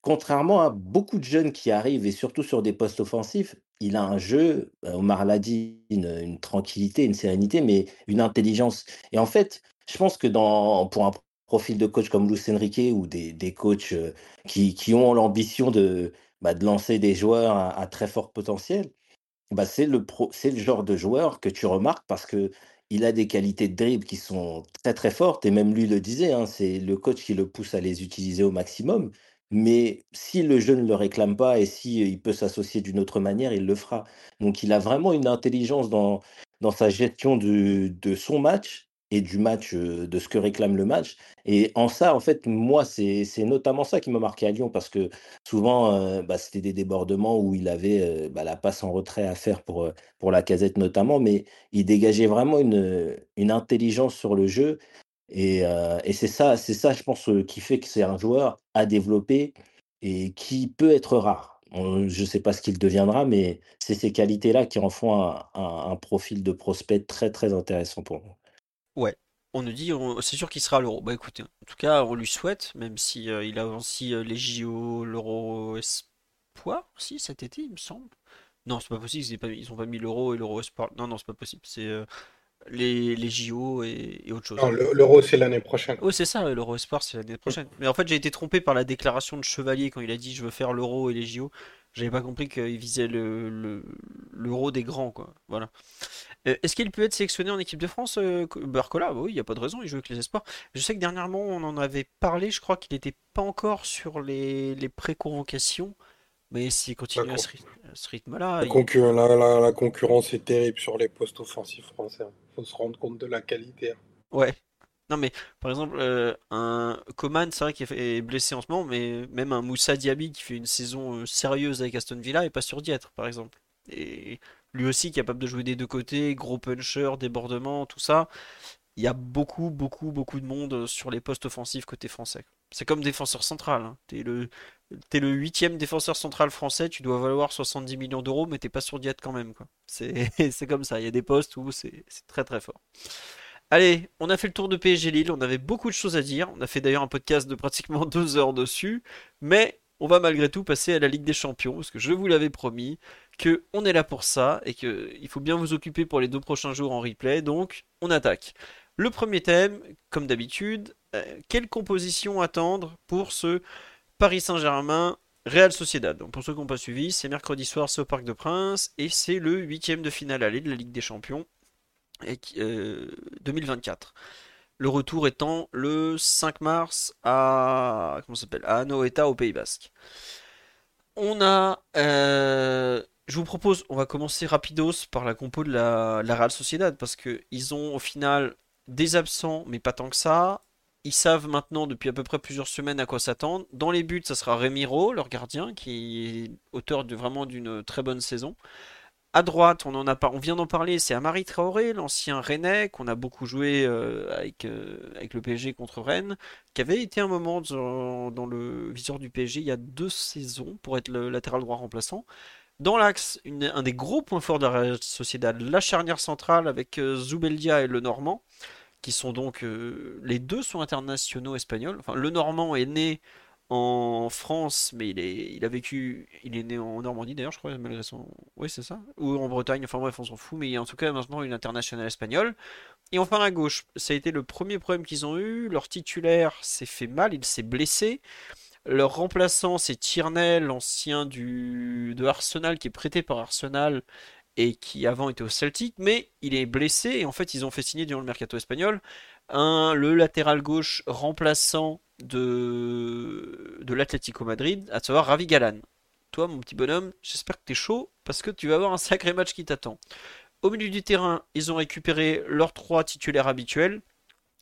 contrairement à beaucoup de jeunes qui arrivent, et surtout sur des postes offensifs, il a un jeu, euh, Omar l'a dit, une, tranquillité, une sérénité, mais une intelligence. Et en fait, je pense que pour un profil de coach comme Luis Enrique ou des, des coachs euh, qui, ont l'ambition de, bah, de lancer des joueurs à, très fort potentiel, bah, c'est le pro c'est le genre de joueur que tu remarques parce que il a des qualités de dribble qui sont très, très fortes et même lui le disait, hein, c'est le coach qui le pousse à les utiliser au maximum. Mais si le jeu ne le réclame pas et si, il peut s'associer d'une autre manière, il le fera. Donc il a vraiment une intelligence dans dans sa gestion de son match et du match, de ce que réclame le match et en ça, en fait, moi, c'est notamment ça qui m'a marqué à Lyon parce que souvent, bah, c'était des débordements où il avait, bah, la passe en retrait à faire pour, pour Lacazette notamment, mais il dégageait vraiment une, une intelligence sur le jeu et heu et c'est ça c'est ça, je pense, heu, qui fait que c'est un joueur à développer et qui peut être rare. On je ne sais pas ce qu'il deviendra, mais c'est ces qualités-là qui en font un profil de prospect très, très intéressant pour nous. Ouais, on nous dit, c'est sûr qu'il sera à l'Euro. Bah écoutez, en tout cas, on lui souhaite, même si euh, il a aussi euh, les JO, l'Euro Espoir aussi cet été, il me semble. Non, c'est pas possible, ils aient pas, mis- l'Euro et l'Euro Espoir. Non, non, c'est pas possible. C'est euh, les, les JO et, et autre chose. Non, l'Euro, c'est l'année prochaine. Oh, c'est ça, l'Euro Espoir, c'est l'année prochaine. Mais en fait, j'ai été trompé par la déclaration de Chevalier quand il a dit je veux faire l'Euro et les JO. J'avais pas compris qu'il visait le, le- l'Euro des grands, quoi. Voilà. Euh, Est-ce qu'il peut être sélectionné en équipe de France, euh, Co- Barcola? Bah oui, il n'y a pas de raison, il joue avec les espoirs. Je sais que dernièrement, on en avait parlé, je crois qu'il n'était pas encore sur les, les pré-convocations, mais s'il continue à ce, ryth- à ce rythme-là, La, il- concu- la, la- la concurrence est terrible sur les postes offensifs français. Il faut se rendre compte de la qualité. hein. ouais. Non mais, par exemple, euh, un Coman, c'est vrai qu'il est blessé en ce moment, mais même un Moussa Diaby qui fait une saison euh, sérieuse avec Aston Villa est pas sûr d'y être, par exemple. Et lui aussi capable de jouer des deux côtés, gros puncher, débordement, tout ça. il y a beaucoup, beaucoup, beaucoup de monde sur les postes offensifs côté français. C'est comme défenseur central. hein. T'es le, t'es le huitième défenseur central français, tu dois valoir 70 millions d'euros, mais t'es pas sur diète quand même. C'est, comme ça. Il y a des postes où c'est, très très fort. Allez, on a fait le tour de PSG Lille. On avait beaucoup de choses à dire. On a fait d'ailleurs un podcast de pratiquement deux heures dessus, mais on va malgré tout passer à la Ligue des Champions, parce que je vous l'avais promis que on est là pour ça et que il faut bien vous occuper pour les deux prochains jours en replay. Donc, on attaque. Le premier thème, comme d'habitude, euh, quelle composition attendre pour ce Paris Saint-Germain Real Sociedad. Donc pour ceux qui n'ont pas suivi, c'est mercredi soir, c'est au Parc de Princes et c'est le huitième de finale aller de la Ligue des Champions et qui- euh, 2024. Le retour étant le 5 mars à comment s'appelle? À Anoeta au Pays Basque. On a, euh, je vous propose, on va commencer rapidos par la compo de la, la Real Sociedad parce que ils ont au final des absents, mais pas tant que ça. Ils savent maintenant depuis à peu près plusieurs semaines à quoi s'attendre. Dans les buts, ça sera Remiro, leur gardien, qui est auteur vraiment d'une très bonne saison. À droite, on en a on vient d'en parler, c'est Amari Traoré, l'ancien Rennais, qu'on a beaucoup joué euh, avec, euh, avec le PSG contre Rennes, qui avait été un moment dans, le viseur du PSG il y a deux saisons pour être le latéral droit remplaçant. Dans l'axe, un des gros points forts de la Sociedad, la charnière centrale avec euh, Zubeldia et le Normand, qui sont donc euh, les deux sont internationaux espagnols. Enfin, le Normand est né en France, mais il est, il a vécu, il est né en Normandie d'ailleurs, je crois, malgré son, oui c'est ça, ou en Bretagne. Enfin bref, on s'en fout, mais en tout cas maintenant une internationale espagnole. Et enfin à gauche, ça a été le premier problème qu'ils ont eu. Leur titulaire s'est fait mal, il s'est blessé. Leur remplaçant, c'est Tierney, l'ancien du de Arsenal, qui est prêté par Arsenal et qui avant était au Celtic, mais il est blessé et en fait ils ont fait signer durant le mercato espagnol un, le latéral gauche remplaçant de, de l'Atlético Madrid, à savoir Ravi Galan. Toi mon petit bonhomme, j'espère que t'es chaud parce que tu vas avoir un sacré match qui t'attend. Au milieu du terrain, ils ont récupéré leurs trois titulaires habituels,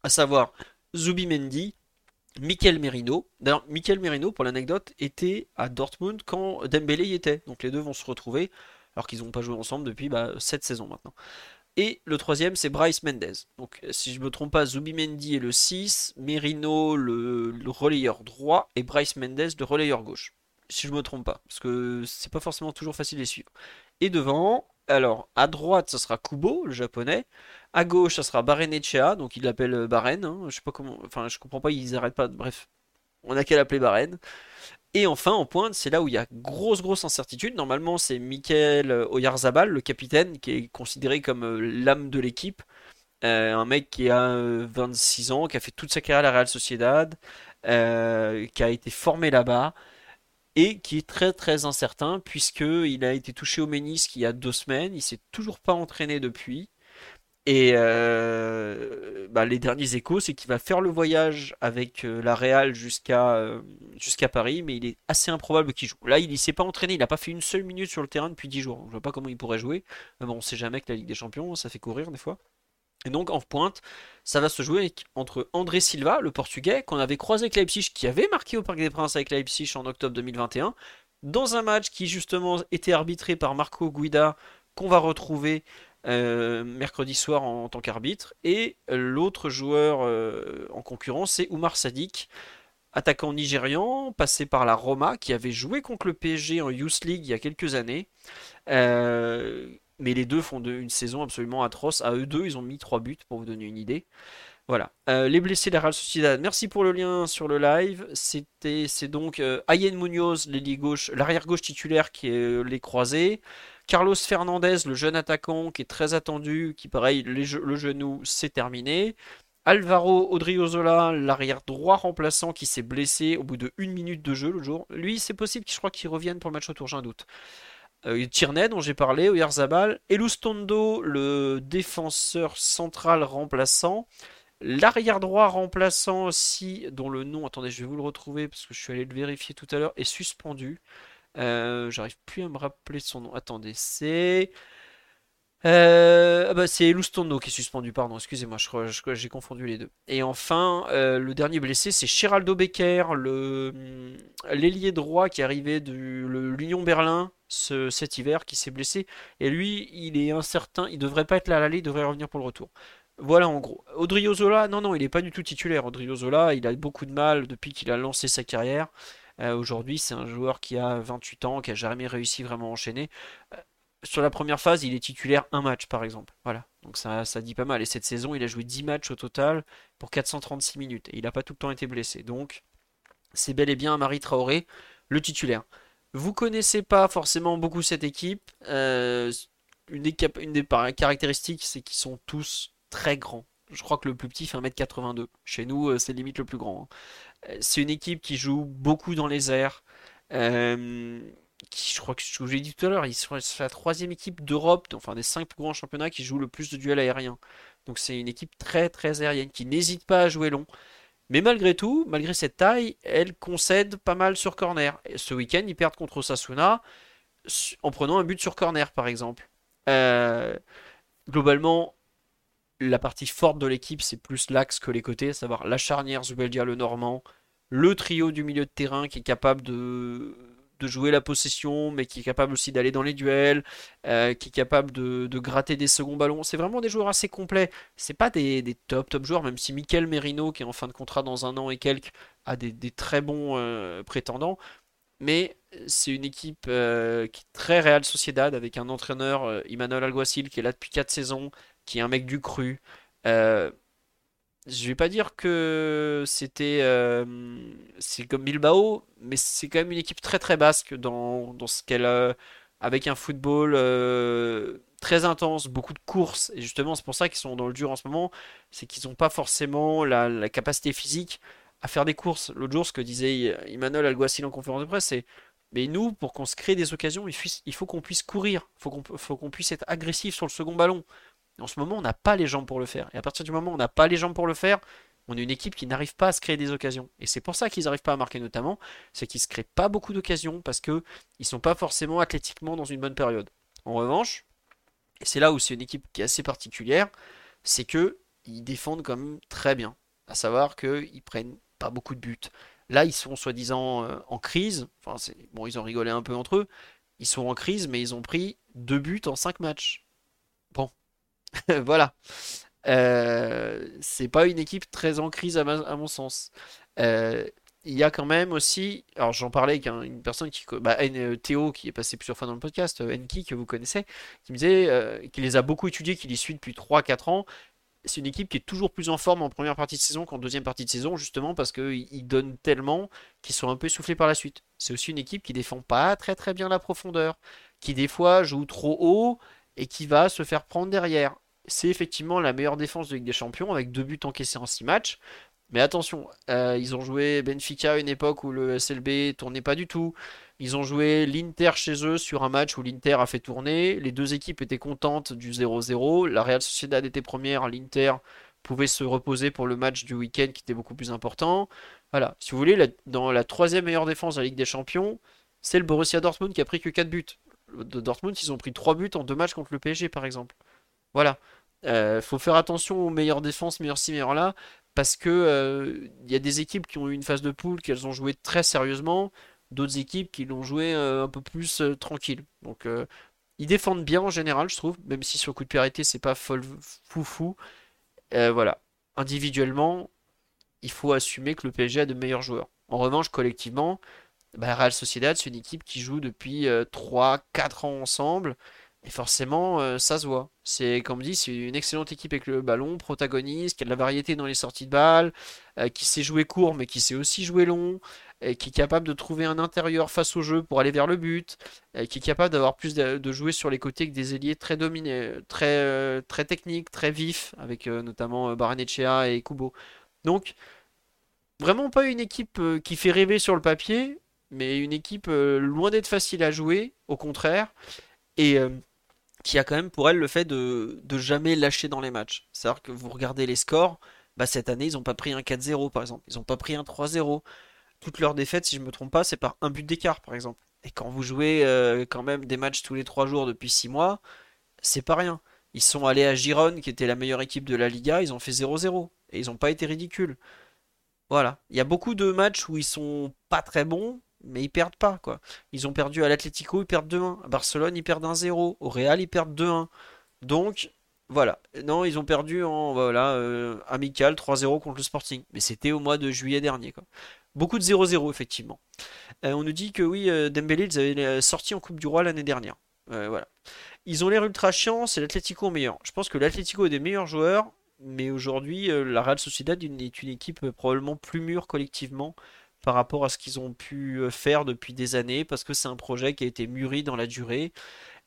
à savoir Zubimendi, Mikel Merino. D'ailleurs, Mikel Merino, pour l'anecdote, était à Dortmund quand Dembélé y était. Donc les deux vont se retrouver, alors qu'ils n'ont pas joué ensemble depuis bah, 7 saisons maintenant. Et le troisième, c'est Bryce Mendez. Donc si je ne me trompe pas, Zubimendi est le 6, Merino le, relayeur droit et Bryce Mendez le relayeur gauche. Si je ne me trompe pas, parce que c'est pas forcément toujours facile à suivre. Et devant, alors à droite, ça sera Kubo, le japonais. À gauche, ça sera Barrenechea, donc il l'appelle Baren. hein. Je sais pas comment, enfin je comprends pas, ils arrêtent pas. Bref, on a qu'à l'appeler Baren. Et enfin, en pointe, c'est là où il y a grosse, grosse incertitude. Normalement, c'est Michael Oyarzabal, le capitaine, qui est considéré comme euh, l'âme de l'équipe. Euh, un mec qui a euh, 26 ans, qui a fait toute sa carrière à la Real Sociedad, euh, qui a été formé là-bas, et qui est très, très incertain, puisqu'il a été touché au ménisque il y a deux semaines. Il s'est toujours pas entraîné depuis. Et euh, bah, les derniers échos, c'est qu'il va faire le voyage avec euh, la Real jusqu'à euh, jusqu'à Paris, mais il est assez improbable qu'il joue. Là, il ne s'est pas entraîné, il n'a pas fait une seule minute sur le terrain depuis 10 jours. Je vois pas comment il pourrait jouer. Mais on sait jamais que la Ligue des Champions, ça fait courir des fois. Et donc en pointe, ça va se jouer entre André Silva, le portugais, qu'on avait croisé avec Leipzig, qui avait marqué au Parc des Princes avec Leipzig en octobre 2021, dans un match qui justement était arbitré par Marco Guida, qu'on va retrouver euh, mercredi soir en, tant qu'arbitre. Et l'autre joueur euh, en concurrence, c'est Oumar Sadik, attaquant nigérian, passé par la Roma, qui avait joué contre le PSG en Youth League il y a quelques années. Euh, mais les deux font une saison absolument atroce. À eux deux, ils ont mis trois buts pour vous donner une idée. Voilà. Les blessés de la Real Sociedad. Merci pour le lien sur le live. C'était, c'est donc Ayen Munoz, l'arrière gauche titulaire qui les croisés. Carlos Fernandez, le jeune attaquant qui est très attendu, qui pareil, le genou, c'est terminé. Alvaro Odriozola, l'arrière droit remplaçant qui s'est blessé au bout de une minute de jeu le jour. Lui, c'est possible, je crois qu'il revienne pour le match retour, j'ai un doute. Euh, Tierney dont j'ai parlé, Oyarzabal, Elustondo, le défenseur central remplaçant, l'arrière droit remplaçant aussi, dont le nom, attendez, je vais vous le retrouver parce que je suis allé le vérifier tout à l'heure, est suspendu. Euh, j'arrive plus à me rappeler son nom. Attendez, c'est. Euh, ah bah c'est Lustondo qui est suspendu, pardon, excusez-moi, j'ai confondu les deux. Et enfin, euh, le dernier blessé, c'est Geraldo Becker, hum, l'ailier droit qui est arrivé de l'Union Berlin cet hiver, qui s'est blessé. Et lui, il est incertain, il devrait pas être là à l'aller, il devrait revenir pour le retour. Voilà en gros. Odriozola, non, non, il n'est pas du tout titulaire. Odriozola, il a beaucoup de mal depuis qu'il a lancé sa carrière. Euh, aujourd'hui, c'est un joueur qui a 28 ans, qui a jamais réussi vraiment à enchaîner sur la première phase, il est titulaire un match par exemple. Voilà. Donc ça, dit pas mal. Et cette saison, il a joué 10 matchs au total pour 436 minutes. Et il n'a pas tout le temps été blessé. Donc c'est bel et bien Marie Traoré, le titulaire. Vous connaissez pas forcément beaucoup cette équipe. Euh, une, des caractéristiques, c'est qu'ils sont tous très grands. Je crois que le plus petit fait 1m82. Chez nous, euh, c'est limite le plus grand. Hein. Euh, c'est une équipe qui joue beaucoup dans les airs. Euh, je crois que je vous l'ai dit tout à l'heure, ils sont la troisième équipe d'Europe, enfin des cinq plus grands championnats qui jouent le plus de duels aériens. Donc c'est une équipe très très aérienne qui n'hésite pas à jouer long. Mais malgré tout, malgré cette taille, elle concède pas mal sur corner. Ce week-end, ils perdent contre Sasuna en prenant un but sur corner, par exemple. Globalement, la partie forte de l'équipe, c'est plus l'axe que les côtés, à savoir la charnière Zubeldia le Normand, le trio du milieu de terrain qui est capable de jouer la possession, mais qui est capable aussi d'aller dans les duels, euh, qui est capable de, gratter des seconds ballons. C'est vraiment des joueurs assez complets. C'est pas des, top top joueurs, même si Mikel Merino, qui est en fin de contrat dans un an et quelques, a des, très bons euh, prétendants. Mais c'est une équipe euh, qui est très Real Sociedad, avec un entraîneur, Emmanuel Alguacil, qui est là depuis 4 saisons, qui est un mec du cru je vais pas dire que c'était euh, c'est comme Bilbao, mais c'est quand même une équipe très très basque dans, dans ce qu'elle a, avec un football euh, très intense, beaucoup de courses, et justement c'est pour ça qu'ils sont dans le dur en ce moment, c'est qu'ils n'ont pas forcément la, capacité physique à faire des courses. L'autre jour, ce que disait Emmanuel Alguacil en conférence de presse, c'est mais nous, pour qu'on se crée des occasions, il faut qu'on puisse courir, il faut qu'on puisse être agressif sur le second ballon. En ce moment, on n'a pas les jambes pour le faire. Et à partir du moment où on n'a pas les jambes pour le faire, on est une équipe qui n'arrive pas à se créer des occasions. Et c'est pour ça qu'ils n'arrivent pas à marquer notamment, c'est qu'ils ne se créent pas beaucoup d'occasions parce qu'ils ne sont pas forcément athlétiquement dans une bonne période. En revanche, et c'est là où c'est une équipe qui est assez particulière, c'est qu'ils défendent quand même très bien. À savoir qu'ils prennent pas beaucoup de buts. Là, ils sont soi-disant euh, en crise. Enfin, bon, ils ont rigolé un peu entre eux. Ils sont en crise, mais ils ont pris deux buts en cinq matchs. voilà. Euh, c'est pas une équipe très en crise à, mon sens. Euh, il y a quand même aussi, alors j'en parlais avec une personne qui, bah, euh, Théo qui est passé plusieurs fois dans le podcast, Enki que vous connaissez, qui me disait qu'il les a beaucoup étudiés, qu'il les suit depuis 3-4 ans. C'est une équipe qui est toujours plus en forme en première partie de saison qu'en deuxième partie de saison, justement parce qu'ils donnent tellement qu'ils sont un peu essoufflés par la suite. C'est aussi une équipe qui défend pas très très bien la profondeur, qui des fois joue trop haut et qui va se faire prendre derrière c'est effectivement la meilleure défense de Ligue des Champions avec deux buts encaissés en six matchs. Mais attention, euh, ils ont joué Benfica à une époque où le SLB tournait pas du tout. Ils ont joué l'Inter chez eux sur un match où l'Inter a fait tourner. Les deux équipes étaient contentes du 0-0. La Real Sociedad était première, l'Inter pouvait se reposer pour le match du week-end qui était beaucoup plus important. Voilà, si vous voulez, dans la troisième meilleure défense de la Ligue des Champions, c'est le Borussia Dortmund qui a pris que 4 buts. De Dortmund, ils ont pris 3 buts en deux matchs contre le PSG, par exemple. Voilà. Euh, faut faire attention aux meilleures défenses, meilleures ci, là, parce que il euh, y a des équipes qui ont eu une phase de poule qu'elles ont joué très sérieusement, d'autres équipes qui l'ont joué euh, un peu plus tranquille. Donc ils défendent bien en général, je trouve, même si sur coup de périté c'est pas folle fou voilà. Individuellement, il faut assumer que le PSG a de meilleurs joueurs. En revanche, collectivement, bah, Real Sociedad, c'est une équipe qui joue depuis 3-4 ans ensemble. Et forcément, euh, ça se voit. C'est, comme dit, c'est une excellente équipe avec le ballon, protagoniste, qui a de la variété dans les sorties de balles, euh, qui sait jouer court, mais qui sait aussi jouer long, qui est capable de trouver un intérieur face au jeu pour aller vers le but, qui est capable d'avoir plus de, jouer sur les côtés que des ailiers très dominés, très, euh, techniques, très vifs, avec notamment Baranechea et Kubo. Donc, vraiment pas une équipe qui fait rêver sur le papier, mais une équipe loin d'être facile à jouer, au contraire. Et qui a quand même pour elle le fait de, de jamais lâcher dans les matchs. C'est-à-dire que vous regardez les scores, bah cette année ils n'ont pas pris un 4-0 par exemple, ils n'ont pas pris un 3-0. Toutes leurs défaites, si je me trompe pas, c'est par un but d'écart par exemple. Et quand vous jouez euh, quand même des matchs tous les 3 jours depuis 6 mois, c'est pas rien. Ils sont allés à Gironne, qui était la meilleure équipe de la Liga, ils ont fait 0-0. Et ils n'ont pas été ridicules. Voilà. Il y a beaucoup de matchs où ils sont pas très bons, mais ils perdent pas quoi. Ils ont perdu à l'Atlético, ils perdent 2-1. À Barcelone, ils perdent 1-0. Au Real, ils perdent 2-1. Donc voilà. Non, ils ont perdu en voilà euh, amical 3-0 contre le Sporting, mais c'était au mois de juillet dernier quoi. Beaucoup de 0-0 effectivement. Euh, on nous dit que oui, euh, Dembélé ils avaient sorti en Coupe du Roi l'année dernière. voilà. Ils ont l'air ultra chiants, c'est l'Atlético meilleur. Je pense que l'Atlético est des meilleurs joueurs, mais aujourd'hui la Real Sociedad est une équipe probablement plus mûre collectivement par rapport à ce qu'ils ont pu euh, faire depuis des années, parce que c'est un projet qui a été mûri dans la durée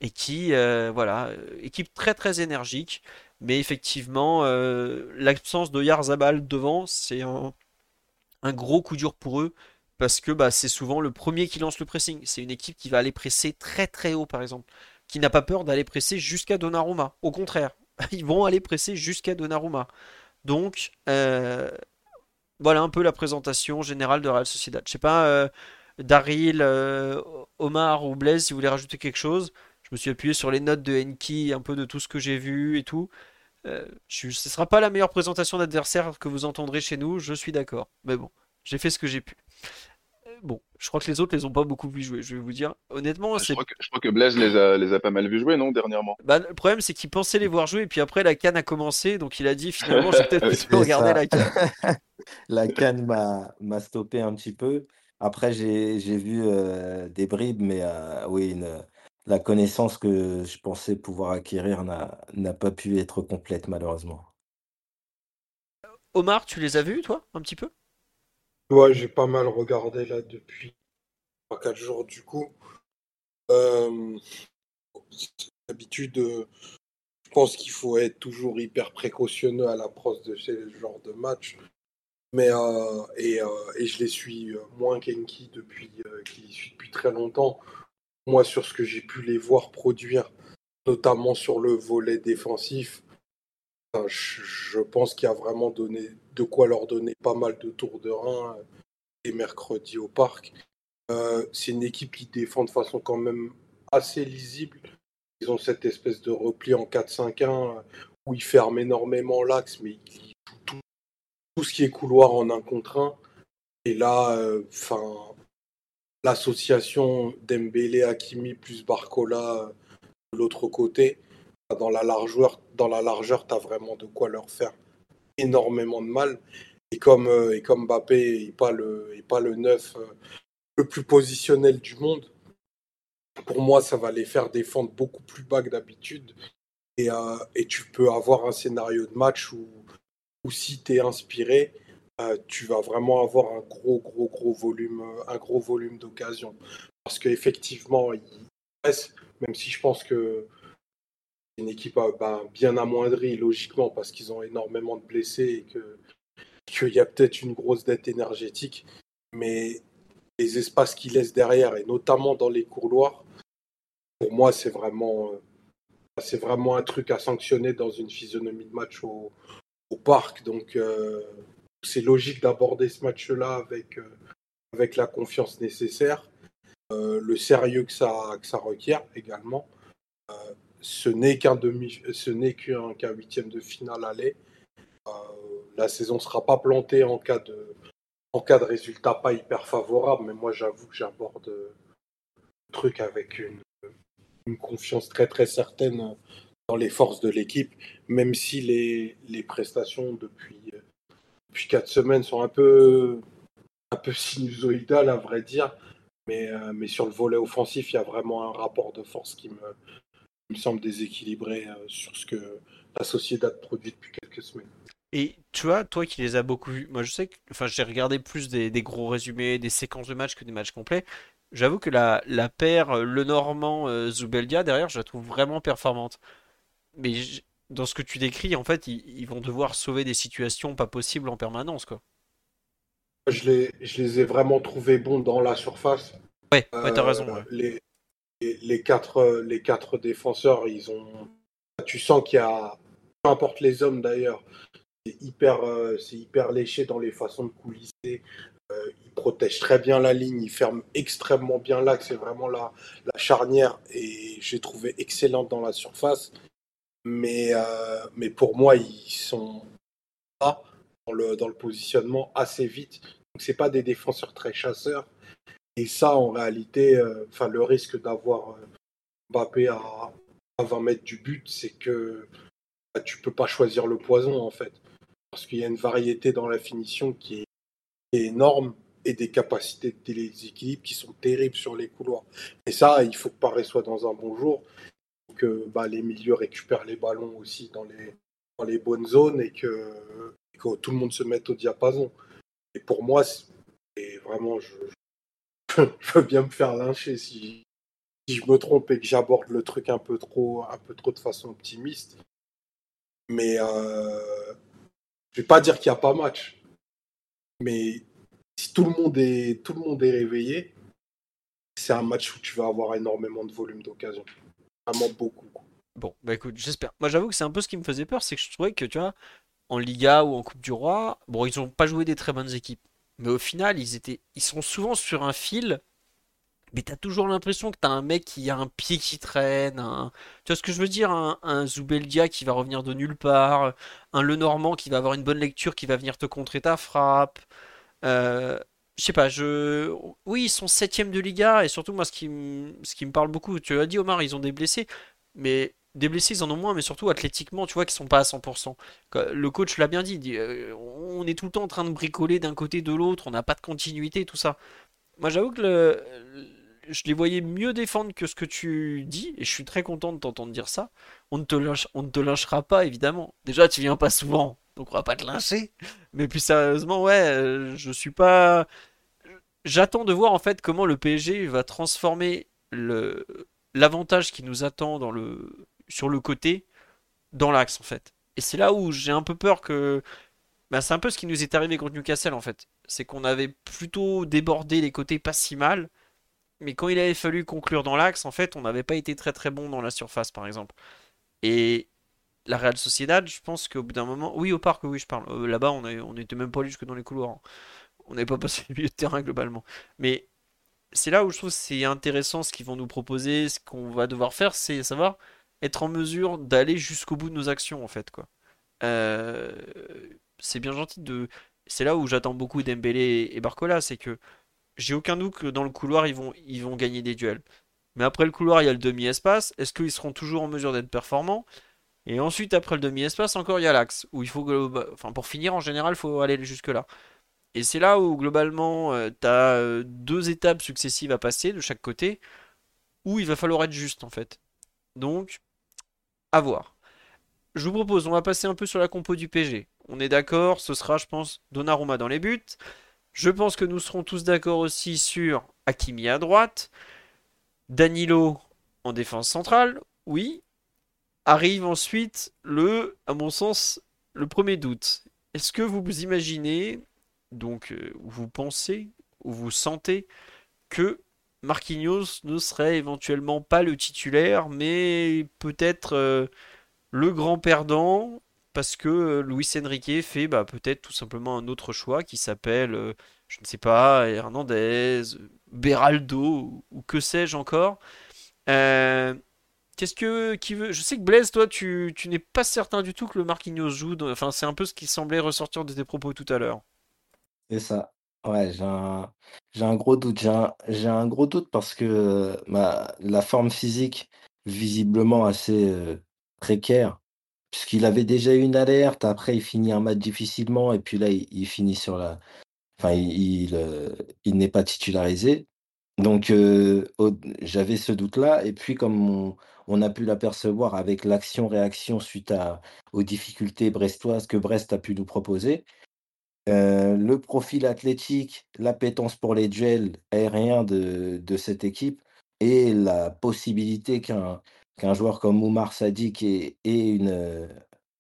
et qui, euh, voilà, euh, équipe très très énergique, mais effectivement, l'absence de Yarzabal devant, c'est un, gros coup dur pour eux, parce que bah, c'est souvent le premier qui lance le pressing. C'est une équipe qui va aller presser très très haut, par exemple, qui n'a pas peur d'aller presser jusqu'à Donnarumma. Au contraire, ils vont aller presser jusqu'à Donnarumma. Donc, voilà un peu la présentation générale de Real Sociedad. Je sais pas, euh, Daryl, euh, Omar ou Blaise, si vous voulez rajouter quelque chose. Je me suis appuyé sur les notes de Enki, un peu de tout ce que j'ai vu et tout. Euh, ce ne sera pas la meilleure présentation d'adversaire que vous entendrez chez nous, je suis d'accord. Mais bon, j'ai fait ce que j'ai pu. Bon, je crois que les autres les ont pas beaucoup vu jouer, je vais vous dire. Honnêtement, je crois, que, je crois que Blaise les a, les a pas mal vu jouer, non, dernièrement? Bah, Le problème, c'est qu'il pensait les voir jouer, et puis après, la canne a commencé, donc il a dit finalement, je vais peut-être plutôt regarder la canne. la canne m'a stoppé un petit peu. Après, j'ai vu euh, des bribes, mais euh, oui, la connaissance que je pensais pouvoir acquérir n'a pas pu être complète, malheureusement. Omar, tu les as vus, toi, un petit peu? Ouais, j'ai pas mal regardé là depuis 3-4 jours du coup. Euh, d'habitude, euh, je pense qu'il faut être toujours hyper précautionneux à l'approche de ce genre de match. Mais euh, et, je les suis moins qu'Enki depuis, qui suit depuis très longtemps. Moi, sur ce que j'ai pu les voir produire, notamment sur le volet défensif, je, pense qu'il y a vraiment donné, de quoi leur donner pas mal de tours de rein et mercredi au parc. Euh, c'est une équipe qui défend de façon quand même assez lisible. Ils ont cette espèce de repli en 4-5-1 où ils ferment énormément l'axe, mais ils jouent tout, ce qui est couloir en un contre un. Et là, euh, enfin, l'association Dembélé, Hakimi plus Barcola de l'autre côté, dans la largeur, dans la largeur, tu as vraiment de quoi leur faire énormément de mal. Et comme, euh, et comme Mbappé n'est pas le, est pas le neuf euh, le plus positionnel du monde, pour moi, ça va les faire défendre beaucoup plus bas que d'habitude. Et, euh, et, tu peux avoir un scénario de match où, où si tu es inspiré, tu vas vraiment avoir un gros, gros, gros volume, un gros volume d'occasion. Parce qu'effectivement, il même si je pense que une équipe euh, bah, bien amoindrie, logiquement, parce qu'ils ont énormément de blessés et qu'il y a peut-être une grosse dette énergétique. Mais les espaces qu'il laisse derrière, et notamment dans les couloirs, pour moi, c'est vraiment, c'est vraiment un truc à sanctionner dans une physionomie de match au, parc. Donc, c'est logique d'aborder ce match-là avec, avec la confiance nécessaire, le sérieux que ça, que ça requiert également ce n'est qu'un demi, ce huitième de finale aller. Euh, la saison ne sera pas plantée en cas de, en résultat pas hyper favorable, mais moi j'avoue que j'aborde le truc avec une, confiance très très certaine dans les forces de l'équipe, même si les, prestations depuis, depuis quatre semaines sont un peu, un peu sinusoïdales à vrai dire. Euh, mais sur le volet offensif, il y a vraiment un rapport de force qui me, me semble déséquilibré euh, sur ce que la société produit depuis quelques semaines. Et tu vois, toi qui les as beaucoup vus, moi je sais que, enfin j'ai regardé plus des, gros résumés, des séquences de matchs que des matchs complets. J'avoue que la, la paire euh, Le Normand euh, Zubeldia derrière, je la trouve vraiment performante. Mais dans ce que tu décris, en fait, ils, vont devoir sauver des situations pas possibles en permanence, quoi. Je les, je les ai vraiment trouvés bons dans la surface. Ouais, ouais t'as raison. Les, les, quatre, les quatre défenseurs, ils ont. Tu sens qu'il y a. Peu importe les hommes d'ailleurs, c'est hyper, euh, hyper léché dans les façons de coulisser. Euh, ils protègent très bien la ligne, ils ferment extrêmement bien l'axe. C'est vraiment la, la charnière et j'ai trouvé excellente dans la surface. Mais, euh, pour moi, ils sont là dans le, dans le positionnement assez vite. Donc, c'est pas des défenseurs très chasseurs et ça, en réalité, euh, le risque d'avoir euh, Mbappé à, 20 mètres du but, c'est que bah, tu peux pas choisir le poison, en fait. Parce qu'il y a une variété dans la finition qui est, énorme et des capacités de déséquilibre qui sont terribles sur les couloirs. Et ça, il faut que Paris soit dans un bon jour, que bah, les milieux récupèrent les ballons aussi dans les, bonnes zones et que, tout le monde se mette au diapason. Et pour moi, et vraiment, je veux bien me faire lyncher si, je me trompe et que j'aborde le truc un peu trop, un peu trop de façon optimiste. Mais euh, je vais pas dire qu'il n'y a pas match. Mais si tout le monde est, tout le monde est réveillé, c'est un match où tu vas avoir énormément de volume d'occasion. Vraiment beaucoup. Bon, bah écoute, j'espère. Moi j'avoue que c'est un peu ce qui me faisait peur, c'est que je trouvais que tu vois, en Liga ou en Coupe du Roi, bon, ils n'ont pas joué des très bonnes équipes. Mais au final, ils, étaient, ils sont souvent sur un fil. Mais t'as toujours l'impression que t'as un mec qui a un pied qui traîne, tu vois ce que je veux dire, un, Zubeldia qui va revenir de nulle part, un Lenormand qui va avoir une bonne lecture, qui va venir te contrer ta frappe. Euh, je sais pas, je... Oui, ils sont septième de Liga, et surtout moi ce qui, ce qui me parle beaucoup, tu as dit Omar, ils ont des blessés, mais des blessés, ils en ont moins, mais surtout athlétiquement, tu vois, qu'ils sont pas à 100%. Le coach l'a bien dit, euh, on est tout le temps en train de bricoler d'un côté de l'autre, on n'a pas de continuité, tout ça. Moi, j'avoue que je les voyais mieux défendre que ce que tu dis, et je suis très content de t'entendre dire ça. On ne te, on ne te lynchera pas, évidemment. Déjà, tu viens pas souvent, donc on va pas te lyncher. Mais plus sérieusement, ouais, euh, je suis pas. J'attends de voir en fait comment le PSG va transformer le l'avantage qui nous attend dans le sur le côté dans l'axe en fait. Et c'est là où j'ai un peu peur que. Bah, c'est un peu ce qui nous est arrivé contre Newcastle en fait. C'est qu'on avait plutôt débordé les côtés pas si mal. Mais quand il avait fallu conclure dans l'axe, en fait, on n'avait pas été très très bon dans la surface par exemple. Et la Real Sociedad, je pense qu'au bout d'un moment. Oui, au parc, oui, je parle. Euh, là-bas, on, on était même pas allé jusque dans les couloirs. Hein. On n'avait pas passé le milieu de terrain globalement. Mais c'est là où je trouve c'est intéressant ce qu'ils vont nous proposer. Ce qu'on va devoir faire, c'est savoir être en mesure d'aller jusqu'au bout de nos actions en fait quoi. Euh, c'est bien gentil de. C'est là où j'attends beaucoup d'Embélé et Barcola, c'est que j'ai aucun doute que dans le couloir ils vont, ils vont gagner des duels. Mais après le couloir, il y a le demi-espace. Est-ce qu'ils seront toujours en mesure d'être performants? Et ensuite, après le demi-espace, encore il y a l'axe. Où il faut. Enfin, pour finir, en général, il faut aller jusque-là. Et c'est là où, globalement, euh, tu as euh, deux étapes successives à passer de chaque côté. Où il va falloir être juste, en fait. Donc, à voir. Je vous propose, on va passer un peu sur la compo du PG. On est d'accord, ce sera, je pense, Donnarumma dans les buts. Je pense que nous serons tous d'accord aussi sur Hakimi à droite. Danilo en défense centrale, oui. Arrive ensuite le, à mon sens, le premier doute. Est-ce que vous imaginez, donc euh, vous pensez où vous sentez que Marquinhos ne serait éventuellement pas le titulaire, mais peut-être euh, le grand perdant, parce que euh, Luis Enrique fait bah, peut-être tout simplement un autre choix qui s'appelle, euh, je ne sais pas, Hernandez, Beraldo, ou que sais-je encore. Qu'est-ce que qui veut Je sais que Blaise, toi, tu, tu n'es pas certain du tout que le Marquinhos joue. Enfin, c'est un peu ce qui semblait ressortir de tes propos tout à l'heure. C'est ça. Ouais, j'ai un, gros doute. J'ai un, gros doute parce que ma, la forme physique, visiblement assez précaire, puisqu'il avait déjà eu une alerte. Après, il finit un match difficilement et puis là, il, finit sur la. Enfin, il, n'est pas titularisé. Donc, j'avais ce doute-là. Et puis, comme on, a pu l'apercevoir avec l'action-réaction suite aux difficultés brestoises que Brest a pu nous proposer, euh, le profil athlétique, l'appétence pour les duels aériens de, cette équipe et la possibilité qu'un joueur comme Oumar Sadik ait,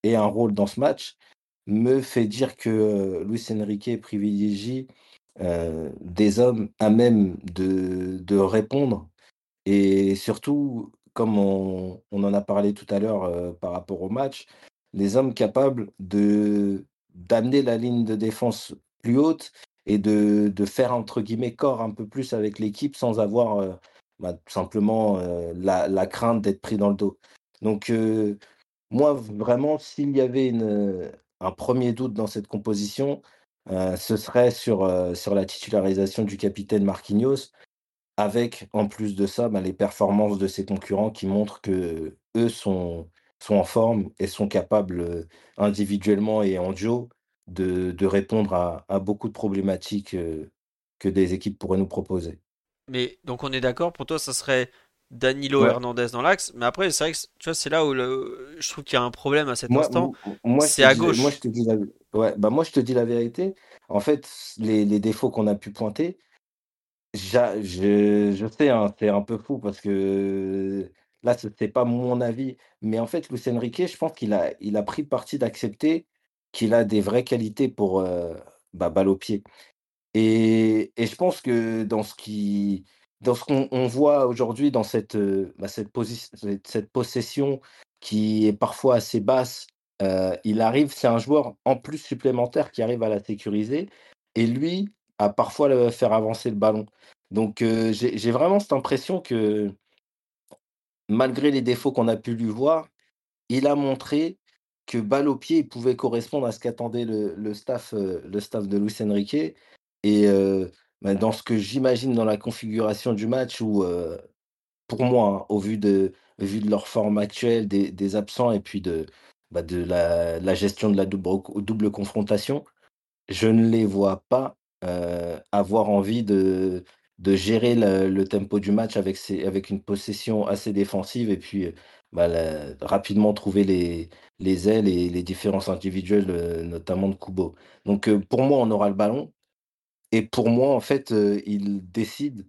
un rôle dans ce match me fait dire que euh, Luis Enrique privilégie euh, des hommes à même de, répondre. Et surtout, comme on en a parlé tout à l'heure par rapport au match, les hommes capables de d'amener la ligne de défense plus haute et de, de, faire entre guillemets corps un peu plus avec l'équipe sans avoir euh, bah, tout simplement euh, la, crainte d'être pris dans le dos. Donc euh, moi vraiment s'il y avait une, un premier doute dans cette composition, ce serait sur, sur la titularisation du capitaine Marquinhos, avec en plus de ça bah, les performances de ses concurrents qui montrent que eux sont, sont en forme et sont capables individuellement et en duo de, de répondre à, à, beaucoup de problématiques que des équipes pourraient nous proposer. Mais donc on est d'accord, pour toi ça serait Danilo ouais. Hernandez dans l'axe, mais après c'est vrai que tu vois c'est là où le... je trouve qu'il y a un problème à cet moi, instant. Moi, c'est à gauche. Moi je te dis la... ouais, bah moi je te dis la vérité. En fait les, les défauts qu'on a pu pointer, je, je sais hein, c'est un peu fou parce que Là, ce n'est pas mon avis, mais en fait, Luis Enrique, je pense qu'il a, il a pris parti d'accepter qu'il a des vraies qualités pour euh, bah, balle au pied. Et, et, je pense que dans ce qui, dans ce qu'on on voit aujourd'hui dans cette, euh, bah, cette, cette, possession qui est parfois assez basse, euh, il arrive, c'est un joueur en plus supplémentaire qui arrive à la sécuriser et lui à parfois faire avancer le ballon. Donc euh, j'ai vraiment cette impression que malgré les défauts qu'on a pu lui voir, il a montré que balle au pied, il pouvait correspondre à ce qu'attendait le, euh, staff de Luis Enrique. Et euh, ben dans ce que j'imagine dans la configuration du match, où euh, pour moi, hein, au vu de, vu de leur forme actuelle, des, absents et puis de, bah la, gestion de la double confrontation, je ne les vois pas avoir envie de, de gérer le, tempo du match avec, une possession assez défensive et puis bah, rapidement trouver les, les ailes et les différences individuelles, notamment de Kubo. Donc pour moi, on aura le ballon. Et pour moi, en fait, il décide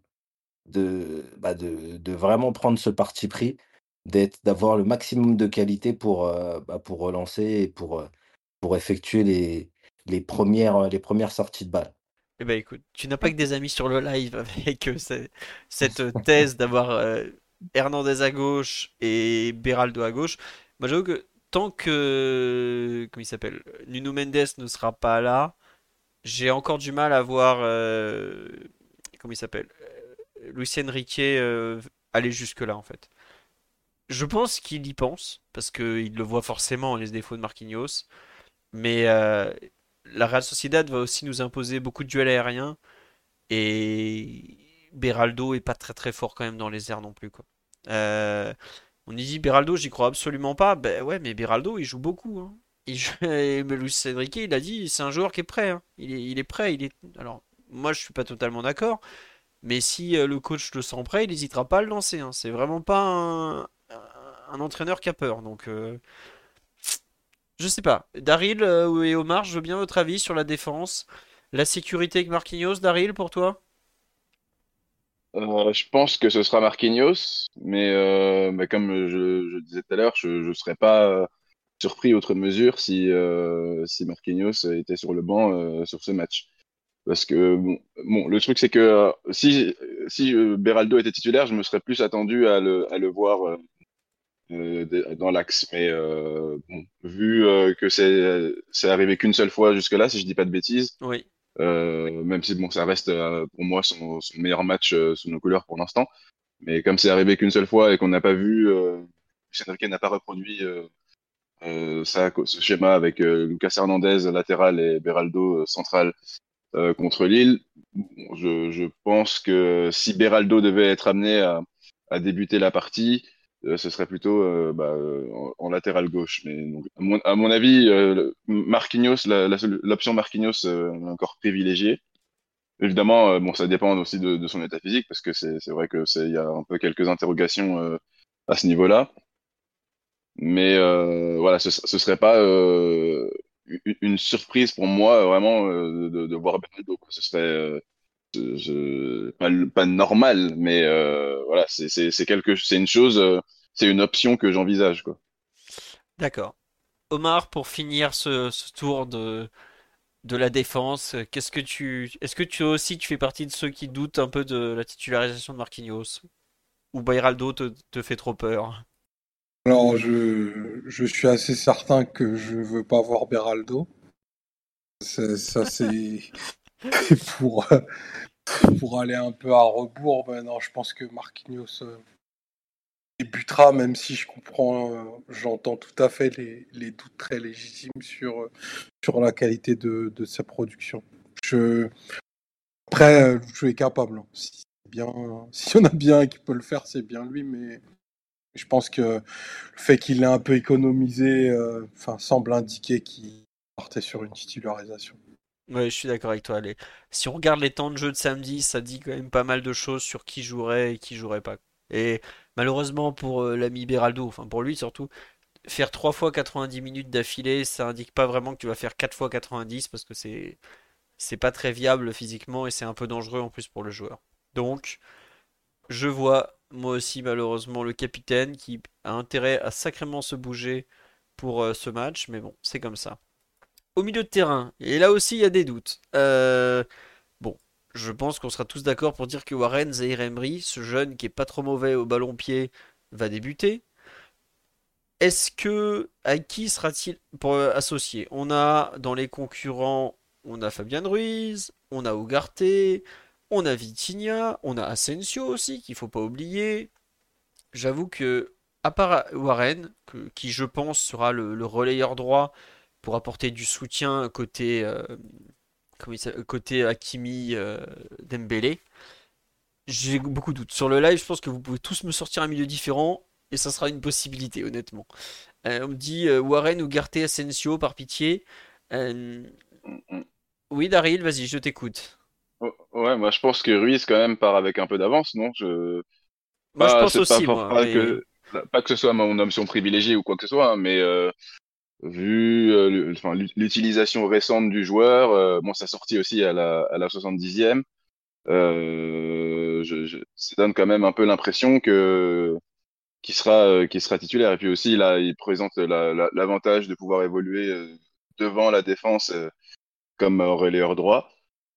de, bah, de, vraiment prendre ce parti pris, d'avoir le maximum de qualité pour, bah, relancer et pour, effectuer les, les, premières, les premières sorties de balle. Eh ben écoute, tu n'as pas que des amis sur le live avec euh, cette thèse d'avoir euh, Hernandez à gauche et Beraldo à gauche. Moi j'avoue que tant que comment il s'appelle Nuno Mendes ne sera pas là, j'ai encore du mal à voir euh, comment il s'appelle Lucien Enrique aller jusque là en fait. Je pense qu'il y pense parce qu'il le voit forcément les défauts de Marquinhos, mais la Real Sociedad va aussi nous imposer beaucoup de duels aériens. Et Beraldo est pas très très fort quand même dans les airs non plus. Euh, on y dit Beraldo, j'y crois absolument pas. Ben ouais, mais Beraldo, il joue beaucoup. Hein. Il. Luis Enrique, il a dit, c'est un joueur qui est prêt. Hein. Il, est, prêt. Il est... Alors, moi, je suis pas totalement d'accord. Mais si euh, le coach le sent prêt, il n'hésitera pas à le lancer. Hein. C'est vraiment pas un, un, entraîneur qui a peur. Donc, euh... Je sais pas. Daryl euh, et Omar, je veux bien votre avis sur la défense. La sécurité avec Marquinhos, Daryl, pour toi? Euh, Je pense que ce sera Marquinhos, mais, euh, comme je, disais tout à l'heure, je ne serais pas surpris outre mesure si, si Marquinhos était sur le banc sur ce match. Parce que bon, le truc c'est que si si Beraldo était titulaire, je me serais plus attendu à le, à le voir dans l'axe. Mais bon, vu que c'est c'est arrivé qu'une seule fois jusque-là, si je dis pas de bêtises. Oui. même si bon, ça reste pour moi son, son meilleur match sous nos couleurs pour l'instant. Mais comme c'est arrivé qu'une seule fois et qu'on n'a pas vu, euh, n'a pas reproduit euh, euh, ça, ce schéma avec euh, Lucas Hernandez latéral et Beraldo central contre Lille. Je, je, pense que si Beraldo devait être amené à, à débuter la partie, ce serait plutôt bah, en, latéral gauche. Mais donc, à, mon, à mon avis, Marquinhos, l'option Marquinhos est encore privilégiée. Évidemment, euh, bon, ça dépend aussi de, son état physique parce que c'est vrai que il y a un peu quelques interrogations euh, à ce niveau-là. Mais euh, voilà, ce, ce serait pas une surprise pour moi vraiment de, voir Bernardo. Ce serait pas, normal, mais voilà, c'est quelque, c'est une chose, c'est une option que j'envisage quoi. D'accord. Omar, pour finir ce tour de de la défense. Qu'est-ce que tu, est-ce que tu aussi tu fais partie de ceux qui doutent un peu de la titularisation de Marquinhos? Ou Bayraldo te, fait trop peur? Alors je, je suis assez certain que je veux pas voir Beraldo. Ça c'est pour pour aller un peu à rebours. Ben non, je pense que Marquinhos euh, débutera, même si je comprends, euh, j'entends tout à fait les, doutes très légitimes sur, euh, sur la qualité de, sa production. Après, euh, je suis capable. Hein. Si bien, s'il y en a bien qui peut le faire, c'est bien lui, mais je pense que le fait qu'il ait un peu économisé, semble indiquer qu'il partait sur une titularisation. Oui, je suis d'accord avec toi. Si on regarde les temps de jeu de samedi, ça dit quand même pas mal de choses sur qui jouerait et qui jouerait pas. Et malheureusement pour euh, l'ami Beraldo, enfin pour lui surtout, faire 3 fois 90 minutes d'affilée, ça indique pas vraiment que tu vas faire 4 fois 90 parce que c'est c'est pas très viable physiquement et c'est un peu dangereux en plus pour le joueur. Donc, je vois moi aussi malheureusement le capitaine qui a intérêt à sacrément se bouger pour euh, ce match, mais bon, c'est comme ça. Au milieu de terrain, et là aussi il y a des doutes. Euh, je pense qu'on sera tous d'accord pour dire que Warren Zaire Emery, ce jeune qui est pas trop mauvais au ballon pied, va débuter. Est-ce que à qui sera-t-il euh, associer On a dans les concurrents, on a Fabien Ruiz, on a Ugarte, on a Vitinha, on a Asensio aussi qu'il faut pas oublier. J'avoue que à part Warren, qui je pense sera le, relayeur droit pour apporter du soutien côté euh, côté Hakimi euh, Dembélé. J'ai beaucoup de doutes. Sur le live, je pense que vous pouvez tous me sortir un milieu différent et ça sera une possibilité, honnêtement. Euh, on me dit euh, Warren ou Garte Asensio, par pitié. Oui, Daryl, vas-y, je t'écoute. Oh, ouais, moi je pense que Ruiz quand même part avec un peu d'avance, non? Je... Moi je pense aussi, pas, que, pas que ce soit mon option privilégiée ou quoi que ce soit, hein, mais vu euh, l'utilisation récente du joueur, euh, bon, sa sortie aussi à la, à la 70e, euh, je, je, ça donne quand même un peu l'impression que qui sera euh, qui sera titulaire. Et puis aussi là, il présente l'avantage de pouvoir évoluer devant la défense comme relayeur droit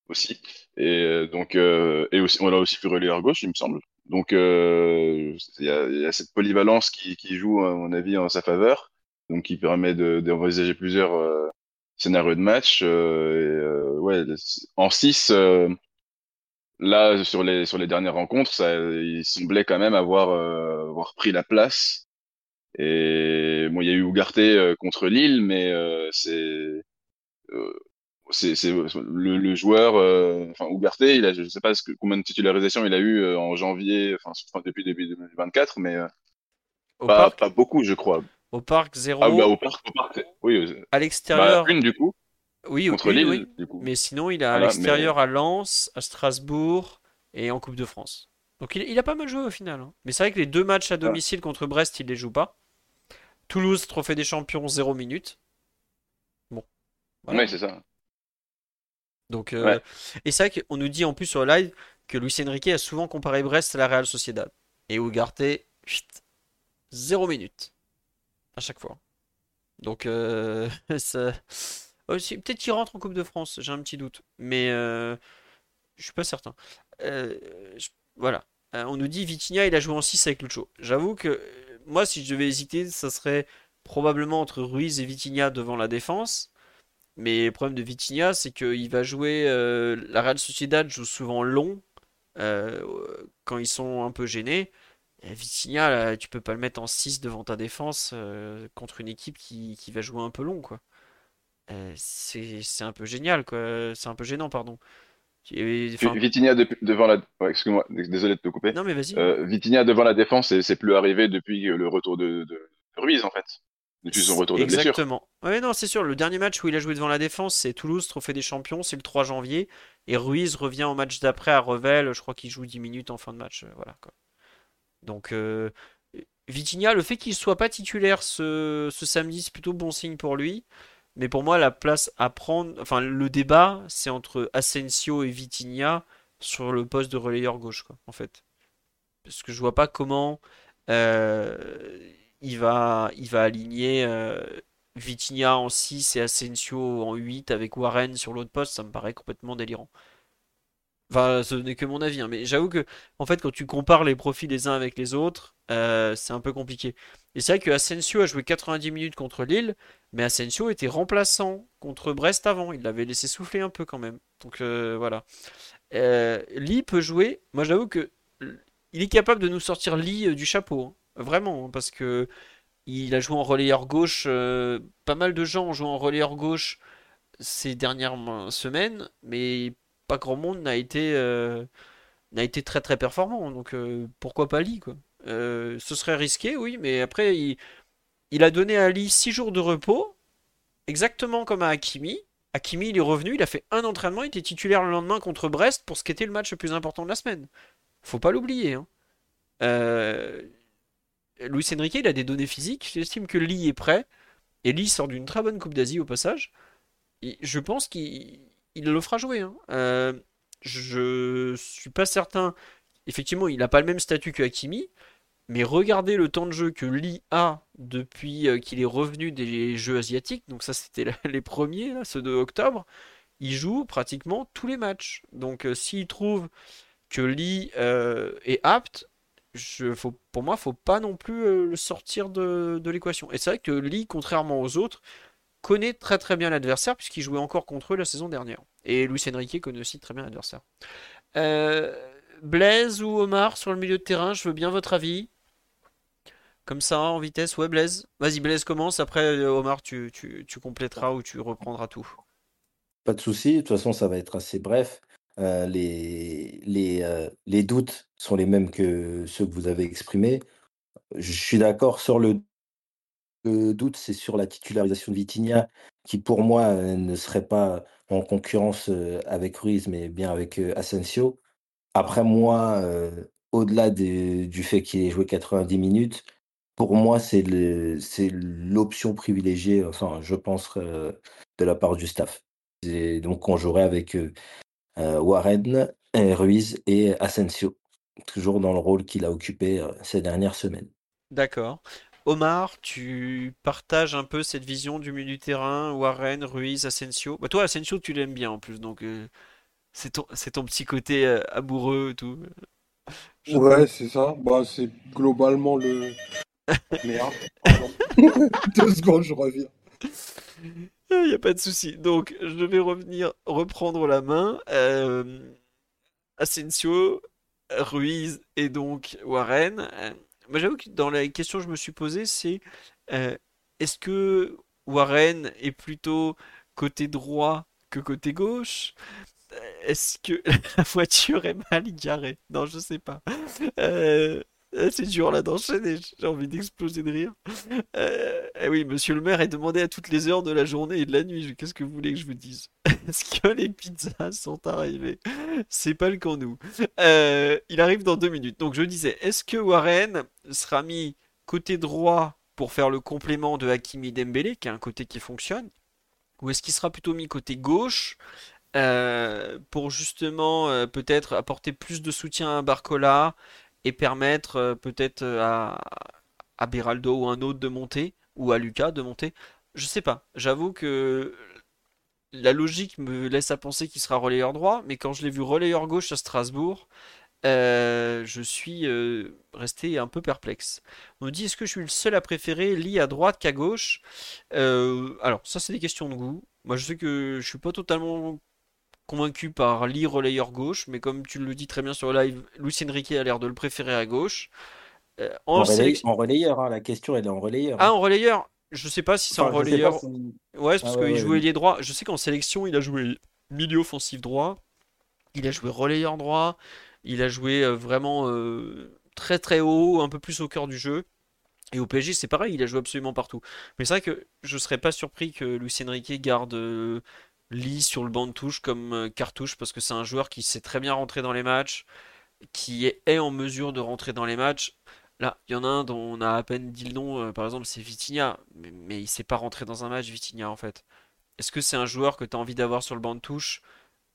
aussi. Et donc et aussi on l'a aussi fait relayeur gauche, il me semble. Donc il y a, y, a, cette polyvalence qui, qui joue à mon avis en sa faveur donc qui permet d'envisager plusieurs euh, scénarios de match. Euh, et, euh, ouais, en 6, là, sur les, sur les dernières rencontres, ça, il semblait quand même avoir, avoir pris la place. Et bon, il y a eu Ugarte contre Lille, mais c'est c'est le, le, joueur, enfin Ugarte, il a, je sais pas ce que, combien de titularisations il a eu en janvier, enfin depuis début 2024, mais pas, pas, beaucoup, je crois. Au parc, 0. Ah, bah, au parc, au parc. Oui, à l'extérieur. Bah, une, du coup. Oui, contre Lille, Du coup. Mais sinon, il a à l'extérieur à Lens, à Strasbourg et en Coupe de France. Donc il, il a pas mal joué au final. Hein. Mais c'est vrai que les deux matchs à domicile contre Brest, il les joue pas. Toulouse, Trophée des Champions, 0 minutes. Bon. Oui, c'est ça. Donc, euh, Et c'est vrai qu'on nous dit en plus sur live que Luis Enrique a souvent comparé Brest à la Real Sociedad. Et Ugarte, 0 minutes à chaque fois. Donc, euh, Oh, peut-être qu'il rentre en Coupe de France, j'ai un petit doute. Mais euh, je suis pas certain. Euh, voilà. Euh, on nous dit Vitinha, il a joué en 6 avec Lucho. J'avoue que moi, si je devais hésiter, ça serait probablement entre Ruiz et Vitinha devant la défense. Mais le problème de Vitinha, c'est qu'il va jouer. la Real Sociedad joue souvent long quand ils sont un peu gênés. Vitinha, tu peux pas le mettre en 6 devant ta défense contre une équipe qui, qui, va jouer un peu long, quoi. c'est un peu génial, quoi. C'est un peu gênant, pardon. Vitinha devant la. Excuse-moi, désolé de te couper. Non, mais vas-y. Euh, Vitinha devant la défense, c'est plus arrivé depuis le retour de, de, Ruiz, en fait. Depuis son retour de blessure. Exactement. Ouais, non, c'est sûr. Le dernier match où il a joué devant la défense, c'est Toulouse, Trophée des Champions, c'est le 3 janvier. Et Ruiz revient au match d'après à Revel. Je crois qu'il joue 10 minutes en fin de match. Euh, voilà, quoi. Donc, euh, Vitinha, le fait qu'il soit pas titulaire ce, ce samedi, c'est plutôt bon signe pour lui. Mais pour moi, la place à prendre, enfin, le débat, c'est entre Asensio et Vitinha sur le poste de relayeur gauche, quoi, en fait. Parce que je vois pas comment euh, il, va, il aligner euh, Vitinha en 6 et Asensio en 8 avec Warren sur l'autre poste, ça me paraît complètement délirant. Enfin, ce n'est que mon avis, hein, mais j'avoue que, en fait, quand tu compares les profils les uns avec les autres, euh, c'est un peu compliqué. Et c'est vrai que Asensio a joué 90 minutes contre Lille, mais Asensio était remplaçant contre Brest avant. Il l'avait laissé souffler un peu quand même. Donc euh, voilà. Euh, Lee peut jouer. Moi, j'avoue que il est capable de nous sortir Lee du chapeau, hein. vraiment, hein, parce que il a joué en relayeur gauche. pas mal de gens ont joué en relayeur gauche ces dernières semaines, mais pas grand monde n'a été, euh, n'a été très très performant. Donc euh, pourquoi pas Lee quoi. Euh, ce serait risqué, oui, mais après il, a donné à Lee 6 jours de repos, exactement comme à Hakimi. Hakimi il est revenu, il a fait un entraînement, il était titulaire le lendemain contre Brest pour ce qui était le match le plus important de la semaine. Faut pas l'oublier. Hein. Luis Enrique il a des données physiques, j'estime que Lee est prêt. Et Lee sort d'une très bonne Coupe d'Asie au passage. Je pense qu'il il le fera jouer. Hein. Euh, je suis pas certain. Effectivement, il n'a pas le même statut que Hakimi. Mais regardez le temps de jeu que Lee a depuis euh, qu'il est revenu des Jeux asiatiques. Donc ça, c'était les premiers, ceux de octobre. Il joue pratiquement tous les matchs. Donc euh, s'il trouve que Lee est apte, je, faut, pour moi, faut pas non plus le sortir de, de l'équation. Et c'est vrai que Lee, contrairement aux autres, connaît très très bien l'adversaire puisqu'il jouait encore contre eux la saison dernière. Et Luis Enrique connaît aussi très bien l'adversaire. Euh, Blaise ou Omar sur le milieu de terrain, je veux bien votre avis. Comme ça, en vitesse, ouais Blaise. Vas-y Blaise commence, après euh, Omar tu, tu, compléteras ou tu reprendras tout. Pas de souci, de toute façon ça va être assez bref. Euh, les doutes sont les mêmes que ceux que vous avez exprimés. Je suis d'accord sur le le doute, c'est sur la titularisation de Vitinha, qui pour moi euh, ne serait pas en concurrence euh, avec Ruiz, mais bien avec euh, Asensio. Après moi, au-delà du fait qu'il ait joué 90 minutes, pour moi, c'est l'option privilégiée, enfin, je pense, de la part du staff. Et donc, on jouerait avec Warren, Ruiz et Asensio, toujours dans le rôle qu'il a occupé ces dernières semaines. D'accord. Omar, tu partages un peu cette vision du milieu du terrain, Warren, Ruiz, Asensio? Bah toi, Asensio, tu l'aimes bien en plus, donc euh, c'est ton, ton, petit côté euh, amoureux tout. ouais, c'est ça. Bah, c'est globalement le. Merde. Deux secondes, je reviens. Il n'y a pas de souci. Donc, je vais revenir reprendre la main. Euh, Asensio, Ruiz et donc Warren j'avoue que dans la question que je me suis posée, c'est euh, est-ce que Warren est plutôt côté droit que côté gauche? Est-ce que la voiture est mal garée? Non, je sais pas. Euh, c'est dur là d'enchaîner, j'ai envie d'exploser de rire. Euh, eh oui, monsieur le maire est demandé à toutes les heures de la journée et de la nuit. Qu'est-ce que vous voulez que je vous dise? Est-ce que les pizzas sont arrivées? C'est pas le camp nous. Euh, il arrive dans deux minutes. Donc je disais, est-ce que Warren sera mis côté droit pour faire le complément de Hakimi Dembélé, qui est un côté qui fonctionne Ou est-ce qu'il sera plutôt mis côté gauche euh, pour justement peut-être apporter plus de soutien à Barcola et permettre euh, peut-être euh, à, à Beraldo ou un autre de monter, ou à Lucas de monter. Je sais pas. J'avoue que la logique me laisse à penser qu'il sera relayeur droit, mais quand je l'ai vu relayeur gauche à Strasbourg, euh, je suis resté un peu perplexe. On me dit est-ce que je suis le seul à préférer Lee à droite qu'à gauche? Alors, ça, c'est des questions de goût. Moi, je sais que je suis pas totalement convaincu par Lee relayeur gauche, mais comme tu le dis très bien sur le live, Luis Enrique a l'air de le préférer à gauche. en, relayeur, hein, la question elle est en relayeur. Ah, en relayeur Je sais pas si c'est en relayeur. Ouais, parce ah qu'il jouait ouais. droit. Je sais qu'en sélection, il a joué milieu offensif droit. Il a joué relayeur droit. Il a joué euh, vraiment euh, très très haut, un peu plus au cœur du jeu. Et au PSG, c'est pareil, il a joué absolument partout. Mais c'est vrai que je serais pas surpris que Lucien Riquet garde euh, Lee sur le banc de touche comme cartouche parce que c'est un joueur qui sait très bien rentrer dans les matchs, qui est, en mesure de rentrer dans les matchs. Là, il y en a un dont on a à peine dit le nom, par exemple, c'est Vitinha, mais, il sait pas rentrer dans un match, Vitinha en fait. Est-ce que c'est un joueur que tu as envie d'avoir sur le banc de touche?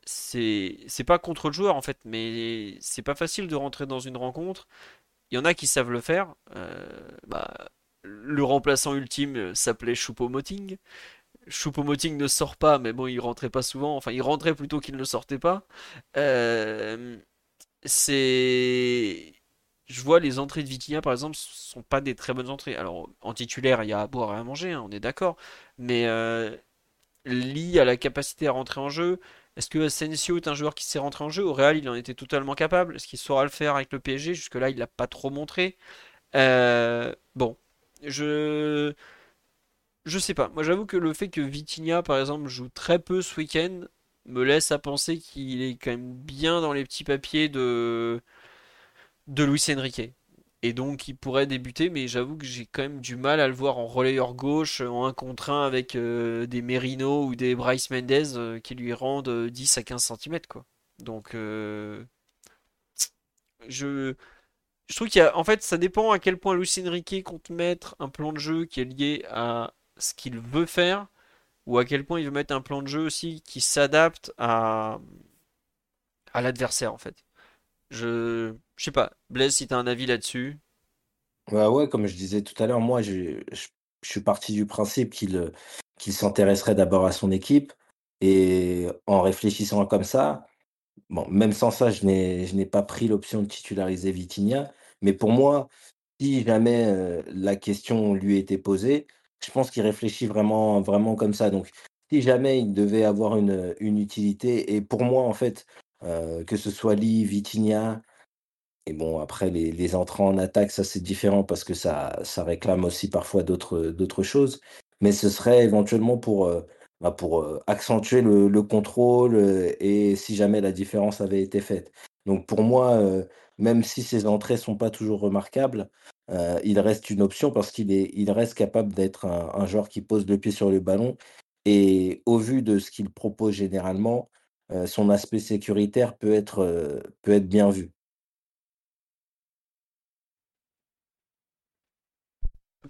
C'est c'est pas contre le joueur en fait, mais c'est pas facile de rentrer dans une rencontre. Il y en a qui savent le faire. Euh, bah, le remplaçant ultime euh, s'appelait Choupo-Moting. Choupo-Moting ne sort pas, mais bon, il rentrait pas souvent. Enfin, il rentrait plutôt qu'il ne sortait pas. Euh, c'est je vois les entrées de Vitinha par exemple sont pas des très bonnes entrées. Alors en titulaire il y a à boire et à manger, hein, on est d'accord, mais euh, Lee a la capacité à rentrer en jeu. Est-ce que Asensio est un joueur qui s'est rentré en jeu? Au Real, il en était totalement capable. Est-ce qu'il saura le faire avec le PSG Jusque-là, il l'a pas trop montré. Euh, bon, je je sais pas. Moi, j'avoue que le fait que Vitinha, par exemple, joue très peu ce week-end me laisse à penser qu'il est quand même bien dans les petits papiers de de Luis Enrique et donc il pourrait débuter, mais j'avoue que j'ai quand même du mal à le voir en relayeur gauche, en 1 contre 1 avec euh, des Merino ou des Bryce Mendez euh, qui lui rendent 10 à 15 cm quoi. Donc euh, je, je trouve qu'il y a, en fait ça dépend à quel point Luis Enrique compte mettre un plan de jeu qui est lié à ce qu'il veut faire, ou à quel point il veut mettre un plan de jeu aussi qui s'adapte à, à l'adversaire en fait. Je, je sais pas. Blaise, si tu as un avis là-dessus. Bah ouais, comme je disais tout à l'heure, moi, je, je, suis parti du principe qu'il s'intéresserait d'abord à son équipe. Et en réfléchissant comme ça, bon, même sans ça, je n'ai, je n'ai pas pris l'option de titulariser Vitinha. Mais pour moi, si jamais euh, la question lui était posée, je pense qu'il réfléchit vraiment, comme ça. Donc, si jamais il devait avoir une, utilité, et pour moi, en fait, euh, que ce soit Lee, Vitinha, et bon, après, les, entrants en attaque, ça c'est différent parce que ça, réclame aussi parfois d'autres, choses. Mais ce serait éventuellement pour, euh, bah, euh, accentuer le, le contrôle et si jamais la différence avait été faite. Donc pour moi, même si ses entrées sont pas toujours remarquables, il reste une option parce qu'il est, il reste capable d'être un, un joueur qui pose le pied sur le ballon. Et au vu de ce qu'il propose généralement, son aspect sécuritaire peut être, peut être bien vu.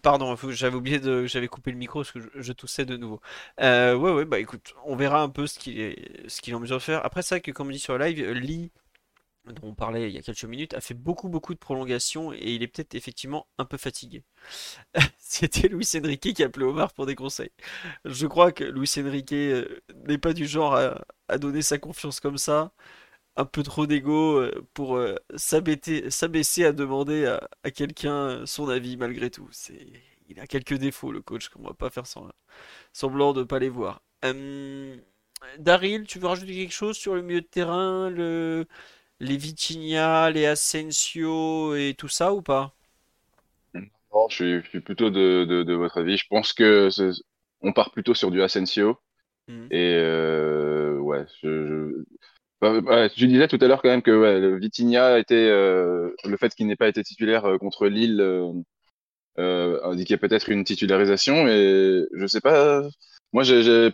Pardon, j'avais oublié de, j'avais coupé le micro parce que je, toussais de nouveau. Euh, ouais, ouais, bah écoute, on verra un peu ce qu'il est, ce qu'il en mesure de faire. Après ça, que comme on dit sur live, Lee, dont on parlait il y a quelques minutes, a fait beaucoup, beaucoup de prolongations et il est peut-être effectivement un peu fatigué. C'était Luis Enrique qui a appelé Omar pour des conseils. Je crois que Luis Enrique euh, n'est pas du genre à, donner sa confiance comme ça. Un peu trop d'ego euh, pour euh, s'abaisser à demander à, quelqu'un son avis malgré tout. Il a quelques défauts le coach qu'on va pas faire semblant de pas les voir. Daryl, tu veux rajouter quelque chose sur le milieu de terrain, le, les Vitinha, les Asensio et tout ça ou pas? Non, je suis, plutôt de, votre avis. Je pense que on part plutôt sur du Asensio. Hmm. Et euh, ouais, je, je... disais tout à l'heure quand même que ouais, le Vitinha était euh, le fait qu'il n'ait pas été titulaire euh, contre Lille indiquait peut-être une titularisation et je sais pas. Moi, j'ai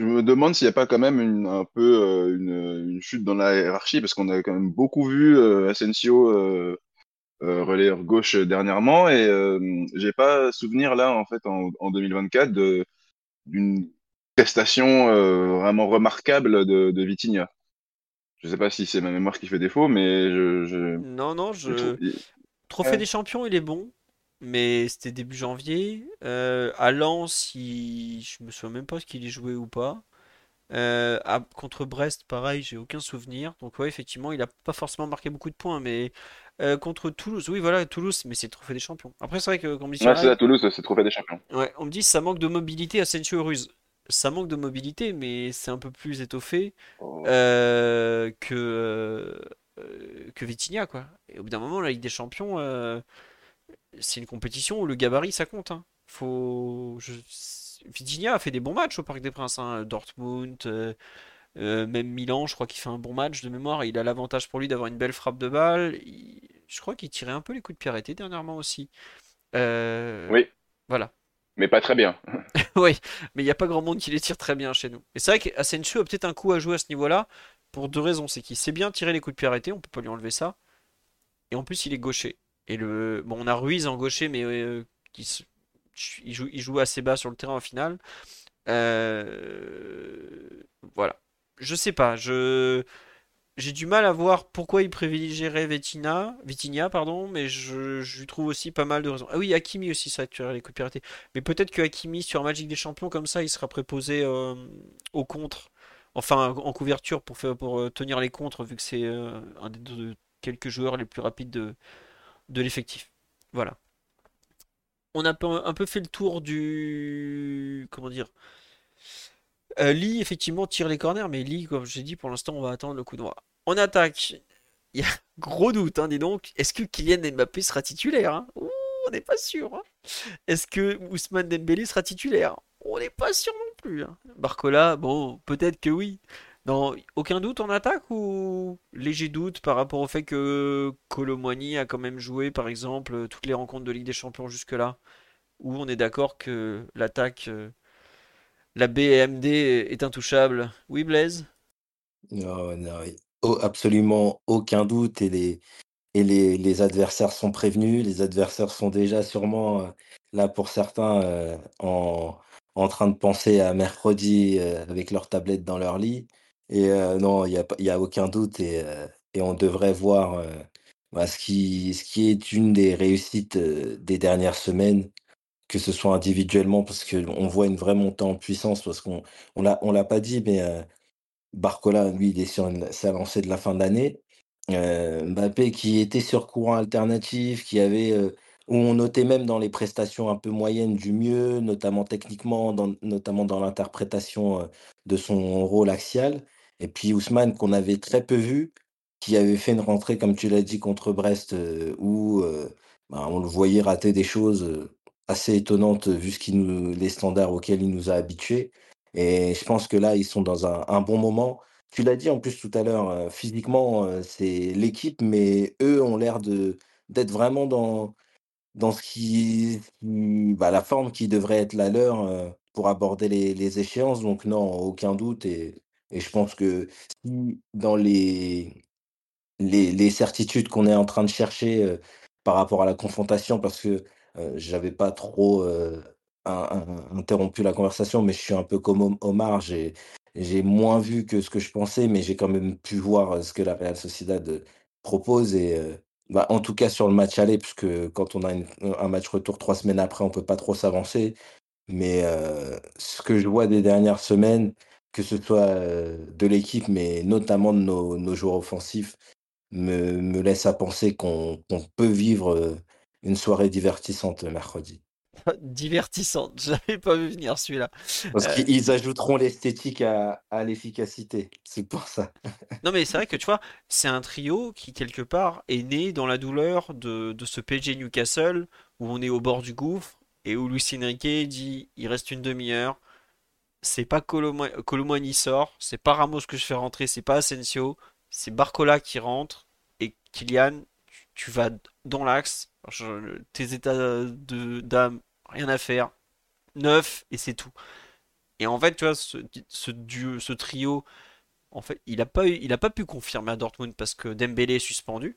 je me demande s'il n'y a pas quand même une, un peu euh, une, une, chute dans la hiérarchie, parce qu'on a quand même beaucoup vu euh, Asensio euh, euh, relayeur gauche dernièrement, et j'ai pas souvenir là, en fait, en, en 2024, d'une prestation vraiment remarquable de, de Vitinha. Je sais pas si c'est ma mémoire qui fait défaut, mais je. je non, non, je. Trophée des champions, il est bon mais c'était début janvier. Euh, à Lens, je me souviens même pas ce qu'il y jouait ou pas. Euh, contre Brest, pareil, j'ai aucun souvenir. Donc ouais, effectivement, il a pas forcément marqué beaucoup de points, mais euh, contre Toulouse, oui, voilà, Toulouse, mais c'est le trophée des champions. Après, c'est vrai que quand on me dit ouais, c'est à Toulouse, c'est le trophée des champions. Ouais, on me dit ça manque de mobilité à Sensio Ruse. Ça manque de mobilité, mais c'est un peu plus étoffé oh. que que Vitinha, quoi. Et au bout d'un moment, la Ligue des Champions, c'est une compétition où le gabarit ça compte. Hein. Faut, je Vitinha a fait des bons matchs au Parc des Princes. Hein. Dortmund, euh, euh, même Milan, je crois qu'il fait un bon match de mémoire. Il a l'avantage pour lui d'avoir une belle frappe de balle. Je crois qu'il tirait un peu les coups de pied arrêtés dernièrement aussi. Euh, oui. Voilà. Mais pas très bien. oui, mais il n'y a pas grand monde qui les tire très bien chez nous. Et c'est vrai qu'Asensio a peut-être un coup à jouer à ce niveau-là pour deux raisons. C'est qu'il sait bien tirer les coups de pied arrêtés, on peut pas lui enlever ça. Et en plus, il est gaucher. Et le bon, on a Ruiz en gaucher, mais qui, il joue, il joue assez bas sur le terrain en finale. Euh, voilà. Je sais pas. Je j'ai du mal à voir pourquoi il privilégierait Vitina, Vitinha, pardon, mais je, je, lui trouve aussi pas mal de raisons. Ah oui, Hakimi aussi, ça tu les coups de piraté. Mais peut-être que Hakimi sur Magic des Champions comme ça, il sera préposé euh, au contre, enfin en couverture pour faire pour euh, tenir les contres vu que c'est un des quelques joueurs les plus rapides de, de l'effectif. Voilà on a un peu fait le tour du. Comment dire euh, Lee, effectivement, tire les corners, mais Lee, comme j'ai dit, pour l'instant, on va attendre le coup droit. On attaque. Il y a gros doute, hein, dis donc. Est-ce que Kylian Mbappé sera titulaire hein? On n'est pas sûr. Hein. Est-ce que Ousmane Dembélé sera titulaire? On n'est pas sûr non plus. Barcola, bon, peut-être que oui. Non, aucun doute en attaque ou léger doute par rapport au fait que Colomwani a quand même joué, par exemple, toutes les rencontres de Ligue des Champions jusque-là, où on est d'accord que l'attaque, euh, la BMD est intouchable. Oui, Blaise? Non, non, absolument aucun doute et les, et les, les adversaires sont prévenus. Les adversaires sont déjà sûrement, euh, là pour certains, euh, en, en train de penser à mercredi avec leur tablette dans leur lit. Et non, il y a y a aucun doute et et on devrait voir, bah, ce qui est une des réussites, des dernières semaines, que ce soit individuellement parce qu'on voit une vraie montée en puissance parce qu'on on l'a on l'a pas dit, mais Barcola, lui, il est sur sa lancée de la fin de l'année. Mbappé qui était sur courant alternatif, qui avait, où on notait même dans les prestations un peu moyennes du mieux, notamment techniquement, dans notamment dans l'interprétation, de son rôle axial. Et puis Ousmane, qu'on avait très peu vu, qui avait fait une rentrée, comme tu l'as dit, contre Brest, euh, où euh, bah, on le voyait rater des choses euh, assez étonnantes vu ce qui nous, les standards auxquels il nous a habitués. Et je pense que là, ils sont dans un, bon moment. Tu l'as dit en plus tout à l'heure, physiquement, c'est l'équipe, mais eux ont l'air d'être vraiment dans, dans ce qui, bah, la forme qui devrait être la leur pour aborder les, les échéances. Donc non, aucun doute. Et et je pense que si dans les, les, certitudes qu'on est en train de chercher par rapport à la confrontation, parce que j'avais pas trop interrompu la conversation, mais je suis un peu comme Omar, j'ai, j'ai moins vu que ce que je pensais, mais j'ai quand même pu voir ce que la Real Sociedad propose. Et bah, en tout cas sur le match aller, puisque quand on a un match retour trois semaines après, on peut pas trop s'avancer. Mais ce que je vois des dernières semaines, que ce soit de l'équipe, mais notamment de nos, joueurs offensifs, me, laisse à penser qu'on peut vivre une soirée divertissante mercredi. divertissante, je n'avais pas vu venir celui-là. Parce qu'ils ajouteront l'esthétique à, l'efficacité, c'est pour ça. non mais c'est vrai que tu vois, c'est un trio qui quelque part est né dans la douleur de, de ce PG Newcastle où on est au bord du gouffre et où Luis Enrique dit il reste une demi-heure, c'est pas Colomani sort, c'est pas Ramos que je fais rentrer, c'est pas Asensio, c'est Barcola qui rentre et Kylian, tu, vas dans l'axe, tes états de d'âme, rien à faire, neuf et c'est tout. Et en fait, tu vois, ce, ce, trio, en fait, il a pas il a pas pu confirmer à Dortmund parce que Dembélé est suspendu.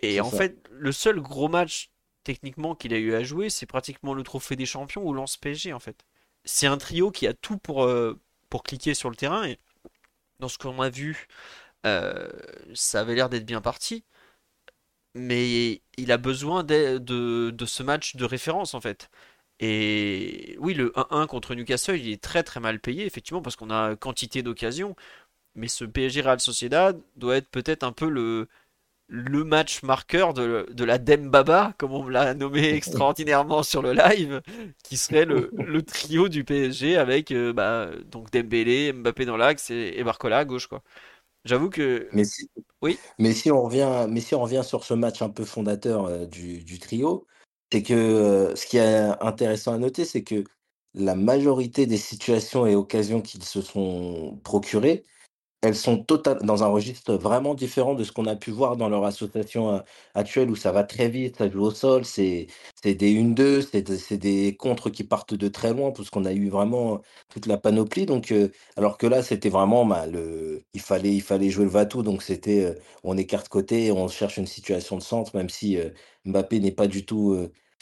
Et en fait, le seul gros match techniquement qu'il a eu à jouer, c'est pratiquement le trophée des champions ou lance PSG en fait c'est un trio qui a tout pour, euh, pour cliquer sur le terrain. Et dans ce qu'on a vu, euh, ça avait l'air d'être bien parti. Mais il a besoin de, de, ce match de référence en fait. Et oui, le 1-1 contre Newcastle, il est très très mal payé, effectivement, parce qu'on a quantité d'occasions. Mais ce PSG Real Sociedad doit être peut-être un peu le, le match marqueur de, de la Dembaba, comme on l'a nommé extraordinairement sur le live, qui serait le, le trio du PSG avec euh, bah, donc Dembélé, Mbappé dans l'axe et, et Barcola à gauche. Quoi. J'avoue que. Mais si, Oui. mais si on revient, mais si on revient sur ce match un peu fondateur euh, du, du trio, c'est que euh, ce qui est intéressant à noter, c'est que la majorité des situations et occasions qu'ils se sont procurées, elles sont dans un registre vraiment différent de ce qu'on a pu voir dans leur association, heu, actuelle où ça va très vite, ça joue au sol, c'est des 1-2, c'est des contres qui partent de très loin parce qu'on a eu vraiment toute la panoplie. Donc heu, alors que là, c'était vraiment, bah, le il fallait il fallait jouer le va-tout. Donc c'était, on écarte côté on cherche une situation de centre même si, Mbappé n'est pas du tout,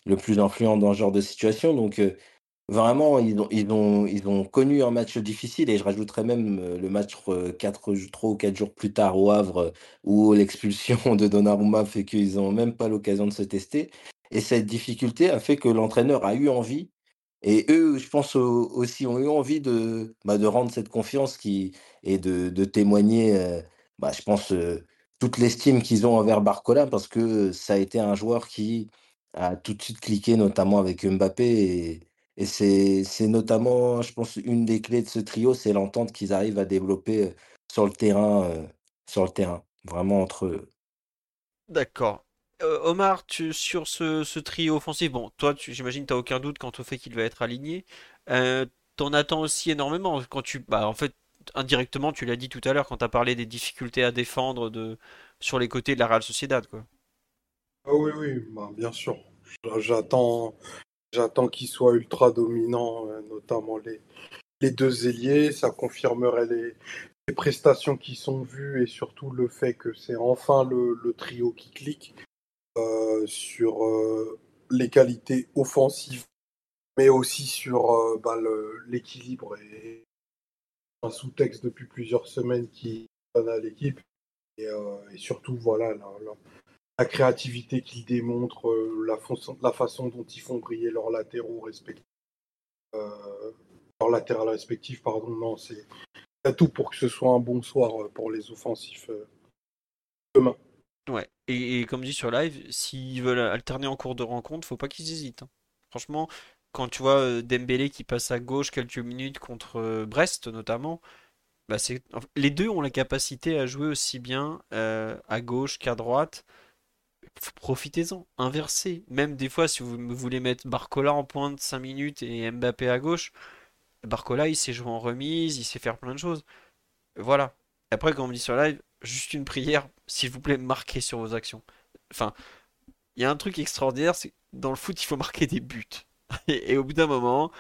le plus influent dans ce genre de situation. Donc Vraiment, ils ont ils ont ils ont connu un match difficile et je rajouterais même, heu, le match, heu, 4 j 3 ou 4 jours plus tard au Havre, heu, où l'expulsion de Donnarumma fait qu'ils ont même pas l'occasion de se tester. Et cette difficulté a fait que l'entraîneur a eu envie et eux, je pense, au aussi ont eu envie de, bah, de rendre cette confiance qui et de de témoigner, heu, bah, je pense, toute l'estime qu'ils ont envers Barcola parce que ça a été un joueur qui a tout de suite cliqué, notamment avec Mbappé et c'est c'est notamment, je pense, une des clés de ce trio, c'est l'entente qu'ils arrivent à développer, heu, sur le terrain, heu, sur le terrain, vraiment entre eux. D'accord. Euh, Omar, tu, sur ce, ce trio offensif, bon, toi, tu- j'imagine, t'as aucun doute quant au fait qu'il va être aligné. Euh, t'en attends aussi énormément quand tu, bah, en fait, indirectement, tu l'as dit tout à l'heure quand t'as parlé des difficultés à défendre de, sur les côtés de la Real Sociedad, quoi. Ah oui, oui, bah, bien sûr. J'attends, j'attends qu'il soit ultra dominant, euh, notamment les, les deux ailiers. Ça confirmerait les, les prestations qui sont vues et surtout le fait que c'est enfin le, le trio qui clique euh, sur euh, les qualités offensives, mais aussi sur bah, l'équilibre un sous-texte depuis plusieurs semaines qui donne à l'équipe. Et, surtout, voilà, la créativité qu'ils démontrent, euh, la, façon, la façon dont ils font briller leurs latéraux respectifs, euh, leurs latérales respectifs, pardon, non, c'est tout pour que ce soit un bon soir euh, pour les offensifs euh, demain. Ouais. Et, et comme dit sur live, s'ils veulent alterner en cours de rencontre, faut pas qu'ils hésitent. hein. Franchement, quand tu vois Dembélé qui passe à gauche quelques minutes contre Brest notamment, bah les deux ont la capacité à jouer aussi bien à gauche qu'à droite. Profitez-en, inversez. Même des fois, si vous voulez mettre Barcola en pointe 5 minutes et Mbappé à gauche, Barcola il sait jouer en remise, il sait faire plein de choses. Voilà. Après, quand on me dit sur live, juste une prière, s'il vous plaît, marquez sur vos actions. Enfin, il y a un truc extraordinaire, c'est dans le foot, il faut marquer des buts. Et, au bout d'un moment,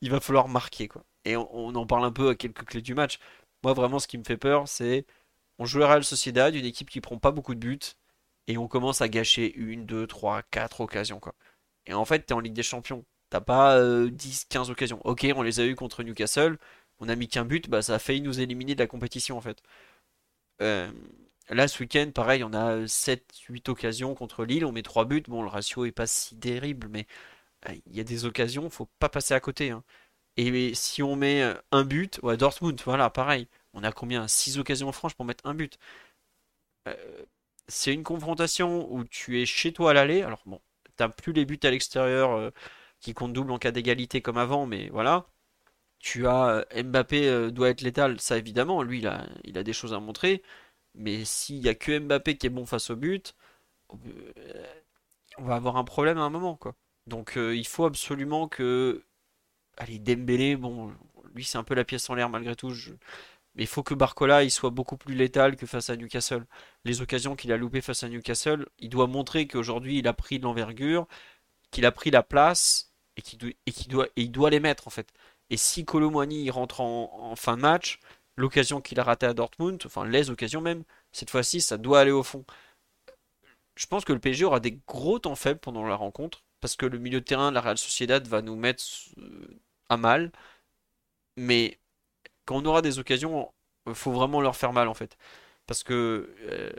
il va falloir marquer, quoi. Et on, on en parle un peu à quelques clés du match. Moi, vraiment, ce qui me fait peur, c'est on joue à Real Sociedad, une équipe qui prend pas beaucoup de buts, et on commence à gâcher une, deux, trois, quatre occasions, quoi. Et en fait, t'es en Ligue des Champions. T'as pas euh, 10, 15 occasions. Ok, on les a eu contre Newcastle. On a mis qu'un but, bah ça a failli nous éliminer de la compétition en fait. Euh, là, ce week-end, pareil, on a sept, huit occasions contre Lille. On met 3 buts. Bon, le ratio est pas si terrible, mais euh, il y a des occasions, faut pas passer à côté. hein. Et si on met euh, un but, ouais, Dortmund, voilà, pareil. On a combien? 6 occasions franches pour mettre un but. C'est une confrontation où tu es chez toi à l'aller. Alors bon, t'as plus les buts à l'extérieur euh, qui comptent double en cas d'égalité comme avant, mais voilà. Tu as euh, Mbappé euh, doit être létal, ça évidemment, lui il a, il a des choses à montrer, mais s'il y a que Mbappé qui est bon face au but, on va avoir un problème à un moment quoi. Donc il faut absolument que, allez Dembélé, bon, lui c'est un peu la pièce en l'air malgré tout, mais il faut que Barcola il soit beaucoup plus létal que face à Newcastle. Les occasions qu'il a loupées face à Newcastle, il doit montrer qu'aujourd'hui il a pris de l'envergure, qu'il a pris la place et qu'il doit, il doit les mettre en fait. Et si il rentre en, en fin de match, l'occasion qu'il a ratée à Dortmund, enfin les occasions même, cette fois-ci ça doit aller au fond. Je pense que le PSG aura des gros temps faibles pendant la rencontre parce que le milieu de terrain de la Real Sociedad va nous mettre euh, à mal, mais quand on aura des occasions, il faut vraiment leur faire mal en fait. Parce que euh,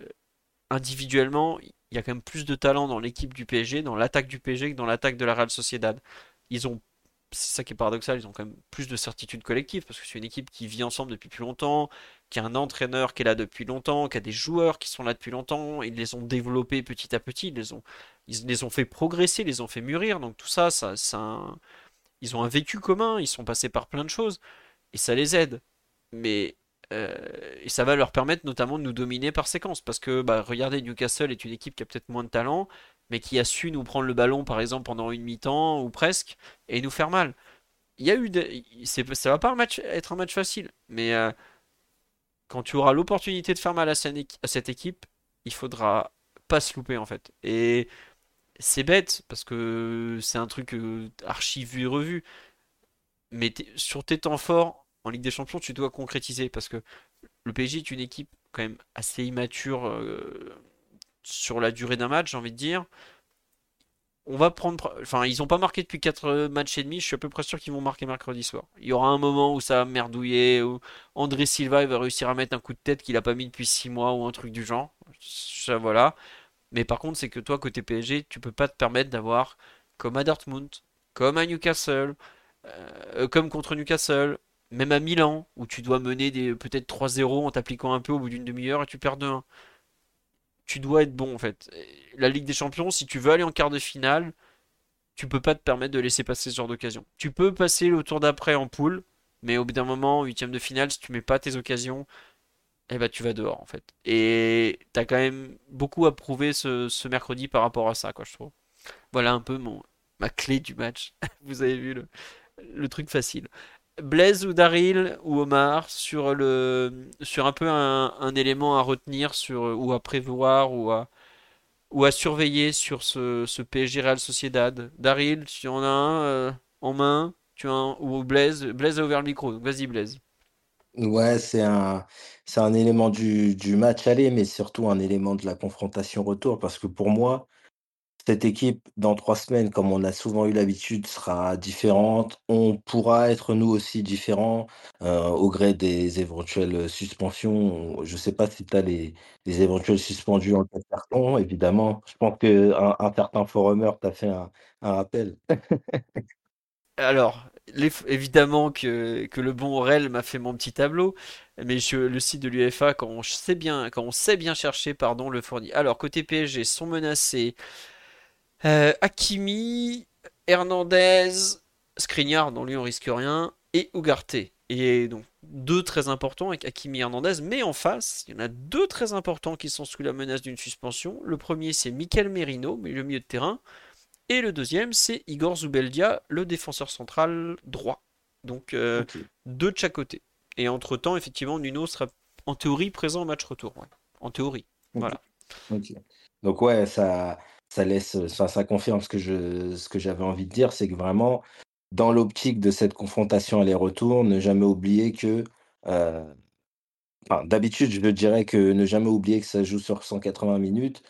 individuellement, il y a quand même plus de talent dans l'équipe du PSG, dans l'attaque du PSG que dans l'attaque de la Real Sociedad. ils ont c'est ça qui est paradoxal, ils ont quand même plus de certitude collective parce que c'est une équipe qui vit ensemble depuis plus longtemps, qui a un entraîneur qui est là depuis longtemps, qui a des joueurs qui sont là depuis longtemps, ils les ont développés petit à petit, ils les ont, fait progresser, ils les ont fait mûrir, donc tout ça, ça ils ont un vécu commun, ils sont passés par plein de choses et ça les aide. Mais euh, et ça va leur permettre notamment de nous dominer par séquence parce que bah, regardez, Newcastle est une équipe qui a peut-être moins de talent, mais qui a su nous prendre le ballon par exemple pendant une mi-temps ou presque et nous faire mal. Il y a eu ça va pas un match, être un match facile, mais euh, quand tu auras l'opportunité de faire mal à cette équipe, il faudra pas se louper en fait. Et c'est bête parce que c'est un truc euh, archi vu et revu. Mais sur tes temps forts en Ligue des Champions, tu dois concrétiser parce que le PSG est une équipe quand même assez immature euh, sur la durée d'un match, j'ai envie de dire. On va prendre. Enfin, ils n'ont pas marqué depuis 4 matchs et demi. Je suis à peu près sûr qu'ils vont marquer mercredi soir. Il y aura un moment où ça va merdouiller, où André Silva va réussir à mettre un coup de tête qu'il n'a pas mis depuis 6 mois ou un truc du genre. Ça, voilà. Mais par contre, c'est que toi, côté PSG, tu peux pas te permettre d'avoir comme à Dortmund, comme à Newcastle, euh, comme contre Newcastle, même à Milan, où tu dois mener des peut-être 3-0 en t'appliquant un peu au bout d'une demi-heure et tu perds 2-1 tu dois être bon en fait. La Ligue des Champions, si tu veux aller en quart de finale, tu peux pas te permettre de laisser passer ce genre d'occasion. Tu peux passer le tour d'après en poule, mais au bout d'un moment, huitième de finale, si tu mets pas tes occasions, eh ben tu vas dehors en fait. Et t'as quand même beaucoup à prouver ce, mercredi par rapport à ça, quoi, je trouve. Voilà un peu mon, ma clé du match. Vous avez vu le, le truc facile. Blaise ou Daryl ou Omar sur le sur un peu un, élément à retenir sur ou à prévoir ou à ou à surveiller sur ce, ce PSG Real Sociedad. Daryl, tu en as un euh, en main, tu as un, ou Blaise, Blaise a ouvert le micro, vas-y Blaise. Ouais, c'est un, c'est un élément du, du match aller, mais surtout un élément de la confrontation retour, parce que pour moi, cette équipe, dans trois semaines, comme on a souvent eu l'habitude, sera différente. On pourra être nous aussi différents euh, au gré des éventuelles suspensions. Je ne sais pas si tu as les, les éventuels suspendus en carton, évidemment. Je pense qu'un un certain forumer t'a fait un, un rappel. Alors, évidemment que, que, le bon Aurel m'a fait mon petit tableau, mais je, le site de l'UFA, quand on sait bien, quand on sait bien chercher, pardon, le fournit. Alors, côté PSG, sont menacés euh, Hakimi, Hernandez, Skriniar, dont lui on risque rien, et Ugarte. Et donc deux très importants avec Hakimi et Hernandez, mais en face, il y en a deux très importants qui sont sous la menace d'une suspension. Le premier c'est Mikel Merino, mais le milieu de terrain, et le deuxième c'est Igor Zubeldia, le défenseur central droit. Donc euh, deux de chaque côté. Et entre temps, effectivement, Nuno sera en théorie présent au match retour. En théorie. Voilà. Donc ouais, ça ça laisse, ça, ça confirme ce que je, ce que j'avais envie de dire, c'est que vraiment, dans l'optique de cette confrontation aller-retour, ne jamais oublier que, euh, d'habitude, je dirais que ne jamais oublier que ça joue sur 180 minutes.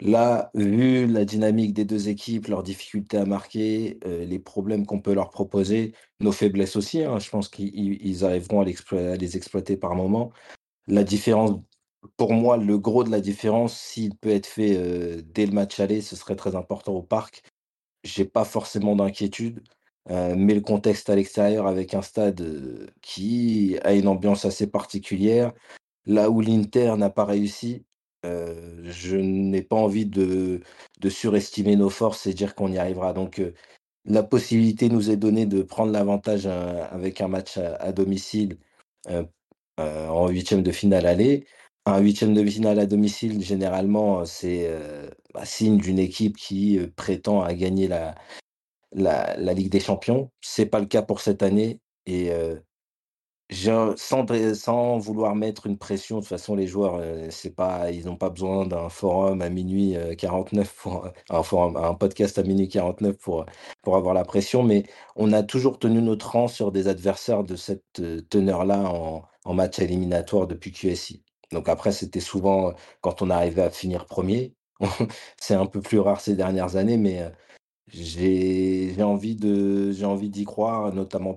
Là, vu la dynamique des deux équipes, leurs difficultés à marquer, euh, les problèmes qu'on peut leur proposer, nos faiblesses aussi, hein, je pense qu'ils arriveront à, à, les exploiter par moment. La différence pour moi, le gros de la différence, s'il peut être fait dès le match aller, ce serait très important au parc. J'ai pas forcément d'inquiétude, mais le contexte à l'extérieur avec un stade qui a une ambiance assez particulière, là où l'Inter n'a pas réussi, je n'ai pas envie de, surestimer nos forces et dire qu'on y arrivera. Donc, la possibilité nous est donnée de prendre l'avantage avec un match à, domicile en huitième de finale aller. Un huitième de finale à domicile, généralement, c'est euh, bah, signe d'une équipe qui euh, prétend à gagner la, Ligue des Champions. C'est pas le cas pour cette année. Et euh, sans, vouloir mettre une pression, de toute façon, les joueurs, ils n'ont pas besoin d'un forum à minuit 49 pour un un podcast à minuit 49 pour, pour avoir la pression. Mais on a toujours tenu notre rang sur des adversaires de cette teneur-là en, en match éliminatoire depuis QSI. Donc après, c'était souvent quand on arrivait à finir premier. C'est un peu plus rare ces dernières années, mais j'ai envie d'y croire, notamment.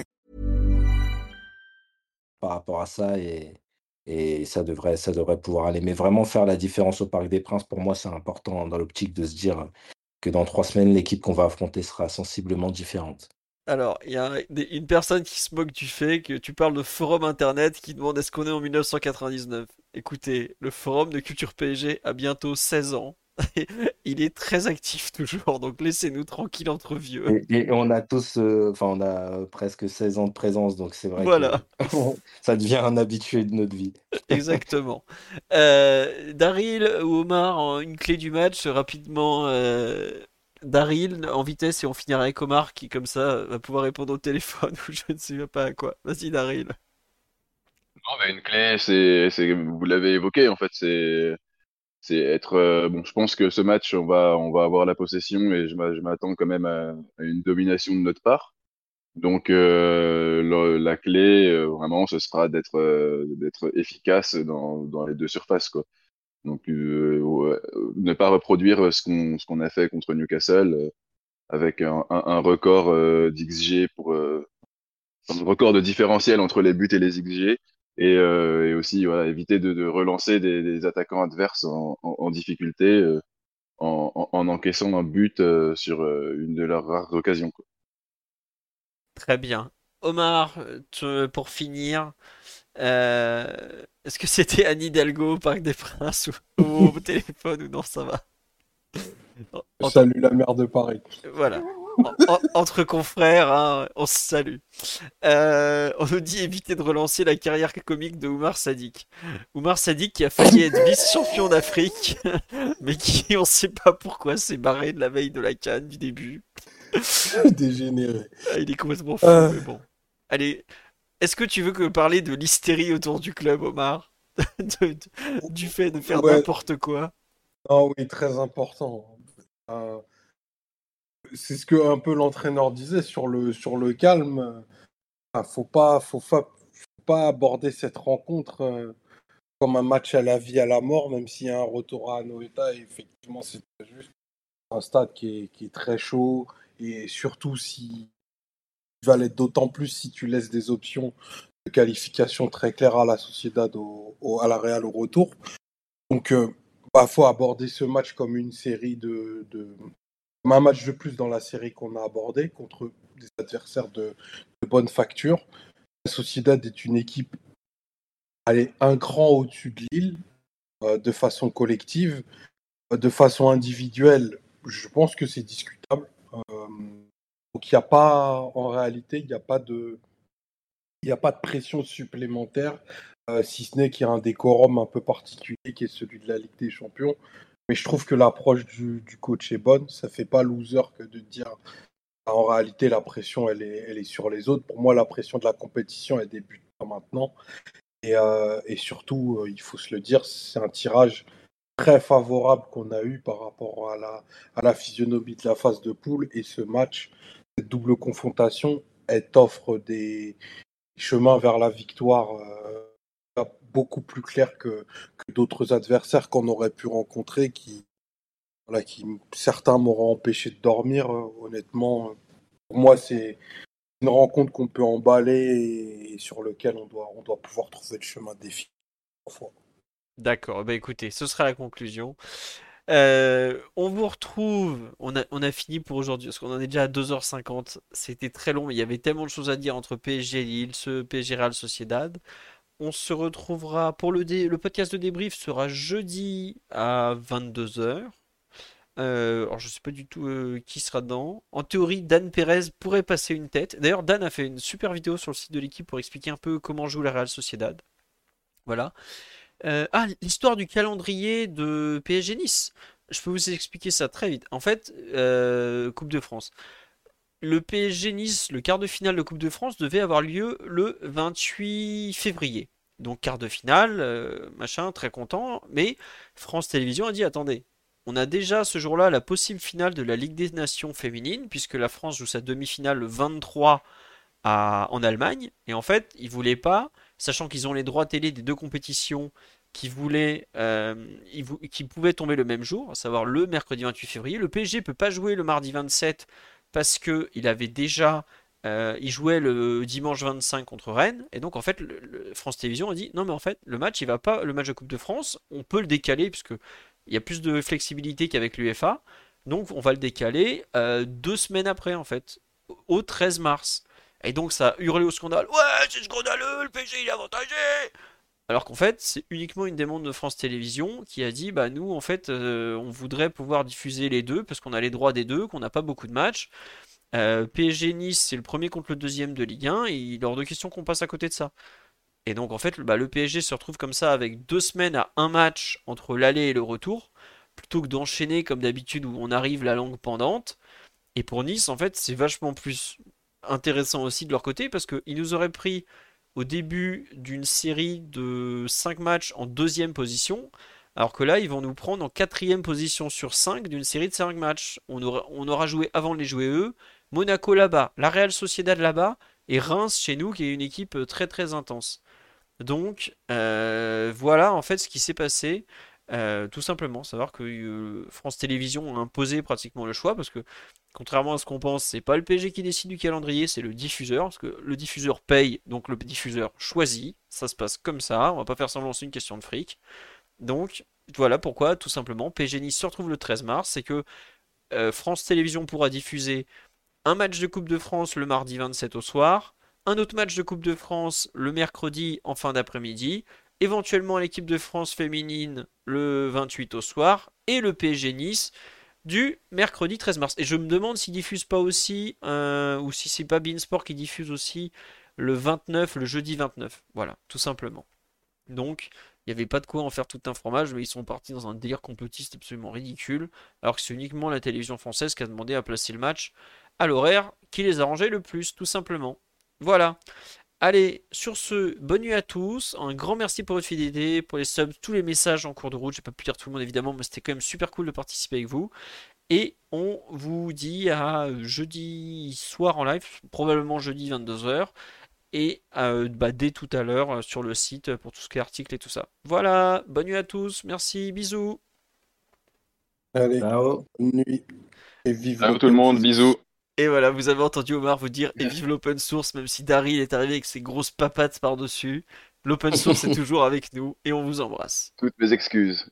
Par rapport à ça et, ça devrait, ça devrait pouvoir aller. Mais vraiment faire la différence au Parc des Princes, pour moi, c'est important dans l'optique de se dire que dans trois semaines, l'équipe qu'on va affronter sera sensiblement différente. Alors, il y a une personne qui se moque du fait que tu parles de forum internet qui demande est-ce qu'on est en 1999. Écoutez, le forum de Culture PSG a bientôt 16 ans. Il est très actif toujours, donc laissez-nous tranquilles entre vieux. Et, et on a tous, euh, enfin, on a presque 16 ans de présence, donc c'est vrai Voilà. que ça devient un habitué de notre vie. Exactement. Euh, Daryl ou Omar, une clé du match, rapidement. Euh, Daryl en vitesse et on finira avec Omar qui, comme ça, va pouvoir répondre au téléphone ou je ne sais pas à quoi. Vas-y, Daryl. Non, mais une clé, c'est, c'est, vous l'avez évoqué, en fait, c'est, c'est être, euh, bon, je pense que ce match, on va, on va avoir la possession et je m'a- je m'attends quand même à, une domination de notre part. Donc, euh, la clé, euh, vraiment, ce sera d'être, euh, d'être efficace dans, dans les deux surfaces, quoi. Donc, ne pas reproduire ce qu'on, ce qu'on a fait contre Newcastle, avec un, un, un record d'XG pour, un record de différentiel entre les buts et les XG et, euh, et aussi voilà, éviter de, de relancer des, des attaquants adverses en, en, en difficulté euh, en, en, en encaissant un but euh, sur euh, une de leurs rares occasions. Quoi. Très bien. Omar, tu- pour finir, euh, est-ce que c'était Anne Hidalgo au Parc des Princes ou, ou au téléphone ou non, ça va? En- en- Salut la mère de Paris. Voilà. En- en- entre confrères, hein, on se salue. Euh, on nous dit éviter de relancer la carrière comique de Oumar Sadik. Oumar Sadik qui a failli être vice-champion d'Afrique, mais qui, on sait pas pourquoi, s'est barré de la veille de la canne du début. Dégénéré. Ah, il est complètement fou, Euh. mais bon. Allez, est-ce que tu veux que parler de l'hystérie autour du club, Omar? De- de- du fait de faire Ouais. n'importe quoi? Non, oui, très important. Euh, c'est ce que un peu l'entraîneur disait sur le, sur le calme. ah, faut pas, faut, fa- faut pas aborder cette rencontre euh, comme un match à la vie, à la mort, même s'il y a un retour à Anoeta. Et effectivement, c'est juste un stade qui est, qui est très chaud. Et surtout, si tu vas l'être d'autant plus si tu laisses des options de qualification très claires à la Sociedad, à la Real au retour. Donc, euh, bah, faut aborder ce match comme une série de, de un match de plus dans la série qu'on a abordé contre des adversaires de, bonne facture. La Sociedad est une équipe, allez, un cran au-dessus de Lille, euh, de façon collective, Euh, de façon individuelle. Je pense que c'est discutable. Euh, donc il n'y a pas, en réalité, il n'y a pas de, pression supplémentaire si ce n'est qu'il y a un décorum un peu particulier qui est celui de la Ligue des Champions. Mais je trouve que l'approche du, coach est bonne. Ça fait pas loser que de dire ah, en réalité la pression elle est, elle est sur les autres. Pour moi, la pression de la compétition elle débute pas maintenant. Et, euh, surtout, euh, il faut se le dire, c'est un tirage très favorable qu'on a eu par rapport à la, à la physionomie de la phase de poule. Et ce match, cette double confrontation, elle t'offre des chemins vers la victoire euh, beaucoup plus clairs que, d'autres adversaires qu'on aurait pu rencontrer qui, certains m'auront empêché de dormir. euh, honnêtement, pour moi, c'est une rencontre qu'on peut emballer et sur lequel on doit, pouvoir trouver le chemin défi. D'accord, bah écoutez, ce sera la conclusion. Euh, on vous retrouve, on a, fini pour aujourd'hui, parce qu'on en est déjà à 2h50. C'était très long, mais il y avait tellement de choses à dire entre PSG Lille, ce PSG Real Sociedad. On se retrouvera pour le, dé- podcast de débrief sera jeudi à 22h. Euh, alors je sais pas du tout euh, qui sera dedans. En théorie, Dan Perez pourrait passer une tête. D'ailleurs, Dan a fait une super vidéo sur le site de l'équipe pour expliquer un peu comment joue la Real Sociedad. Voilà. Euh, ah, l'histoire du calendrier de PSG Nice. Je peux vous expliquer ça très vite. En fait, Coupe de France. Le PSG Nice, le quart de finale de Coupe de France, devait avoir lieu le 28 février. Donc quart de finale, euh, machin, très content. Mais France Télévisions a dit attendez, on a déjà ce jour-là la possible finale de la Ligue des Nations féminine, puisque la France joue sa demi-finale le 23 en Allemagne. Et en fait, ils voulaient pas, sachant qu'ils ont les droits télé des deux compétitions qui voulaient, euh, qui pouvaient tomber le même jour, à savoir le mercredi 28 février. Le PSG peut pas jouer le mardi 27 parce que il avait déjà euh, il jouait le dimanche 25 contre Rennes et donc en fait le, France Télévisions a dit non mais en fait le match il va pas le match de Coupe de France on peut le décaler puisque il y a plus de flexibilité qu'avec l'UFA donc on va le décaler euh, deux semaines après en fait au 13 mars. Et donc ça a hurlé au scandale ouais c'est scandaleux le PSG il est avantagé alors qu'en fait, c'est uniquement une demande de France Télévisions qui a dit bah nous en fait euh, on voudrait pouvoir diffuser les deux parce qu'on a les droits des deux, qu'on n'a pas beaucoup de matchs. Euh, PSG Nice c'est le premier contre le deuxième de Ligue 1 et il est hors de question qu'on passe à côté de ça. Et donc en fait bah, le PSG se retrouve comme ça avec deux semaines à un match entre l'aller et le retour, plutôt que d'enchaîner comme d'habitude où on arrive la langue pendante. Et pour Nice en fait c'est vachement plus intéressant aussi de leur côté parce qu'ils nous auraient pris au début d'une série de 5 matchs en deuxième position, alors que là, ils vont nous prendre en quatrième position sur 5 d'une série de 5 matchs. On aura, joué avant de les jouer eux, Monaco là-bas, la Real Sociedad là-bas, et Reims chez nous, qui est une équipe très très intense. Donc euh, voilà en fait ce qui s'est passé. Euh, tout simplement, savoir que euh, France Télévisions a imposé pratiquement le choix parce que contrairement à ce qu'on pense, c'est pas le PSG qui décide du calendrier, c'est le diffuseur parce que le diffuseur paye, donc le diffuseur choisit. Ça se passe comme ça, on va pas faire semblant, c'est une question de fric. Donc voilà pourquoi, tout simplement, PG Nice se retrouve le 13 mars, c'est que euh, France Télévisions pourra diffuser un match de Coupe de France le mardi 27 au soir, un autre match de Coupe de France le mercredi en fin d'après-midi, éventuellement l'équipe de France féminine le 28 au soir et le PSG Nice du mercredi 13 mars. Et je me demande s'ils diffusent pas aussi, euh, ou si c'est pas Beansport qui diffuse aussi le 29, le jeudi 29. Voilà, tout simplement. Donc, il n'y avait pas de quoi en faire tout un fromage, mais ils sont partis dans un délire complotiste absolument ridicule, alors que c'est uniquement la télévision française qui a demandé à placer le match à l'horaire qui les arrangeait le plus, tout simplement. Voilà. Allez, sur ce, bonne nuit à tous. Un grand merci pour votre fidélité, pour les subs, tous les messages en cours de route. J'ai pas pu lire tout le monde évidemment, mais c'était quand même super cool de participer avec vous. Et on vous dit à jeudi soir en live, probablement jeudi 22h. Et euh, bah, dès tout à l'heure euh, sur le site pour tout ce qui est article et tout ça. Voilà, bonne nuit à tous, merci, bisous. Allez, bonne nuit. Et vive tout le monde, bisous. Et voilà, vous avez entendu Omar vous dire et vive l'open source, même si Daryl est arrivé avec ses grosses papates par-dessus. L'open source est toujours avec nous et on vous embrasse. Toutes mes excuses.